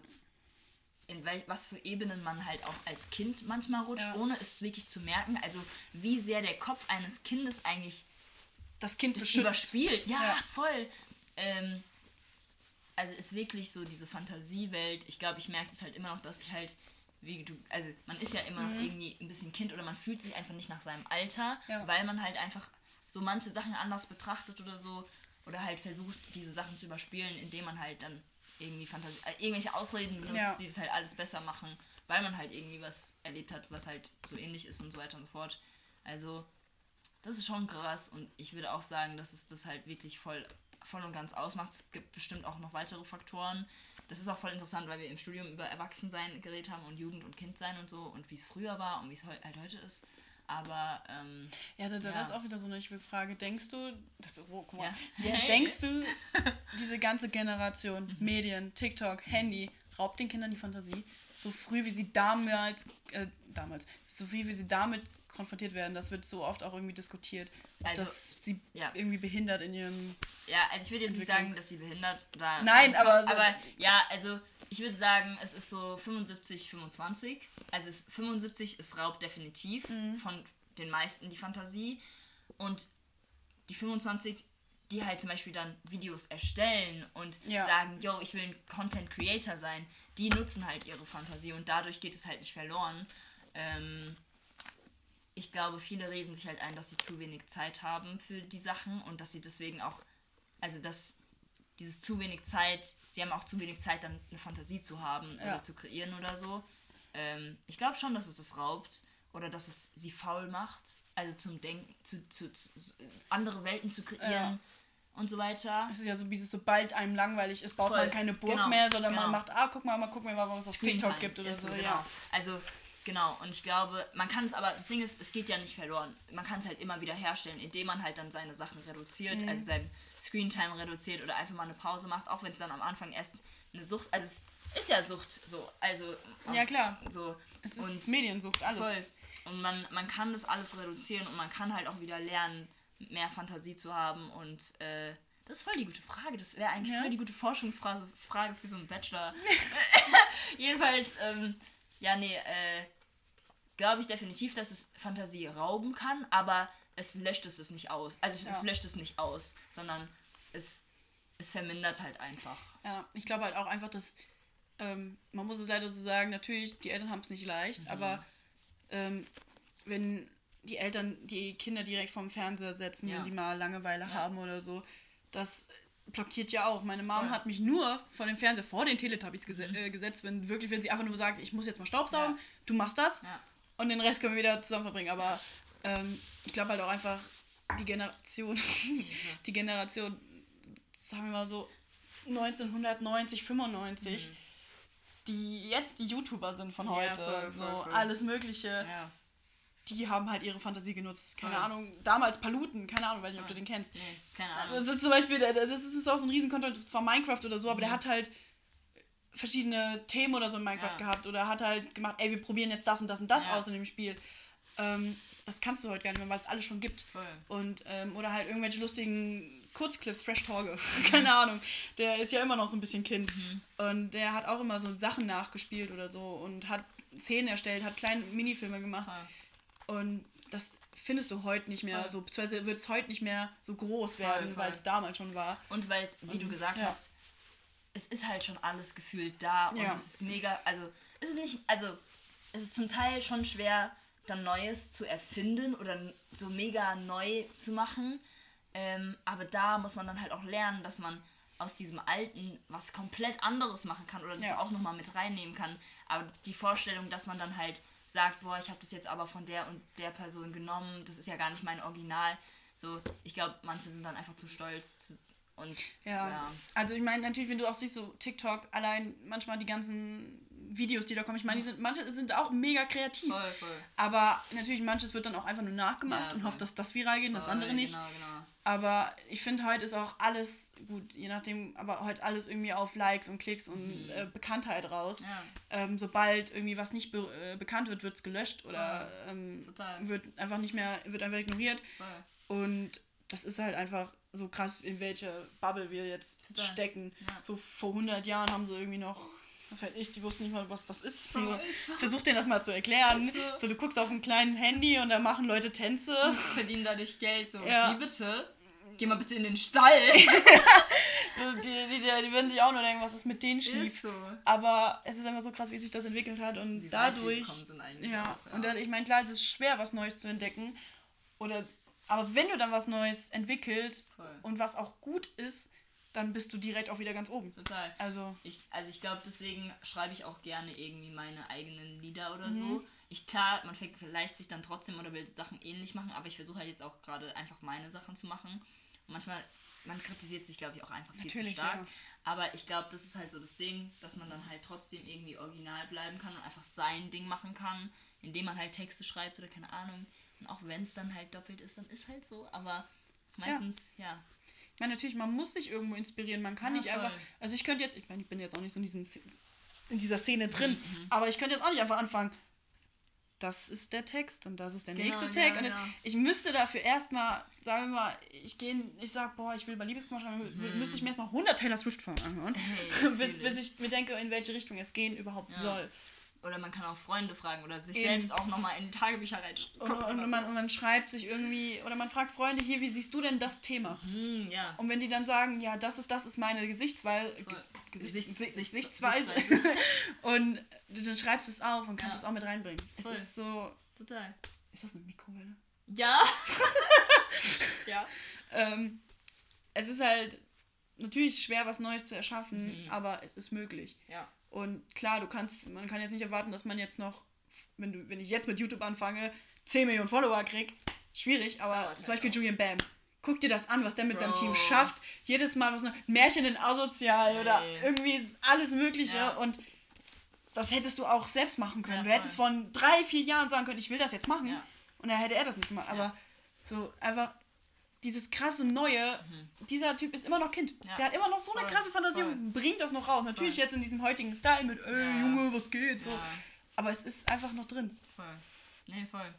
in wel, was für Ebenen man halt auch als Kind manchmal rutscht, Ja. ohne es wirklich zu merken. Also wie sehr der Kopf eines Kindes eigentlich Das Kind das überspielt. Ja, Ja. voll. Ähm, also ist wirklich so diese Fantasiewelt. Ich glaube, ich merke es halt immer noch, dass ich halt, wie du, also man ist ja immer Mhm. noch irgendwie ein bisschen Kind oder man fühlt sich einfach nicht nach seinem Alter, Ja. weil man halt einfach so manche Sachen anders betrachtet oder so. Oder halt versucht, diese Sachen zu überspielen, indem man halt dann irgendwie Fantasie, äh, irgendwelche Ausreden benutzt, Ja. die das halt alles besser machen, weil man halt irgendwie was erlebt hat, was halt so ähnlich ist und so weiter und so fort. Also, das ist schon krass und ich würde auch sagen, dass es das halt wirklich voll, voll und ganz ausmacht. Es gibt bestimmt auch noch weitere Faktoren. Das ist auch voll interessant, weil wir im Studium über Erwachsensein geredet haben und Jugend und Kindsein und so und wie es früher war und wie es halt heute ist. Aber ähm, Ja, da, da Ja. ist auch wieder so eine Frage. Denkst du, das, oh, guck mal. Ja. Ja, denkst du, diese ganze Generation, Mhm. Medien, TikTok, Handy, raubt den Kindern die Fantasie? So früh wie sie damals, äh, damals, so früh wie sie damit konfrontiert werden, das wird so oft auch irgendwie diskutiert, Also, das sie ja. irgendwie behindert in ihrem. Ja, also ich würde jetzt nicht sagen, dass sie behindert oder. Nein, aber so- Aber ja, also ich würde sagen, es ist so 75, 25. Also es, 75 ist Raub definitiv Mhm. von den meisten die Fantasie. Und die 25, die halt zum Beispiel dann Videos erstellen und Ja. sagen, yo, ich will ein Content Creator sein, die nutzen halt ihre Fantasie und dadurch geht es halt nicht verloren. Ähm, ich glaube, viele reden sich halt ein, dass sie zu wenig Zeit haben für die Sachen und dass sie deswegen auch, also dass dieses zu wenig Zeit, sie haben auch zu wenig Zeit, dann eine Fantasie zu haben Ja. oder zu kreieren oder so. ähm, ich glaube schon, dass es das raubt oder dass es sie faul macht. Also zum Denken, zu, zu, zu andere Welten zu kreieren Ja. und so weiter. Es ist ja so, wie es sobald einem langweilig ist, baut Voll. man keine Burg Genau, mehr, sondern genau. man macht, ah, guck mal, mal gucken was es auf TikTok gibt oder so. genau. Ja. Also, genau. Und ich glaube, man kann es aber, das Ding ist, es geht ja nicht verloren. Man kann es halt immer wieder herstellen, indem man halt dann seine Sachen reduziert, Mhm. also sein Screentime reduziert oder einfach mal eine Pause macht, auch wenn es dann am Anfang erst eine Sucht, also es ist ja Sucht so, also ja, klar. so. Es ist und Mediensucht, alles. voll. Und man, man kann das alles reduzieren und man kann halt auch wieder lernen, mehr Fantasie zu haben und äh, das ist voll die gute Frage. Das wäre eigentlich Ja. voll die gute Forschungsfrage Frage für so einen Bachelor. Jedenfalls, ähm, ja, nee, äh, glaube ich definitiv, dass es Fantasie rauben kann, aber es löscht es nicht aus. Also es, Ja. löscht es nicht aus, sondern es, es vermindert halt einfach. Ja, ich glaube halt auch einfach, dass ähm, man muss es leider so sagen, natürlich, die Eltern haben es nicht leicht, aber ähm, wenn die Eltern die Kinder direkt vorm Fernseher setzen, Ja. wenn die mal Langeweile haben oder so, das blockiert ja auch. Meine Mom Voll. hat mich nur vor dem Fernseher, vor den Teletubbies gese äh, gesetzt, wenn wirklich, wenn sie einfach nur sagt, ich muss jetzt mal Staubsaugen, Ja. du machst das Ja. und den Rest können wir wieder zusammen verbringen. Aber ähm, ich glaube halt auch einfach, die Generation, die Generation, sagen wir mal so, 1990, 95, die jetzt die YouTuber sind von Mhm. Ja, heute, voll, voll, so voll. alles Mögliche, Ja. Die haben halt ihre Fantasie genutzt. Keine Voll. Ahnung, damals Paluten, keine Ahnung, weiß nicht, ob du den kennst. Nee, keine Ahnung. Das ist zum Beispiel, das ist auch so ein Riesenkontent, zwar Minecraft oder so, aber der Mhm. hat halt verschiedene Themen oder so in Minecraft Ja. gehabt oder hat halt gemacht, ey, wir probieren jetzt das und das und das Ja. aus in dem Spiel. Ähm, das kannst du heute gar nicht mehr, weil es alles schon gibt. Voll. Und, ähm, oder halt irgendwelche lustigen Kurzclips, Fresh Torge, keine Ahnung. Der ist ja immer noch so ein bisschen Kind. Mhm. Und der hat auch immer so Sachen nachgespielt oder so und hat Szenen erstellt, hat kleine Minifilme gemacht. Voll. Und das findest du heute nicht mehr Voll. so, beziehungsweise wird es heute nicht mehr so groß Voll, werden, weil es damals schon war. Und weil, wie du gesagt ja. hast, es ist halt schon alles gefühlt da und Ja. es ist mega, also es ist nicht, also es ist zum Teil schon schwer, dann Neues zu erfinden oder so mega neu zu machen. Ähm, aber da muss man dann halt auch lernen, dass man aus diesem Alten was komplett anderes machen kann oder das Ja. auch nochmal mit reinnehmen kann. Aber die Vorstellung, dass man dann halt sagt, boah, ich habe das jetzt aber von der und der Person genommen, das ist ja gar nicht mein Original. So, ich glaube, manche sind dann einfach zu stolz zu, und Ja. ja. Also ich meine, natürlich, wenn du auch siehst, so TikTok, allein manchmal die ganzen Videos, die da kommen, ich meine, die sind, manche sind auch mega kreativ. Voll, voll. Aber natürlich, manches wird dann auch einfach nur nachgemacht Ja, und hofft, dass das viral geht und das andere nicht. Genau, genau. Aber ich finde, heute ist auch alles, gut, je nachdem, aber heute alles irgendwie auf Likes und Klicks und äh, Bekanntheit raus. Mhm. Ja. Ähm, sobald irgendwie was nicht be äh, bekannt wird, wird es gelöscht oder ähm, wird einfach nicht mehr, wird einfach ignoriert. Voll. Und das ist halt einfach so krass, in welche Bubble wir jetzt Total. stecken. Ja. So vor 100 Jahren haben sie irgendwie noch, ich, die wussten nicht mal, was das ist. So versuch denen das mal zu erklären. So. So, du guckst auf einem kleinen Handy und da machen Leute Tänze. Verdienen dadurch Geld. So, Ja. wie bitte? Geh mal bitte in den Stall. So, die, die, die, die würden sich auch nur denken, was ist mit denen schief. Ist so. Aber es ist einfach so krass, wie sich das entwickelt hat und dadurch. sind eigentlich ja, auch, ja. und dann, ich meine, klar, es ist schwer, was Neues zu entdecken. Oder, aber wenn du dann was Neues entwickelst Voll. und was auch gut ist, dann bist du direkt auch wieder ganz oben. Total. Also, Ich, also ich glaube, deswegen schreibe ich auch gerne irgendwie meine eigenen Lieder oder Mhm. so. Ich klar, man vergleicht sich dann trotzdem oder will Sachen ähnlich machen, aber ich versuche halt jetzt auch gerade einfach meine Sachen zu machen. Manchmal, man kritisiert sich, glaube ich, auch einfach viel Natürlich, zu stark. ja. Aber ich glaube, das ist halt so das Ding, dass man dann halt trotzdem irgendwie original bleiben kann und einfach sein Ding machen kann, indem man halt Texte schreibt oder keine Ahnung. Und auch wenn es dann halt doppelt ist, dann ist halt so. Aber meistens, ja. ich meine, natürlich, man muss sich irgendwo inspirieren. Man kann Ja, nicht voll. einfach. Also, ich könnte jetzt, ich meine, ich bin jetzt auch nicht so in, diesem, in dieser Szene drin, Mhm, aber ich könnte jetzt auch nicht einfach anfangen. Das ist der Text und das ist der Genau, nächste ja, Tag. Und ja. ich müsste dafür erstmal, sagen wir mal, ich gehe, ich sag, boah, ich will bei Liebeskummer schreiben, mü- müsste ich mir erstmal 100 Taylor Swift-Folgen anhören, Mhm. Hey, bis, bis ich mir denke, in welche Richtung es gehen überhaupt Ja. soll. Oder man kann auch Freunde fragen oder sich Eben. selbst auch nochmal in Tagebücher Und, reingucken. und, oder man, und man schreibt sich irgendwie, oder man fragt Freunde, hier, wie siehst du denn das Thema? Hm, ja. Und wenn die dann sagen, ja, das ist, das ist meine Gesichtsweise. Gesicht, Gesicht, Sichts- Gesichtsweise, und dann schreibst du es auf und kannst Ja. es auch mit reinbringen. Es Voll. ist so, Total. ist das eine Mikrowelle? Ja. ja. Ähm, es ist halt natürlich schwer, was Neues zu erschaffen, Mhm. aber es ist möglich. Ja. Und klar, du kannst, man kann jetzt nicht erwarten, dass man jetzt noch, wenn, du, wenn ich jetzt mit YouTube anfange, 10 Millionen Follower krieg. Schwierig, aber zum Beispiel Julian Bam. Guck dir das an, was der mit seinem Bro. Team schafft. Jedes Mal was noch. Märchen in Asozial oder Ey. irgendwie alles Mögliche. Ja. Und das hättest du auch selbst machen können. Ja, du hättest voll. von drei, vier Jahren sagen können, ich will das jetzt machen. Ja. Und dann hätte er das nicht gemacht. Aber so einfach dieses krasse Neue, dieser Typ ist immer noch Kind. Mhm. Ja. Der hat immer noch so eine Voll, krasse Fantasie voll. und bringt das noch raus. Natürlich Voll. jetzt in diesem heutigen Style mit, ey, Ja. Junge, was geht? So. Ja. Aber es ist einfach noch drin. Voll. Nee, voll.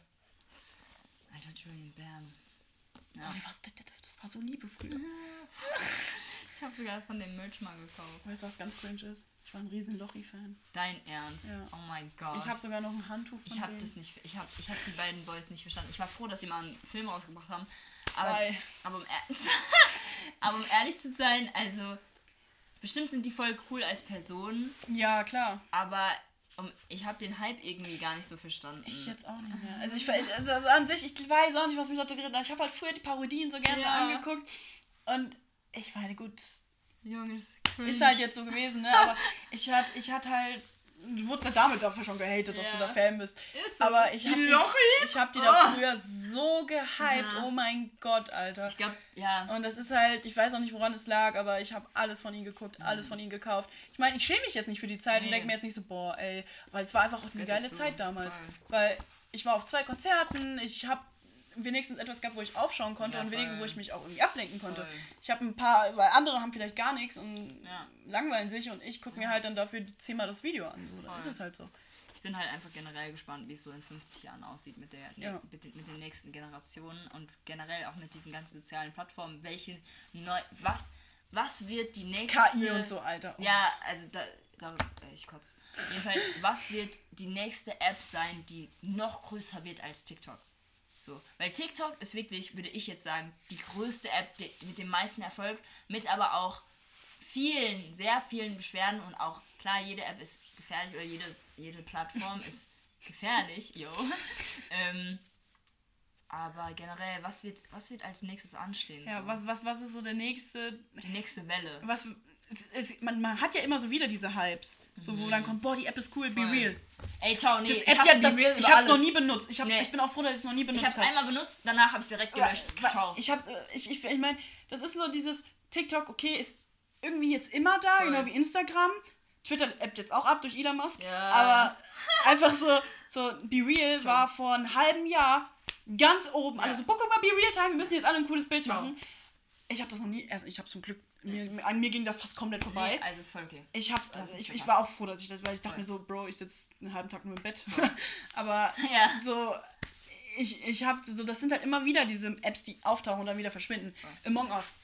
Alter, Julian Bam. Ja. Oh, das, das war so Liebe früher. Ich habe sogar von dem Merch mal gekauft. Weißt du, was ganz cringe ist? Ich war ein riesen Lochi-Fan. Dein Ernst? Ja. Oh mein Gott. Ich habe sogar noch ein Handtuch von Ich habe das nicht, ich habe ich hab die beiden Boys nicht verstanden. Ich war froh, dass sie mal einen Film rausgebracht haben. Zwei. Aber, aber, um, aber um ehrlich zu sein, also bestimmt sind die voll cool als Personen, Ja, klar. aber um, ich habe den Hype irgendwie gar nicht so verstanden. Ich jetzt auch nicht mehr. Also ich also, also an sich, ich weiß auch nicht, was mich dazu geredet hat. Ich habe halt früher die Parodien so gerne Ja. angeguckt. Und ich meine, gut, Junge, das ist halt jetzt so gewesen, ne? Aber ich hatte ich hatte halt. Du wurdest ja damit dafür schon gehatet, dass du da Fan bist. Ist so. Aber ich habe die, Lochis? ich hab die da Oh. früher so gehypt. Ja. Oh mein Gott, Alter. Ich glaube, ja. Und das ist halt, ich weiß auch nicht, woran es lag, aber ich habe alles von ihnen geguckt, alles von ihnen gekauft. Ich meine, ich schäme mich jetzt nicht für die Zeit und Nee. denke mir jetzt nicht so, boah, ey, weil es war einfach auch eine geile dazu. Zeit damals. Voll. Weil ich war auf zwei Konzerten, ich habe wenigstens etwas gehabt, wo ich aufschauen konnte Ja, und wenigstens, wo ich mich auch irgendwie ablenken konnte. Voll. Ich habe ein paar, weil andere haben vielleicht gar nichts und Ja. langweilen sich und ich gucke mir halt dann dafür zehnmal das Video an. So, dann ist es halt so. Ich bin halt einfach generell gespannt, wie es so in 50 Jahren aussieht mit, der, Ja. mit, den, mit den nächsten Generationen und generell auch mit diesen ganzen sozialen Plattformen. Welche neu, was, was wird die nächste. KI und so, Alter. Oh. Ja, also da, da äh, ich kotz. Jedenfalls, was wird die nächste App sein, die noch größer wird als TikTok? So, weil TikTok ist wirklich, würde ich jetzt sagen, die größte App die, mit dem meisten Erfolg, mit aber auch vielen, sehr vielen Beschwerden und auch, klar, jede App ist gefährlich oder jede, jede Plattform ist gefährlich, yo. ähm, aber generell, was wird, was wird als nächstes anstehen? Ja, so? was, was, was ist so der nächste Die nächste Welle. was es, es, man, man hat ja immer so wieder diese Hypes, so wo dann kommt, boah, die App ist cool, be Mhm. Voll. real. Ey, ciao, nee, Das ich App, hab ja, Be das, Real ich hab's noch alles. nie benutzt. Ich, hab's, Nee. ich bin auch froh, dass ich es noch nie benutzt Ich hab's habe. einmal benutzt, danach habe ich direkt gelöscht. Weil- Ciao. Ich hab's, ich, ich, ich meine, das ist so dieses TikTok, okay, ist irgendwie jetzt immer da, Voll. genau wie Instagram. Twitter appt jetzt auch ab durch Elon Musk. Ja. Aber einfach so, so Be Real war vor einem halben Jahr ganz oben. Also, boah, guck mal, Be Real Time, wir müssen jetzt alle ein cooles Bild Ciao. machen. Ich habe das noch nie, also ich habe zum Glück, mir, an mir ging das fast komplett vorbei. Nee, also ist voll okay. Ich hab's, also ich, ich war auch froh, dass ich das, weil ich dachte Voll. mir so, Bro, ich sitze einen halben Tag nur im Bett. Aber Ja. so, ich, ich hab so, das sind halt immer wieder diese Apps, die auftauchen und dann wieder verschwinden. Among Us.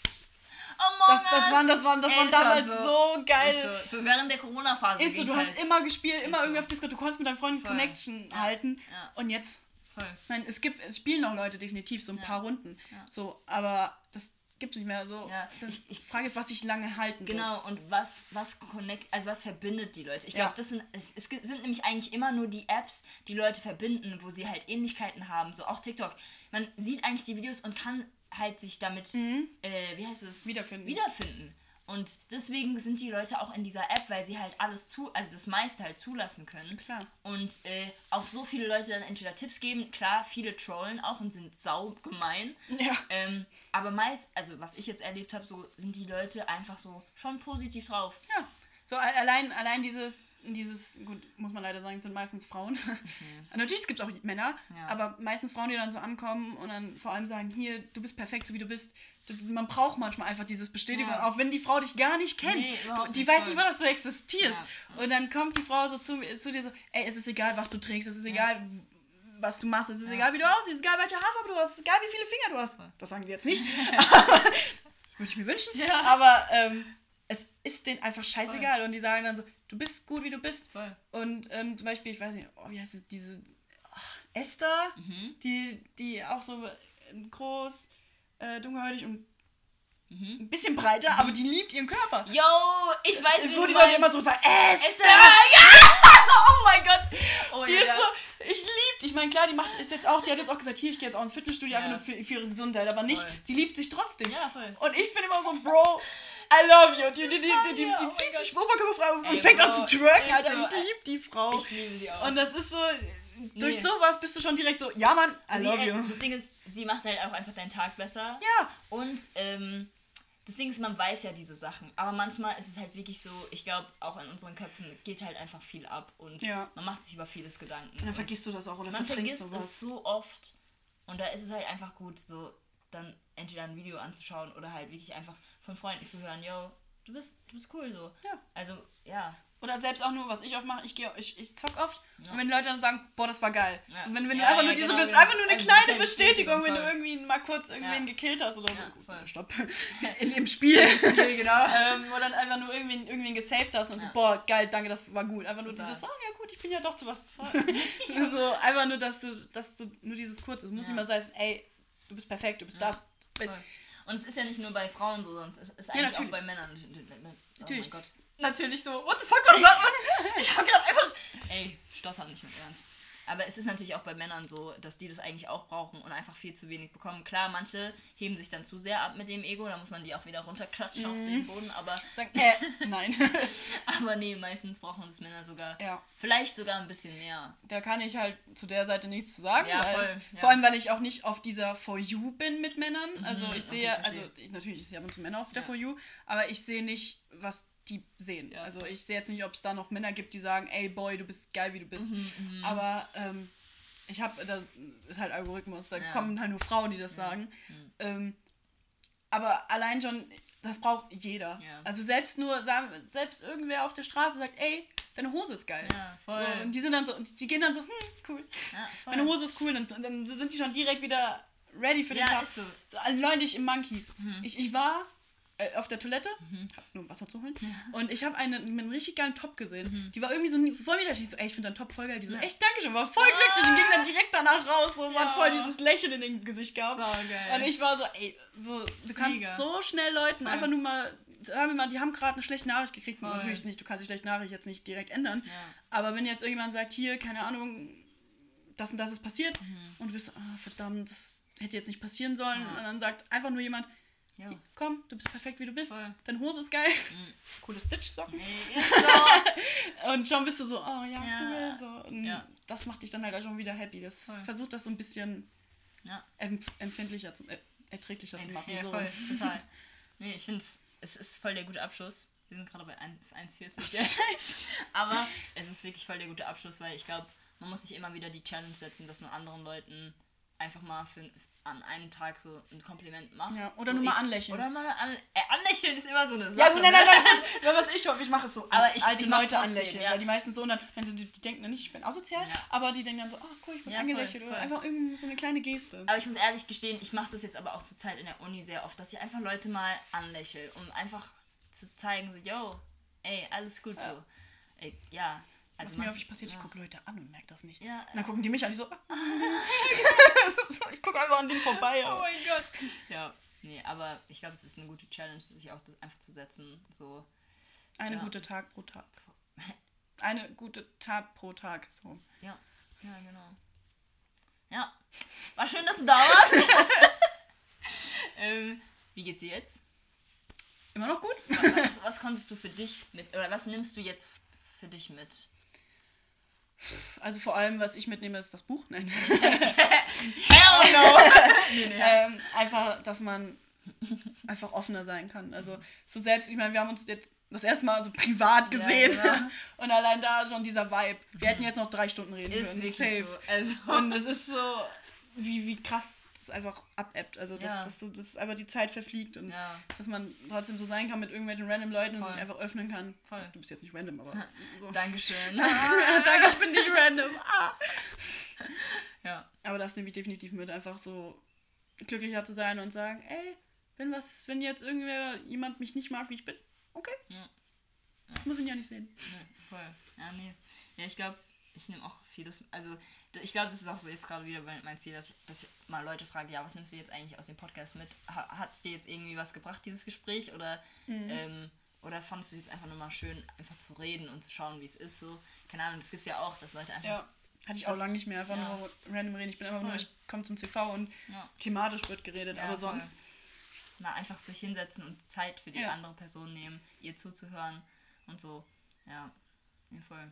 Among Das, das waren, das waren, das Ey, waren damals doch so, geil. So, so während der Corona-Phase. Ist so, du ging's hast halt. immer gespielt, immer Ist irgendwie so. auf Discord, du konntest mit deinen Freunden Voll. Connection Ja. halten. Ja. Und jetzt, Voll. meine, es gibt, es spielen noch Leute definitiv so ein paar Runden. So, aber das gibt's nicht mehr so. Ja, ich- ich- die Frage ist, was sich lange halten wird. Genau, und was, was connect, also was verbindet die Leute? Ich Ja. glaube, das sind, es, es sind nämlich eigentlich immer nur die Apps, die Leute verbinden, wo sie halt Ähnlichkeiten haben, so auch TikTok. Man sieht eigentlich die Videos und kann halt sich damit, äh, wie heißt es? Mhm. Wiederfinden. Wiederfinden. Und deswegen sind die Leute auch in dieser App, weil sie halt alles zu, also das meiste halt zulassen können. Klar. Und äh, auch so viele Leute dann entweder Tipps geben, klar, viele trollen auch und sind sau gemein. Ja. Ähm, aber meist, also was ich jetzt erlebt habe, so sind die Leute einfach so schon positiv drauf. Ja, so allein, allein dieses, dieses, gut, muss man leider sagen, es sind meistens Frauen. Natürlich gibt es auch Männer, Mhm. Ja. aber meistens Frauen, die dann so ankommen und dann vor allem sagen, hier, du bist perfekt, so wie du bist. Man braucht manchmal einfach dieses Bestätigung, Ja. auch wenn die Frau dich gar nicht kennt. Nee, die nicht, weiß voll. nicht mal, dass du existierst. Ja. Und dann kommt die Frau so zu, zu dir so, ey, es ist egal, was du trägst, es ist egal, was du machst, es ist egal, wie du aussiehst, es ist egal, welche Haarfarbe du hast, es ist egal, wie viele Finger du hast. Das sagen die jetzt nicht. Würde ich mir wünschen. Ja. Aber ähm, es ist denen einfach scheißegal. Und die sagen dann so, du bist gut, wie du bist. Voll. Und ähm, zum Beispiel, ich weiß nicht, oh, wie heißt es, diese oh, Esther, Mhm. die, die auch so äh, groß, äh, dunkelhäutig und Mhm. ein bisschen breiter, aber die liebt ihren Körper. Yo, ich weiß, wie Wo du die Leute immer so sagen, Esther! Ja! oh mein Gott. Oh, Die ja, ist so, ich lieb die. Ich meine, klar, die macht ist jetzt auch, die hat jetzt auch gesagt, hier, ich gehe jetzt auch ins Fitnessstudio, Ja. einfach nur für, für ihre Gesundheit, aber nicht, Voll. sie liebt sich trotzdem. Ja, voll. Und ich bin immer so, Bro, I love you. Die, die, die, die, oh zieht sich oberkörperfrei und Ey, fängt an Bro, zu twerken, Alter. so, Ich liebe die Frau. Ich liebe sie auch. Und das ist so, durch sowas bist du schon direkt so, ja Mann, I love äh, you. Das Ding ist, sie macht halt auch einfach deinen Tag besser. Ja. Und ähm, das Ding ist, man weiß ja diese Sachen. Aber manchmal ist es halt wirklich so, ich glaube, auch in unseren Köpfen geht halt einfach viel ab und Ja. man macht sich über vieles Gedanken. Und dann vergisst du das auch oder man vergisst sowas. es so oft. Und da ist es halt einfach gut, so dann entweder ein Video anzuschauen oder halt wirklich einfach von Freunden zu hören, yo, du bist, du bist cool so. Ja. Also, ja. Oder selbst auch nur, was ich oft mache, ich, gehe, ich, ich zock oft und wenn Leute dann sagen, boah, das war geil. Ja. So, wenn wenn Ja, du einfach ja, nur diese, genau, einfach genau. nur eine Eine kleine Bestätigung, wenn du irgendwie mal kurz irgendwen Ja. gekillt hast oder Ja, so. Stopp. In dem Spiel. Spiel, genau. ähm, oder dann einfach nur irgendwen, irgendwen gesaved hast und so, Ja. boah, geil, danke, das war gut. Einfach nur Total. dieses, ah ja gut, ich bin ja doch zu was. so, einfach nur, dass du, dass du nur dieses kurze, es muss Ja. nicht mal sein, ey, du bist perfekt, du bist das. Voll. Und es ist ja nicht nur bei Frauen so, sondern es ist, eigentlich auch bei Männern. Oh Natürlich. mein Gott. Natürlich so, what the fuck, was war das? Ich hab grad einfach. Ey, stottern nicht mit Ernst. Aber es ist natürlich auch bei Männern so, dass die das eigentlich auch brauchen und einfach viel zu wenig bekommen. Klar, manche heben sich dann zu sehr ab mit dem Ego, da muss man die auch wieder runterklatschen auf Mhm. den Boden, aber, Sagen, äh, nein. aber nee, meistens brauchen das Männer sogar. ja. Vielleicht sogar ein bisschen mehr. Da kann ich halt zu der Seite nichts zu sagen. Ja, voll, ja. Vor allem, weil ich auch nicht auf dieser For You bin mit Männern. Also ich okay, sehe, verstehe. also ich, natürlich, ich sehe ab und zu Männer auf der Ja. For You, aber ich sehe nicht, was die sehen. Ja, also ich sehe jetzt nicht, ob es da noch Männer gibt, die sagen, ey Boy, du bist geil, wie du bist. Mhm, Aber ähm, ich habe, da ist halt Algorithmus, da Ja. Mhm. kommen halt nur Frauen, die das sagen. Ähm, aber allein schon, das braucht jeder. Ja. Also selbst nur, sagen, selbst irgendwer auf der Straße sagt, ey, deine Hose ist geil. Ja, voll. So, und die sind dann so, und die gehen dann so, hm, cool. Ja. Meine Hose ist cool. Und, und dann sind die schon direkt wieder ready für den Ja, Tag. ist so. so alle Leute ich im Monkeys. Ich, ich war äh, auf der Toilette, hab nur Wasser zu holen. Und ich habe eine, einen richtig geilen Top gesehen. Die war irgendwie so voll. Ich so, ey, ich finde deinen Top voll geil. Die so, echt, danke schön, war voll glücklich und ging dann direkt danach raus so, und Ja. hat voll dieses Lächeln in dem Gesicht gehabt. Saugeil. Und ich war so, ey, so, du kannst Mega. so schnell Leuten Voll. einfach nur mal, sagen wir mal, die haben gerade eine schlechte Nachricht gekriegt. Voll. Natürlich nicht, du kannst die schlechte Nachricht jetzt nicht direkt ändern. Ja. Aber wenn jetzt irgendjemand sagt, hier, keine Ahnung, das und das ist passiert Mhm. und du bist, so, ah, verdammt, das hätte jetzt nicht passieren sollen. Ja. Und dann sagt einfach nur jemand, Ja. komm, du bist perfekt, wie du bist. Voll. Mhm. Deine Hose ist geil. Coole Stitch-Socken. Ist so. Und schon bist du so, oh ja, Ja. cool. So. Und Ja. Das macht dich dann halt auch schon wieder happy. Das Voll. versucht das so ein bisschen Ja. empf empfindlicher, zu, äh, erträglicher zu machen. Ja, so. voll, total. Nee, ich finde es ist voll der gute Abschluss. Wir sind gerade bei 1 1,40. Ja. Scheiße. Aber es ist wirklich voll der gute Abschluss, weil ich glaube, man muss sich immer wieder die Challenge setzen, dass man anderen Leuten einfach mal für, an einem Tag so ein Kompliment macht. Ja, oder so nur mal anlächeln. Oder mal an, äh, anlächeln ist immer so eine Sache. Ja, gut, nein, ne? nein, nein, nein. Ja, was ich hoffe, ich mache es so. Aber ich- alte ich Leute anlächeln. ja. Weil die meisten so, und dann, wenn sie, die, die denken dann nicht, ich bin asozial, Ja. aber die denken dann so, ah, cool, ich bin Ja, angelächelt. voll, Oder voll. einfach irgendwie so eine kleine Geste. Aber ich muss ehrlich gestehen, ich mache das jetzt aber auch zur Zeit in der Uni sehr oft, dass ich einfach Leute mal anlächle, um einfach zu zeigen, so, yo, ey, alles gut so. Ey, ja. Also Was mir häufig passiert, ja. ich gucke Leute an und merke das nicht. Ja, Und dann gucken die mich an, die so, ich gucke einfach an denen vorbei. Oh mein Gott. Ja. Nee, aber ich glaube, es ist eine gute Challenge, sich auch das einfach zu setzen. So. Eine Ja. gute Tag pro Tag. Eine gute Tat pro Tag. So. Ja. Ja, genau. Ja. War schön, dass du da warst. ähm, wie geht's dir jetzt? Immer noch gut? Was, was, was konntest du für dich mit, oder was nimmst du jetzt für dich mit? Also vor allem, was ich mitnehme, ist das Buch. Nein. Hell no! nee, nee. ähm, einfach, dass man einfach offener sein kann. Also so selbst, ich meine, wir haben uns jetzt das erste Mal so privat Ja, gesehen genau. und allein da schon dieser Vibe. Wir hätten jetzt noch drei Stunden reden Ist können. wirklich safe. so. Also, Und es ist so, wie, wie krass einfach abebbt. Also dass, Ja. dass, so, dass einfach die Zeit verfliegt und Ja. dass man trotzdem so sein kann mit irgendwelchen random Leuten und Voll. sich einfach öffnen kann. Voll. Du bist jetzt nicht random, aber so. Dankeschön. Danke, ich bin nicht random. Ah. ja. Aber das nehme ich definitiv mit, einfach so glücklicher zu sein und sagen, ey, wenn was, wenn jetzt irgendwer jemand mich nicht mag, wie ich bin, okay. Ja. Ich muss ihn ja nicht sehen. Ja, voll. Ja, nee. Ja, ich glaube, ich nehme auch vieles. Also, ich glaube, das ist auch so jetzt gerade wieder mein Ziel, dass ich, dass ich mal Leute frage, ja, was nimmst du jetzt eigentlich aus dem Podcast mit? Ha, Hat es dir jetzt irgendwie was gebracht, dieses Gespräch? Oder, ähm, oder fandest du jetzt einfach nur mal schön, einfach zu reden und zu schauen, wie es ist? So, keine Ahnung, das gibt es ja auch, dass Leute einfach. Ja. Hatte ich auch lange nicht mehr, einfach ja. nur random reden. Ich bin einfach nur, Voll. ich komme zum CV und Ja. thematisch wird geredet, Ja, aber voll. sonst mal einfach sich hinsetzen und Zeit für die andere Person nehmen, ihr zuzuhören und so. Ja, voll.